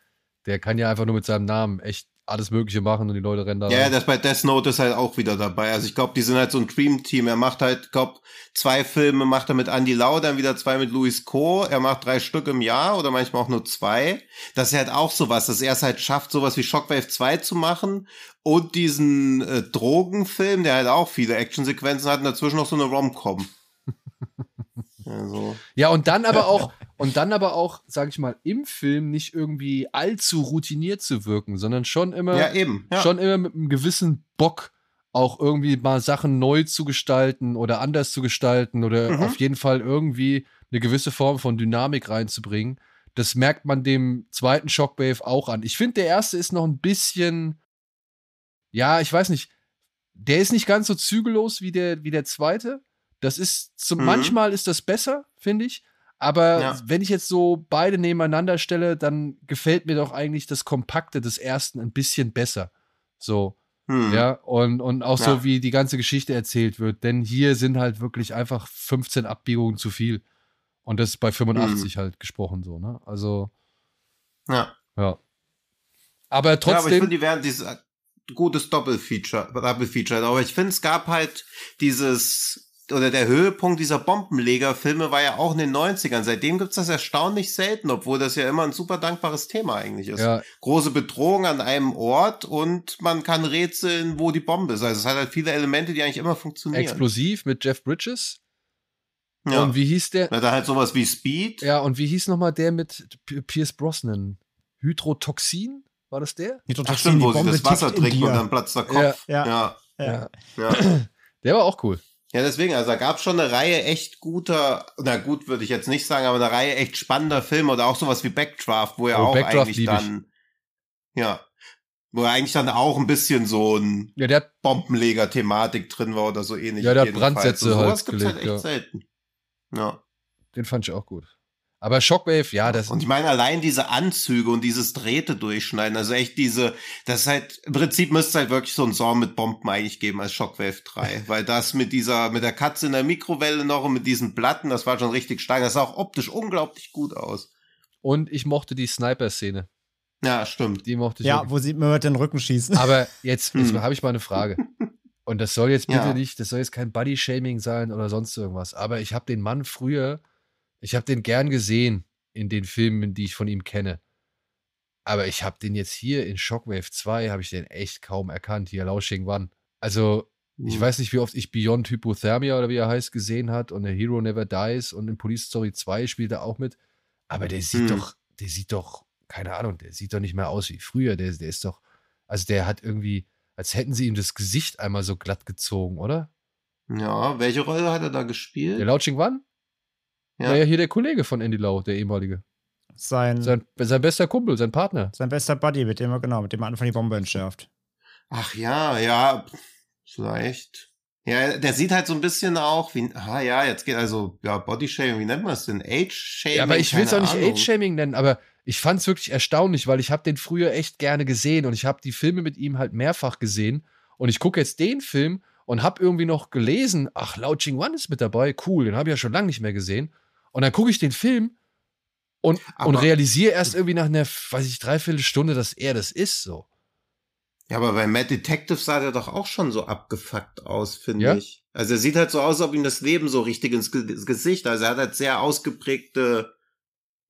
der kann ja einfach nur mit seinem Namen echt alles Mögliche machen und die Leute rennen da. Ja, rein. das bei Death Note ist halt auch wieder dabei. Also ich glaube, die sind halt so ein Dream-Team. Er macht halt, glaub, zwei Filme macht er mit Andy Lau, dann wieder zwei mit Louis Co. Er macht drei Stück im Jahr oder manchmal auch nur zwei. Das ist halt auch sowas, dass er es halt schafft, sowas wie Shockwave 2 zu machen und diesen äh, Drogenfilm, der halt auch viele Actionsequenzen hat und dazwischen noch so eine Rom-Com. also, Ja, und dann aber auch, und dann aber auch, sag ich mal, im Film nicht irgendwie allzu routiniert zu wirken, sondern schon immer, ja, eben. Ja. schon immer mit einem gewissen Bock auch irgendwie mal Sachen neu zu gestalten oder anders zu gestalten oder Mhm. auf jeden Fall irgendwie eine gewisse Form von Dynamik reinzubringen. Das merkt man dem zweiten Shockwave auch an. Ich finde, der erste ist noch ein bisschen, ja, ich weiß nicht, der ist nicht ganz so zügellos wie der, wie der zweite. Das ist, zum, Mhm. manchmal ist das besser, finde ich. Aber Ja. wenn ich jetzt so beide nebeneinander stelle, dann gefällt mir doch eigentlich das Kompakte des ersten ein bisschen besser. So, Hm. ja, und, und auch Ja. so, wie die ganze Geschichte erzählt wird. Denn hier sind halt wirklich einfach 15 Abbiegungen zu viel. Und das ist bei 85 halt gesprochen so, ne? Also, ja. ja. Aber Ja, aber ich trotzdem, finde, die wären dieses äh, gutes Doppelfeature, Doppelfeature. Aber ich finde, es gab halt dieses, oder der Höhepunkt dieser Bombenleger-Filme war ja auch in den 90ern. Seitdem gibt's das erstaunlich selten, obwohl das ja immer ein super dankbares Thema eigentlich ist. ja, Große Bedrohung an einem Ort und man kann rätseln, wo die Bombe ist. Also es hat halt viele Elemente, die eigentlich immer funktionieren. explosiv mit Jeff Bridges. Ja. Und wie hieß der? Na, da halt sowas wie Speed. Ja, und wie hieß nochmal der mit P Pierce Brosnan? Hydrotoxin? War das der? Ach stimmt, wo sie das Wasser trinken und dann platzt der Kopf. Ja. ja. Ja. ja. Der war auch cool. Ja, deswegen, also da gab schon eine Reihe echt guter, na gut, würde ich jetzt nicht sagen, aber eine Reihe echt spannender Filme oder auch sowas wie Backdraft, wo ja Oh, auch Backdraft eigentlich ich. dann, ja, wo ja eigentlich dann auch ein bisschen so ein Ja, der Bombenleger-Thematik drin war oder so ähnlich. Ja, der. Brandsätze so, halt sowas gibt's halt echt gelegt, ja. selten. Ja. Den fand ich auch gut. Aber Shockwave, ja, das. Und ich meine, allein diese Anzüge und dieses Drähte durchschneiden, also echt diese, das ist halt, im Prinzip müsste es halt wirklich so ein Song mit Bomben eigentlich geben als Shockwave 3. weil das mit dieser, mit der Katze in der Mikrowelle noch und mit diesen Platten, das war schon richtig stark. Das sah auch optisch unglaublich gut aus. Und ich mochte die Sniper-Szene. Ja, stimmt. Die mochte ich. Ja, wirklich. wo sie mir mit den Rücken schießen. Aber jetzt, jetzt Hm. habe ich mal eine Frage. Und das soll jetzt bitte Ja. nicht, das soll jetzt kein Body-Shaming sein oder sonst irgendwas. Aber ich habe den Mann früher, ich habe den gern gesehen in den Filmen, die ich von ihm kenne. Aber ich habe den jetzt hier in Shockwave 2, habe ich den echt kaum erkannt, hier Lausching One. Also, ich Hm. weiß nicht, wie oft ich Beyond Hypothermia oder wie er heißt gesehen hat und A Hero Never Dies und in Police Story 2 spielt er auch mit. Aber der sieht Hm. doch, der sieht doch, keine Ahnung, der sieht doch nicht mehr aus wie früher. Der, der ist doch, also der hat irgendwie, als hätten sie ihm das Gesicht einmal so glatt gezogen, oder? Ja, welche Rolle hat er da gespielt? Der Lauching One? Ja. Naja, hier der Kollege von Andy Lau, der ehemalige. Sein, Sein, sein bester Kumpel, sein Partner. sein bester Buddy, mit dem er, genau, mit dem er Anfang die Bombe entschärft. Ach ja, ja, vielleicht. Ja, der sieht halt so ein bisschen auch wie, ah ja, jetzt geht also, ja, Bodyshaming, wie nennt man das denn? Age-Shaming? Ja, aber ich will es auch nicht. Age-Shaming nennen, aber ich fand es wirklich erstaunlich, weil ich habe den früher echt gerne gesehen und ich habe die Filme mit ihm halt mehrfach gesehen und ich gucke jetzt den Film und habe irgendwie noch gelesen, ach, Lao Ching Wan ist mit dabei, cool, den habe ich ja schon lange nicht mehr gesehen und dann gucke ich den Film und, und realisiere erst irgendwie nach einer, weiß ich, dreiviertel Stunde, dass er das ist, so. Ja, aber bei Mad Detective sah der doch auch schon so abgefuckt aus, finde Ja? ich. Also er sieht halt so aus, als ob ihm das Leben so richtig ins Ge Gesicht, also er hat halt sehr ausgeprägte,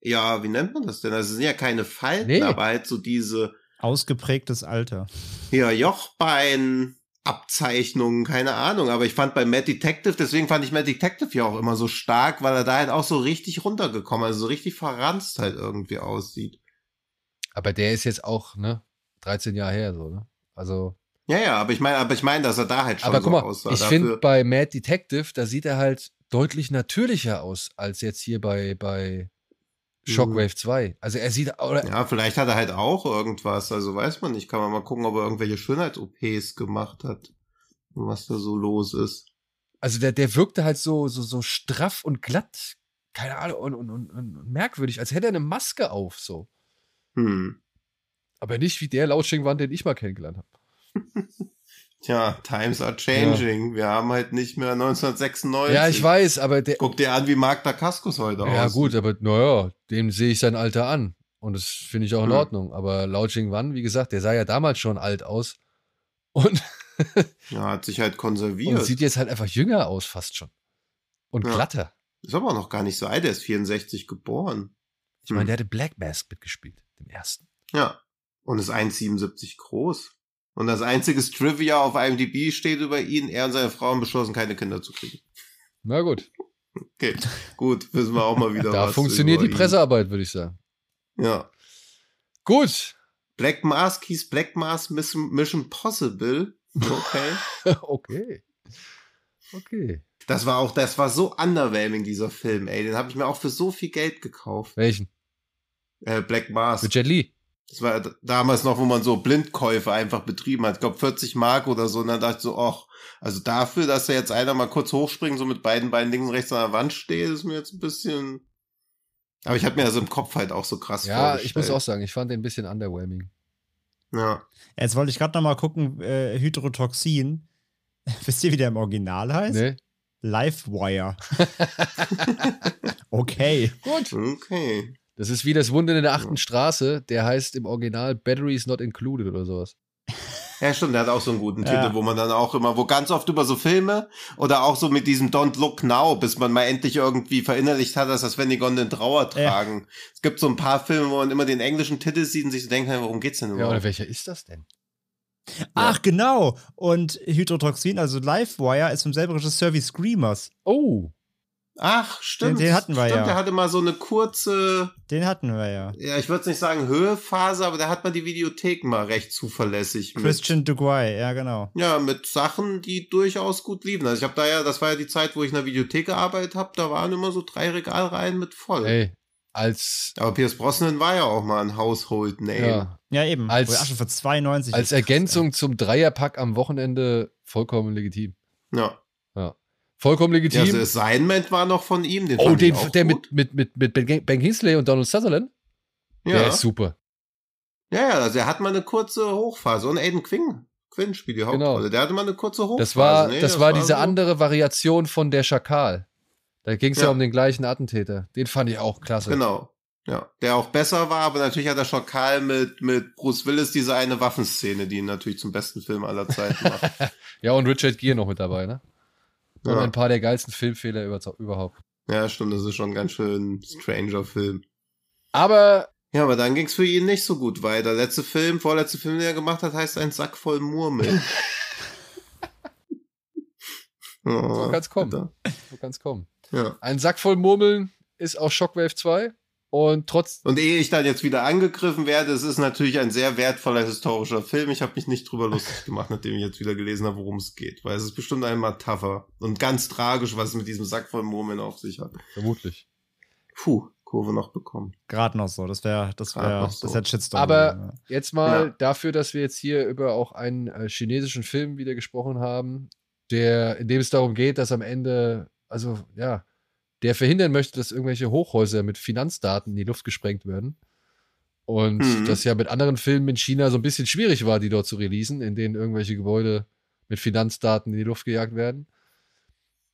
ja, wie nennt man das denn? Also es sind ja keine Falten, Nee. aber halt so diese, Ausgeprägtes Alter. ja, Jochbein, Abzeichnungen, keine Ahnung. Aber ich fand bei Mad Detective, deswegen fand ich Mad Detective ja auch immer so stark, weil er da halt auch so richtig runtergekommen, also so richtig verranzt halt irgendwie aussieht. Aber der ist jetzt auch, ne, 13 Jahre her, so, ne? Also, Ja, ja, aber ich meine, aber ich meine, dass er da halt schon aber so guck mal, aussah. ich finde bei Mad Detective, da sieht er halt deutlich natürlicher aus als jetzt hier bei, bei Shockwave 2. Also er sieht, oder, Mhm. Ja, vielleicht hat er halt auch irgendwas, also weiß man nicht. Kann man mal gucken, ob er irgendwelche Schönheits-OPs gemacht hat. Und was da so los ist. also der, der wirkte halt so, so, so straff und glatt, keine Ahnung, und, und, und, und merkwürdig, als hätte er eine Maske auf, so. Hm. Aber nicht wie der Lautsching-Wand, den ich mal kennengelernt habe. Tja, times are changing. Wir haben halt nicht mehr 1996. Ja, ich weiß, aber der, Guck dir an, wie Mark Dacascos heute ja aussieht. gut, aber naja, dem sehe ich sein Alter an. Und das finde ich auch in Hm. Ordnung. Aber Lao Wan, wie gesagt, der sah ja damals schon alt aus. Und, Ja, hat sich halt und konserviert. sieht jetzt halt einfach jünger aus, fast schon. Und Ja. glatter. ist aber noch gar nicht so alt, er ist 64 geboren. Ich meine, Hm. der hatte Black Mask mitgespielt, dem ersten. Ja. Und ist 1,77 groß. Und das einzige Trivia auf IMDb steht über ihn, er und seine Frau haben beschlossen, keine Kinder zu kriegen. Na gut. Okay, gut, wissen wir auch mal wieder Da funktioniert die ihn. Pressearbeit, würde ich sagen. Ja. Gut. Black Mask hieß Black Mask Mission Mission Possible. Okay. okay. Okay. Das war auch, das war so underwhelming, dieser Film, ey. Den habe ich mir auch für so viel Geld gekauft. Welchen? Äh, Black Mask. Mit Jet Li. Das war damals noch, wo man so Blindkäufe einfach betrieben hat. Ich glaube 40 Mark oder so. Und dann dachte ich so, ach, also dafür, dass da jetzt einer mal kurz hochspringt, so mit beiden Beinen links und rechts an der Wand steht, ist mir jetzt ein bisschen. Aber ich habe mir das im Kopf halt auch so krass Ja, vorgestellt. ich muss auch sagen, ich fand den ein bisschen underwhelming. Ja. Jetzt wollte ich gerade noch mal gucken, äh, Hydrotoxin. Wisst ihr, wie der im Original heißt? Ne? Livewire. okay. Gut. Okay. Das ist wie das Wunder in der achten Straße. Der heißt im Original Batteries Not Included oder sowas. Ja, stimmt, der hat auch so einen guten Ja. Titel, wo man dann auch immer, wo ganz oft über so Filme oder auch so mit diesem Don't Look Now, bis man mal endlich irgendwie verinnerlicht hat, dass das Venigon den Trauer Ja. tragen. Es gibt so ein paar Filme, wo man immer den englischen Titel sieht und sich so denkt, hey, worum geht's denn Ja, überhaupt? oder welcher ist das denn? Ach, genau. Und Hydrotoxin, also Livewire, ist vom selben Regisseur wie Screamers. Oh. Ach, stimmt. Den- den hatten wir stimmt, ja. Der hatte mal so eine kurze, Den hatten wir ja. ja, ich würde nicht sagen Höhephase, aber der hat mal die Videotheken mal recht zuverlässig mit. Christian Duguay, ja, genau. Ja, mit Sachen, die durchaus gut liefen. Also ich habe da ja, das war ja die Zeit, wo ich in der Videothek gearbeitet habe, da waren immer so drei Regalreihen mit voll. Ey, als, Aber Pierce Brosnan war ja auch mal ein Household Name. ja, Ja, eben. Als- Ach, schon für 92. als Krass, Ergänzung zum Dreierpack am Wochenende vollkommen legitim. Ja. Vollkommen ja legitim. also Assignment war noch von ihm. Den oh, den, der gut. mit, mit, mit, mit Ben Kingsley und Donald Sutherland? Der ja. ist super. ja, ja, also er hat mal eine kurze Hochphase. Und Aiden Quinn, Quinn spielt die Hauptrolle. Genau. Der hatte mal eine kurze Hochphase. Das war, Nee, das war diese so- andere Variation von der Schakal. Da ging es ja. Ja. um den gleichen Attentäter. Den fand ich auch klasse. Genau. Ja, der auch besser war, aber natürlich hat er Schakal mit, mit Bruce Willis diese eine Waffenszene, die ihn natürlich zum besten Film aller Zeiten macht. Ja, und Richard Gere noch mit dabei, ne? Und Ja. ein paar der geilsten Filmfehler über, überhaupt. ja, stimmt, das ist schon ein ganz schön stranger Film. Aber Ja, aber dann ging's für ihn nicht so gut weiter. Letzte Film, vorletzte Film, den er gemacht hat, heißt ein Sack voll Murmeln. oh, so kann's kommen. bitter. So kann's kommen. Ja. Ein Sack voll Murmeln ist auch Shockwave 2. Und trotz. Und ehe ich dann jetzt wieder angegriffen werde, es ist natürlich ein sehr wertvoller historischer Film. Ich habe mich nicht drüber lustig gemacht, nachdem ich jetzt wieder gelesen habe, worum es geht. Weil es ist bestimmt einmal tougher und ganz tragisch, was es mit diesem Sack voll Murmeln auf sich hat. Vermutlich. Puh, Kurve noch bekommen. Gerade noch so. Das wäre, das wäre, noch so. das hätte Shitstorm. Aber ja. jetzt mal Ja. dafür, dass wir jetzt hier über auch einen äh, chinesischen Film wieder gesprochen haben, der, in dem es darum geht, dass am Ende, also ja, der verhindern möchte, dass irgendwelche Hochhäuser mit Finanzdaten in die Luft gesprengt werden. Und Mhm. das ja mit anderen Filmen in China so ein bisschen schwierig war, die dort zu releasen, in denen irgendwelche Gebäude mit Finanzdaten in die Luft gejagt werden.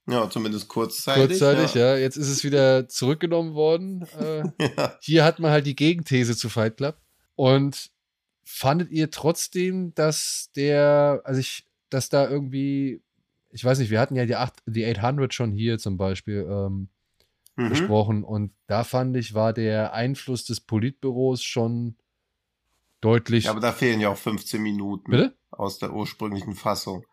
Ja, zumindest kurzzeitig. Kurzzeitig, ja. Jetzt ist es wieder zurückgenommen worden. Äh, ja. hier hat man halt die Gegenthese zu Fight Club. Und fandet ihr trotzdem, dass der, also ich, dass da irgendwie, ich weiß nicht, wir hatten ja die, 8, die 800 schon hier zum Beispiel ähm, Mhm. besprochen und da fand ich, war der Einfluss des Politbüros schon deutlich. Ja, aber da fehlen ja auch 15 Minuten Bitte? aus der ursprünglichen Fassung.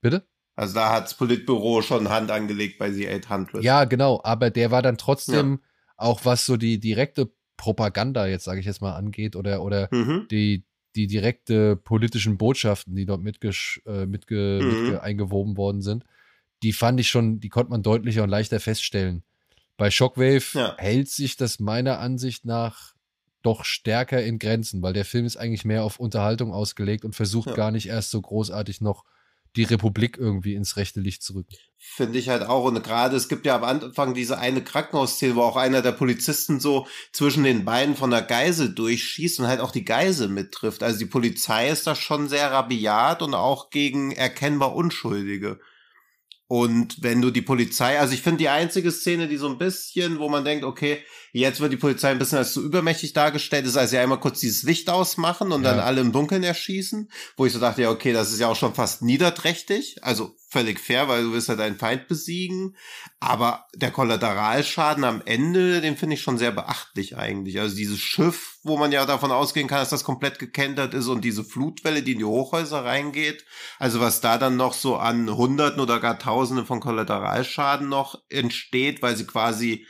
Bitte? Also da hat das Politbüro schon Hand angelegt bei The 800. Ja, genau, aber der war dann trotzdem auch was so die direkte Propaganda jetzt, sage ich jetzt mal, angeht oder, oder Mhm. die, die direkte politischen Botschaften, die dort mitgesch, äh, mitge, Mhm. mitge eingewoben worden sind, die fand ich schon, die konnte man deutlicher und leichter feststellen. Bei Shockwave Ja. hält sich das meiner Ansicht nach doch stärker in Grenzen, weil der Film ist eigentlich mehr auf Unterhaltung ausgelegt und versucht Ja. gar nicht erst so großartig noch die Republik irgendwie ins rechte Licht zu rücken. Finde ich halt auch. Und gerade, es gibt ja am Anfang diese eine Krankenhausszene, wo auch einer der Polizisten so zwischen den Beinen von der Geisel durchschießt und halt auch die Geisel mittrifft. Also die Polizei ist da schon sehr rabiat und auch gegen erkennbar Unschuldige. Und wenn du die Polizei, also ich finde die einzige Szene, die so ein bisschen, wo man denkt, okay, jetzt wird die Polizei ein bisschen als zu übermächtig dargestellt, ist, als sie einmal kurz dieses Licht ausmachen und Ja. dann alle im Dunkeln erschießen, wo ich so dachte, ja, okay, das ist ja auch schon fast niederträchtig, also völlig fair, weil du willst ja deinen Feind besiegen, aber der Kollateralschaden am Ende, den finde ich schon sehr beachtlich eigentlich. Also dieses Schiff, wo man ja davon ausgehen kann, dass das komplett gekentert ist und diese Flutwelle, die in die Hochhäuser reingeht, also was da dann noch so an Hunderten oder gar Tausenden von Kollateralschaden noch entsteht, weil sie quasi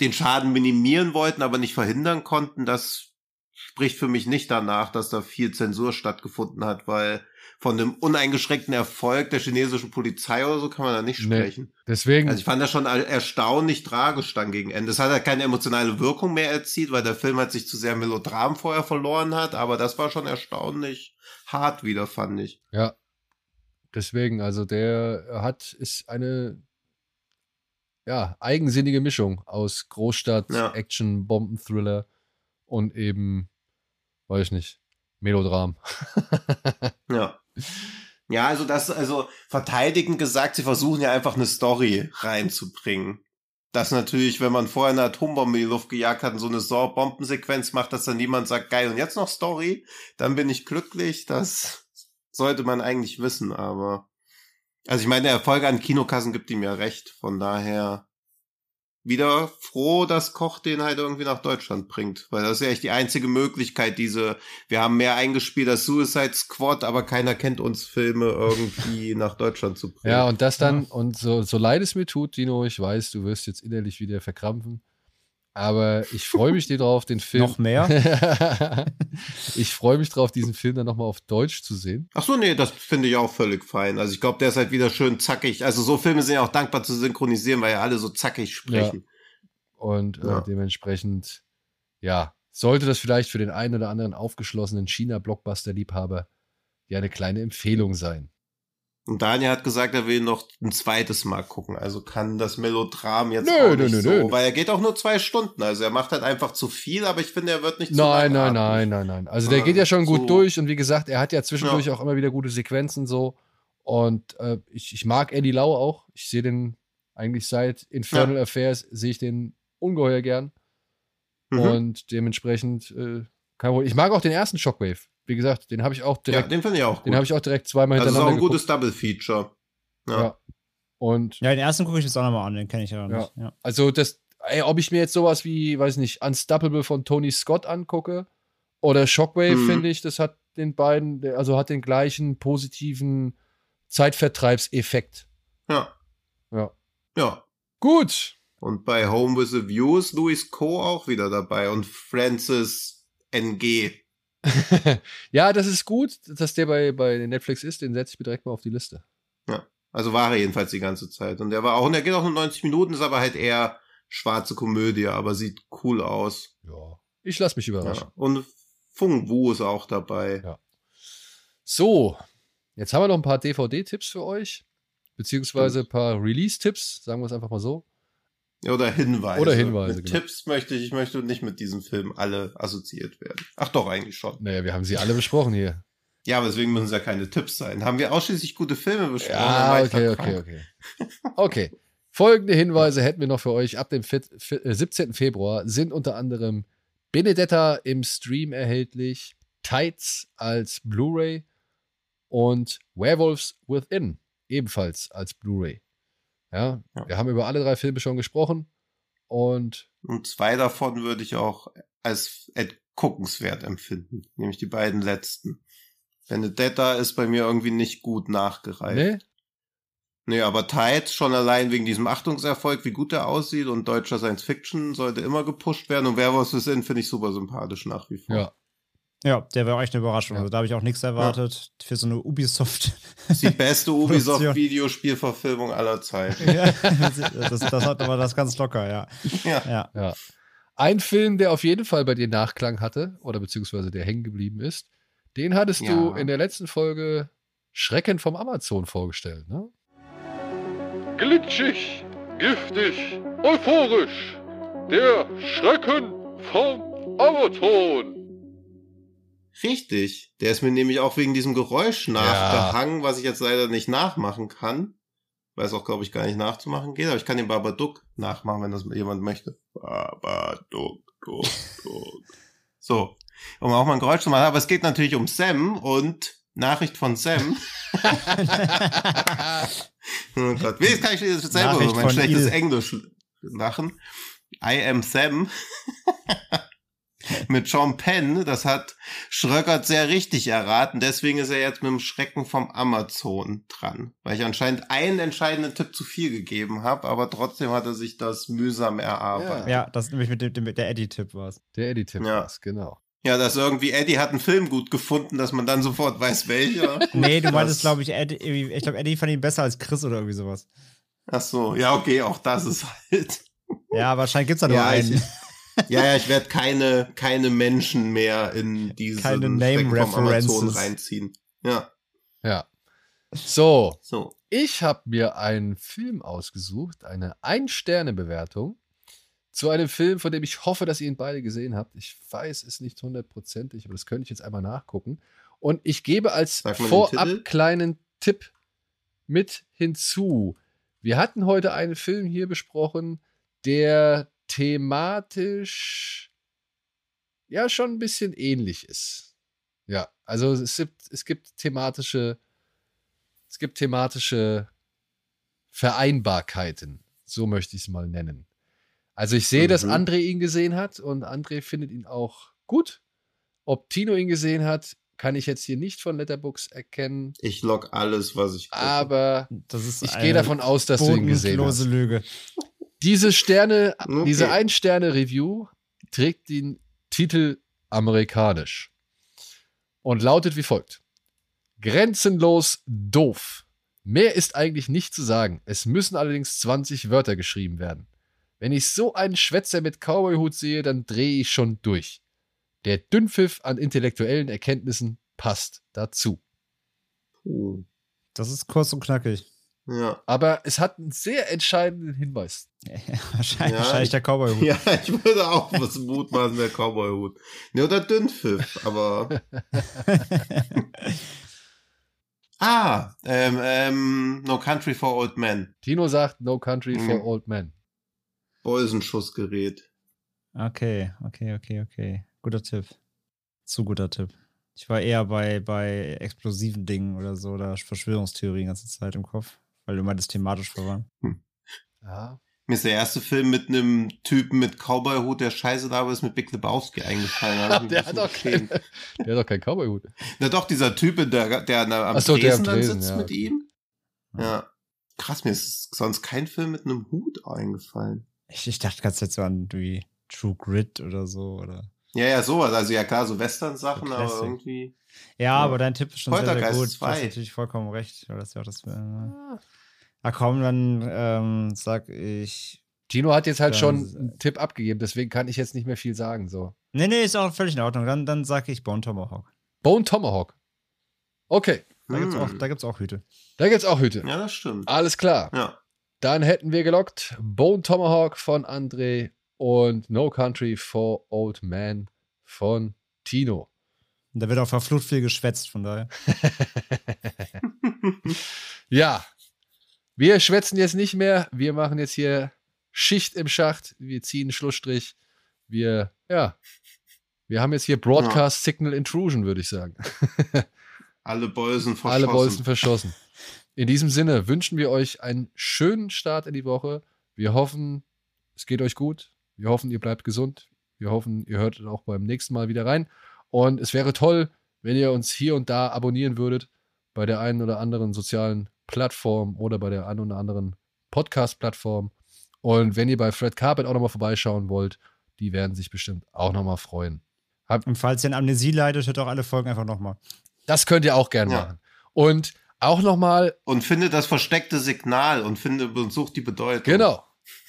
den Schaden minimieren wollten, aber nicht verhindern konnten, das spricht für mich nicht danach, dass da viel Zensur stattgefunden hat, weil von einem uneingeschränkten Erfolg der chinesischen Polizei oder so kann man da nicht Nee. sprechen. Deswegen, Also ich fand das schon er- erstaunlich tragisch dann gegen Ende. Es hat halt keine emotionale Wirkung mehr erzielt, weil der Film hat sich zu sehr Melodram vorher verloren hat, aber das war schon erstaunlich hart wieder, fand ich. Ja. Deswegen, also der hat, ist eine ja, eigensinnige Mischung aus Großstadt, Ja. Action, Bombenthriller und eben, weiß ich nicht, Melodram. Ja. Ja, also das, also verteidigend gesagt, sie versuchen ja einfach eine Story reinzubringen. Das natürlich, wenn man vorher eine Atombombe in die Luft gejagt hat und so eine Saw- Bombensequenz macht, dass dann niemand sagt, geil, und jetzt noch Story, dann bin ich glücklich. Das sollte man eigentlich wissen, aber. Also ich meine, der Erfolg an Kinokassen gibt ihm ja recht. Von daher wieder froh, dass Koch den halt irgendwie nach Deutschland bringt. Weil das ist ja echt die einzige Möglichkeit, diese, wir haben mehr eingespielt als Suicide Squad, aber keiner kennt uns Filme irgendwie nach Deutschland zu bringen. Ja, und das dann, und so, so leid es mir tut, Dino, ich weiß, du wirst jetzt innerlich wieder verkrampfen. Aber ich freue mich dir drauf, den Film. Noch mehr? ich freue mich drauf, diesen Film dann nochmal auf Deutsch zu sehen. Ach so, nee, das finde ich auch völlig fein. Also ich glaube, der ist halt wieder schön zackig. Also so Filme sind ja auch dankbar zu synchronisieren, weil ja alle so zackig sprechen. Und äh, Ja. dementsprechend, ja, sollte das vielleicht für den einen oder anderen aufgeschlossenen China-Blockbuster-Liebhaber ja eine kleine Empfehlung sein. Und Daniel hat gesagt, er will noch ein zweites Mal gucken. Also kann das Melodram jetzt Nö, auch nö, nicht nö, so, nö. weil er geht auch nur zwei Stunden. Also er macht halt einfach zu viel, aber ich finde, er wird nicht zu Nein, nein, nein, nein, nein. Also der Äh, geht ja schon gut so- durch und wie gesagt, er hat ja zwischendurch auch immer wieder gute Sequenzen so. Und äh, ich, ich mag Eddie Lau auch. Ich sehe den eigentlich seit Infernal Affairs, sehe ich den ungeheuer gern. Mhm. Und dementsprechend, äh, kein Problem. Ich mag auch den ersten Shockwave. Wie gesagt, den habe ich auch ja, direkt, den finde ich auch gut. den habe ich auch direkt zweimal das ist auch hintereinander ein gutes Double Feature. Ja. Ja. Und Ja, den ersten gucke ich jetzt auch nochmal an, den kenne ich ja noch nicht. Ja. Also das, ey, ob ich mir jetzt sowas wie, weiß nicht, Unstoppable von Tony Scott angucke oder Shockwave, Mhm. finde ich, das hat den beiden, also hat den gleichen positiven Zeitvertreibseffekt. ja. Ja. Ja. Gut. Und bei Home with a View ist Louis Co. auch wieder dabei und Francis NG. ja, das ist gut, dass der bei, bei Netflix ist, den setze ich mir direkt mal auf die Liste. Also war er jedenfalls die ganze Zeit. Und der war auch, und der geht auch nur 90 Minuten, ist aber halt eher schwarze Komödie, aber sieht cool aus. Ja. Ich lasse mich überraschen. Ja. Und Fung Wu ist auch dabei. Ja. So, jetzt haben wir noch ein paar DVD-Tipps für euch, beziehungsweise ein paar Release-Tipps, sagen wir es einfach mal so. Oder Hinweise. Oder Hinweise, Mit genau. Tipps möchte ich, ich möchte nicht mit diesem Film alle assoziiert werden. Ach doch, eigentlich schon. Naja, wir haben sie alle besprochen hier. Ja, aber deswegen müssen es ja keine Tipps sein. Haben wir ausschließlich gute Filme besprochen? Ja, okay, okay, okay. Okay. Folgende Hinweise hätten wir noch für euch. Ab dem vier- vier- äh, 17. Februar sind unter anderem Benedetta im Stream erhältlich, Tights als Blu-ray und Werewolves Within ebenfalls als Blu-ray. Ja, Ja. wir haben über alle drei Filme schon gesprochen und Und zwei davon würde ich auch als guckenswert empfinden. Nämlich die beiden letzten. Benedetta ist bei mir irgendwie nicht gut nachgereift. ne? Nee, aber Tides schon allein wegen diesem Achtungserfolg, wie gut er aussieht und deutscher Science Fiction sollte immer gepusht werden und Werewolves Within finde ich super sympathisch nach wie vor. Ja. Ja, der war echt eine Überraschung. Ja. Also, da habe ich auch nichts erwartet für so eine Ubisoft. Das ist die beste. Ubisoft-Videospielverfilmung aller Zeiten. ja, das, das hat aber das ganz locker, ja. Ja. Ja. Ja. Ein Film, der auf jeden Fall bei dir Nachklang hatte, oder beziehungsweise der hängen geblieben ist, den hattest du Ja. in der letzten Folge Schrecken vom Amazon vorgestellt, ne? Glitschig, giftig, euphorisch. Der Schrecken vom Amazon. Richtig. Der ist mir nämlich auch wegen diesem Geräusch nachgehangen, was ich jetzt leider nicht nachmachen kann. Weil es auch, glaube ich, gar nicht nachzumachen geht. Aber ich kann den Babadook nachmachen, wenn das jemand möchte. Babadook, Duck, Duck. So. Um auch mal ein Geräusch zu machen. Aber es geht natürlich um Sam und Nachricht von Sam. oh Gott. Wie kann ich das selber über mein schlechtes Il. Englisch lachen? I am Sam. mit Sean Penn, das hat Schröckert sehr richtig erraten. Deswegen ist er jetzt mit dem Schrecken vom Amazon dran. Weil ich anscheinend einen entscheidenden Tipp zu viel gegeben habe, aber trotzdem hat er sich das mühsam erarbeitet. ja, das nämlich mit dem, dem der Eddie-Tipp war Der Eddie-Tipp Ja. war's, genau. Ja, dass irgendwie Eddie hat einen Film gut gefunden, dass man dann sofort weiß, welcher. Nee, du meintest, Das- glaube ich, Eddie, ich glaube, Eddie fand ihn besser als Chris oder irgendwie sowas. Ach so, ja, okay, auch das ist halt. Ja, wahrscheinlich gibt's da nur Ja, einen. ich, ja, ja, ich werde keine, keine Menschen mehr in diesen Keine Amazon Name-References. reinziehen. Ja, Ja. So, so. ich habe mir einen Film ausgesucht, eine Ein-Sterne-Bewertung zu einem Film, von dem ich hoffe, dass ihr ihn beide gesehen habt. Ich weiß es nicht hundertprozentig, aber das könnte ich jetzt einmal nachgucken. Und ich gebe als vorab Titel. kleinen Tipp mit hinzu. Wir hatten heute einen Film hier besprochen, der thematisch ja schon ein bisschen ähnlich ist. Ja, also es gibt, es gibt thematische, es gibt thematische Vereinbarkeiten. So möchte ich es mal nennen. Also ich sehe, dass Mhm. André ihn gesehen hat und André findet ihn auch gut. Ob Tino ihn gesehen hat, kann ich jetzt hier nicht von Letterbox erkennen. Ich log alles, was ich gucke. Aber Das ist ich gehe davon aus, dass du ihn gesehen hast. Lüge. Diese Sterne, Okay. diese Ein-Sterne-Review trägt den Titel amerikanisch und lautet wie folgt. Grenzenlos doof. Mehr ist eigentlich nicht zu sagen. Es müssen allerdings 20 Wörter geschrieben werden. Wenn ich so einen Schwätzer mit Cowboyhut sehe, dann drehe ich schon durch. Der Dünnpfiff an intellektuellen Erkenntnissen passt dazu. Das ist kurz und knackig. Ja. Aber es hat einen sehr entscheidenden Hinweis. wahrscheinlich, Ja, wahrscheinlich ich- der Cowboy-Hut. ja, ich würde auch was mutmaßen, der Cowboy-Hut. Ne, oder Dünnpfiff, aber. ah, ähm, ähm, No Country for Old Men. Tino sagt No Country for Mhm. Old Men. Bolsenschussgerät. Okay, okay, okay, okay. Guter Tipp. Zu guter Tipp. Ich war eher bei, bei explosiven Dingen oder so oder Verschwörungstheorien die ganze Zeit im Kopf, weil du meintest thematisch verwandt. Ja. Mir ist der erste Film mit einem Typen mit Cowboy-Hut, der scheiße da ist, mit Big Lebowski eingefallen. Mich der, hat doch kein, der hat doch keinen Cowboyhut. Na doch, dieser Typ, der, der am Ach so, der am Tresen dann Tresen, sitzt ja. mit ihm. Ja. Krass, mir ist sonst kein Film mit einem Hut eingefallen. Ich, ich dachte ganz jetzt so an wie True Grit oder so oder. Ja, ja, sowas. Also ja klar, so Western-Sachen, So aber irgendwie. Ja, Ja. aber dein Tipp ist schon sehr, sehr gut. Du 2. hast natürlich vollkommen recht. Weil das ist ja auch das. Äh, ah, komm, dann ähm, sag ich Tino hat jetzt halt schon einen Tipp abgegeben, deswegen kann ich jetzt nicht mehr viel sagen. So. Nee, nee, ist auch völlig in Ordnung. Dann, dann sage ich Bone Tomahawk. Bone Tomahawk. Okay, Da gibt's auch, Hm. da gibt's auch Hüte. da gibt's auch Hüte. Ja, das stimmt. Alles klar. Ja. Dann hätten wir gelockt Bone Tomahawk von André und No Country for Old Man von Tino. Und da wird auch verflucht viel geschwätzt, von daher. Ja, wir schwätzen jetzt nicht mehr. Wir machen jetzt hier Schicht im Schacht. Wir ziehen Schlussstrich. Wir, ja, wir haben jetzt hier Broadcast Signal Intrusion, würde ich sagen. Alle Bolsen verschossen. Alle Bolzen verschossen. In diesem Sinne wünschen wir euch einen schönen Start in die Woche. Wir hoffen, es geht euch gut. Wir hoffen, ihr bleibt gesund. Wir hoffen, ihr hört auch beim nächsten Mal wieder rein. Und es wäre toll, wenn ihr uns hier und da abonnieren würdet bei der einen oder anderen sozialen Plattform oder bei der einen oder anderen Podcast-Plattform. Und wenn ihr bei Fred Carpet auch nochmal vorbeischauen wollt, die werden sich bestimmt auch nochmal freuen. Und falls ihr an Amnesie leidet, hört auch alle Folgen einfach nochmal. Das könnt ihr auch gerne Ja. machen. Und auch nochmal Und finde das versteckte Signal und finde und sucht die Bedeutung. Genau,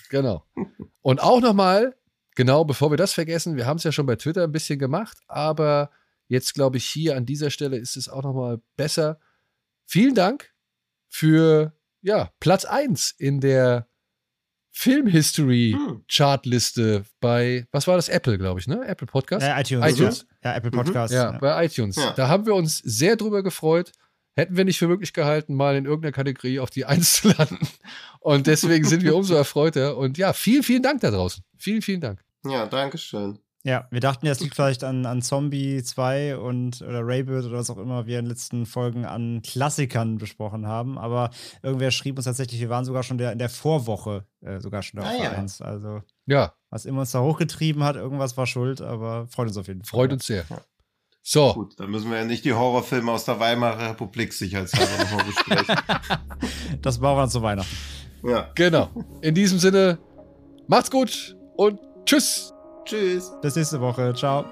genau. Und auch nochmal, genau, bevor wir das vergessen, wir haben es ja schon bei Twitter ein bisschen gemacht, aber jetzt glaube ich, hier an dieser Stelle ist es auch nochmal besser. Vielen Dank für ja, Platz 1 in der Film-History Hm. Chartliste bei, was war das? Apple, glaube ich, ne? Apple Podcast? Ja, iTunes. iTunes? Ja, Apple Mhm. Podcast. Ja, bei iTunes. Ja. Da haben wir uns sehr drüber gefreut. Hätten wir nicht für möglich gehalten, mal in irgendeiner Kategorie auf die Eins zu landen. Und deswegen sind wir umso erfreuter. Und ja, vielen, vielen Dank da draußen. Vielen, vielen Dank. Ja, danke schön. Ja, wir dachten ja, es liegt vielleicht an, an Zombie 2 und oder Raybird oder was auch immer wir in den letzten Folgen an Klassikern besprochen haben. Aber irgendwer schrieb uns tatsächlich, wir waren sogar schon der, in der Vorwoche äh, sogar schon da Ah, auf ja. 1. Also, Ja, was immer uns da hochgetrieben hat, irgendwas war schuld, aber freut uns auf jeden Fall. freut uns sehr. Ja. So, Gut, dann müssen wir ja nicht die Horrorfilme aus der Weimarer Republik sicherheitshalber nochmal besprechen. Das brauchen wir dann zu Weihnachten. Ja. genau. In diesem Sinne, macht's gut und tschüss. Tschüss. Bis nächste Woche. Ciao.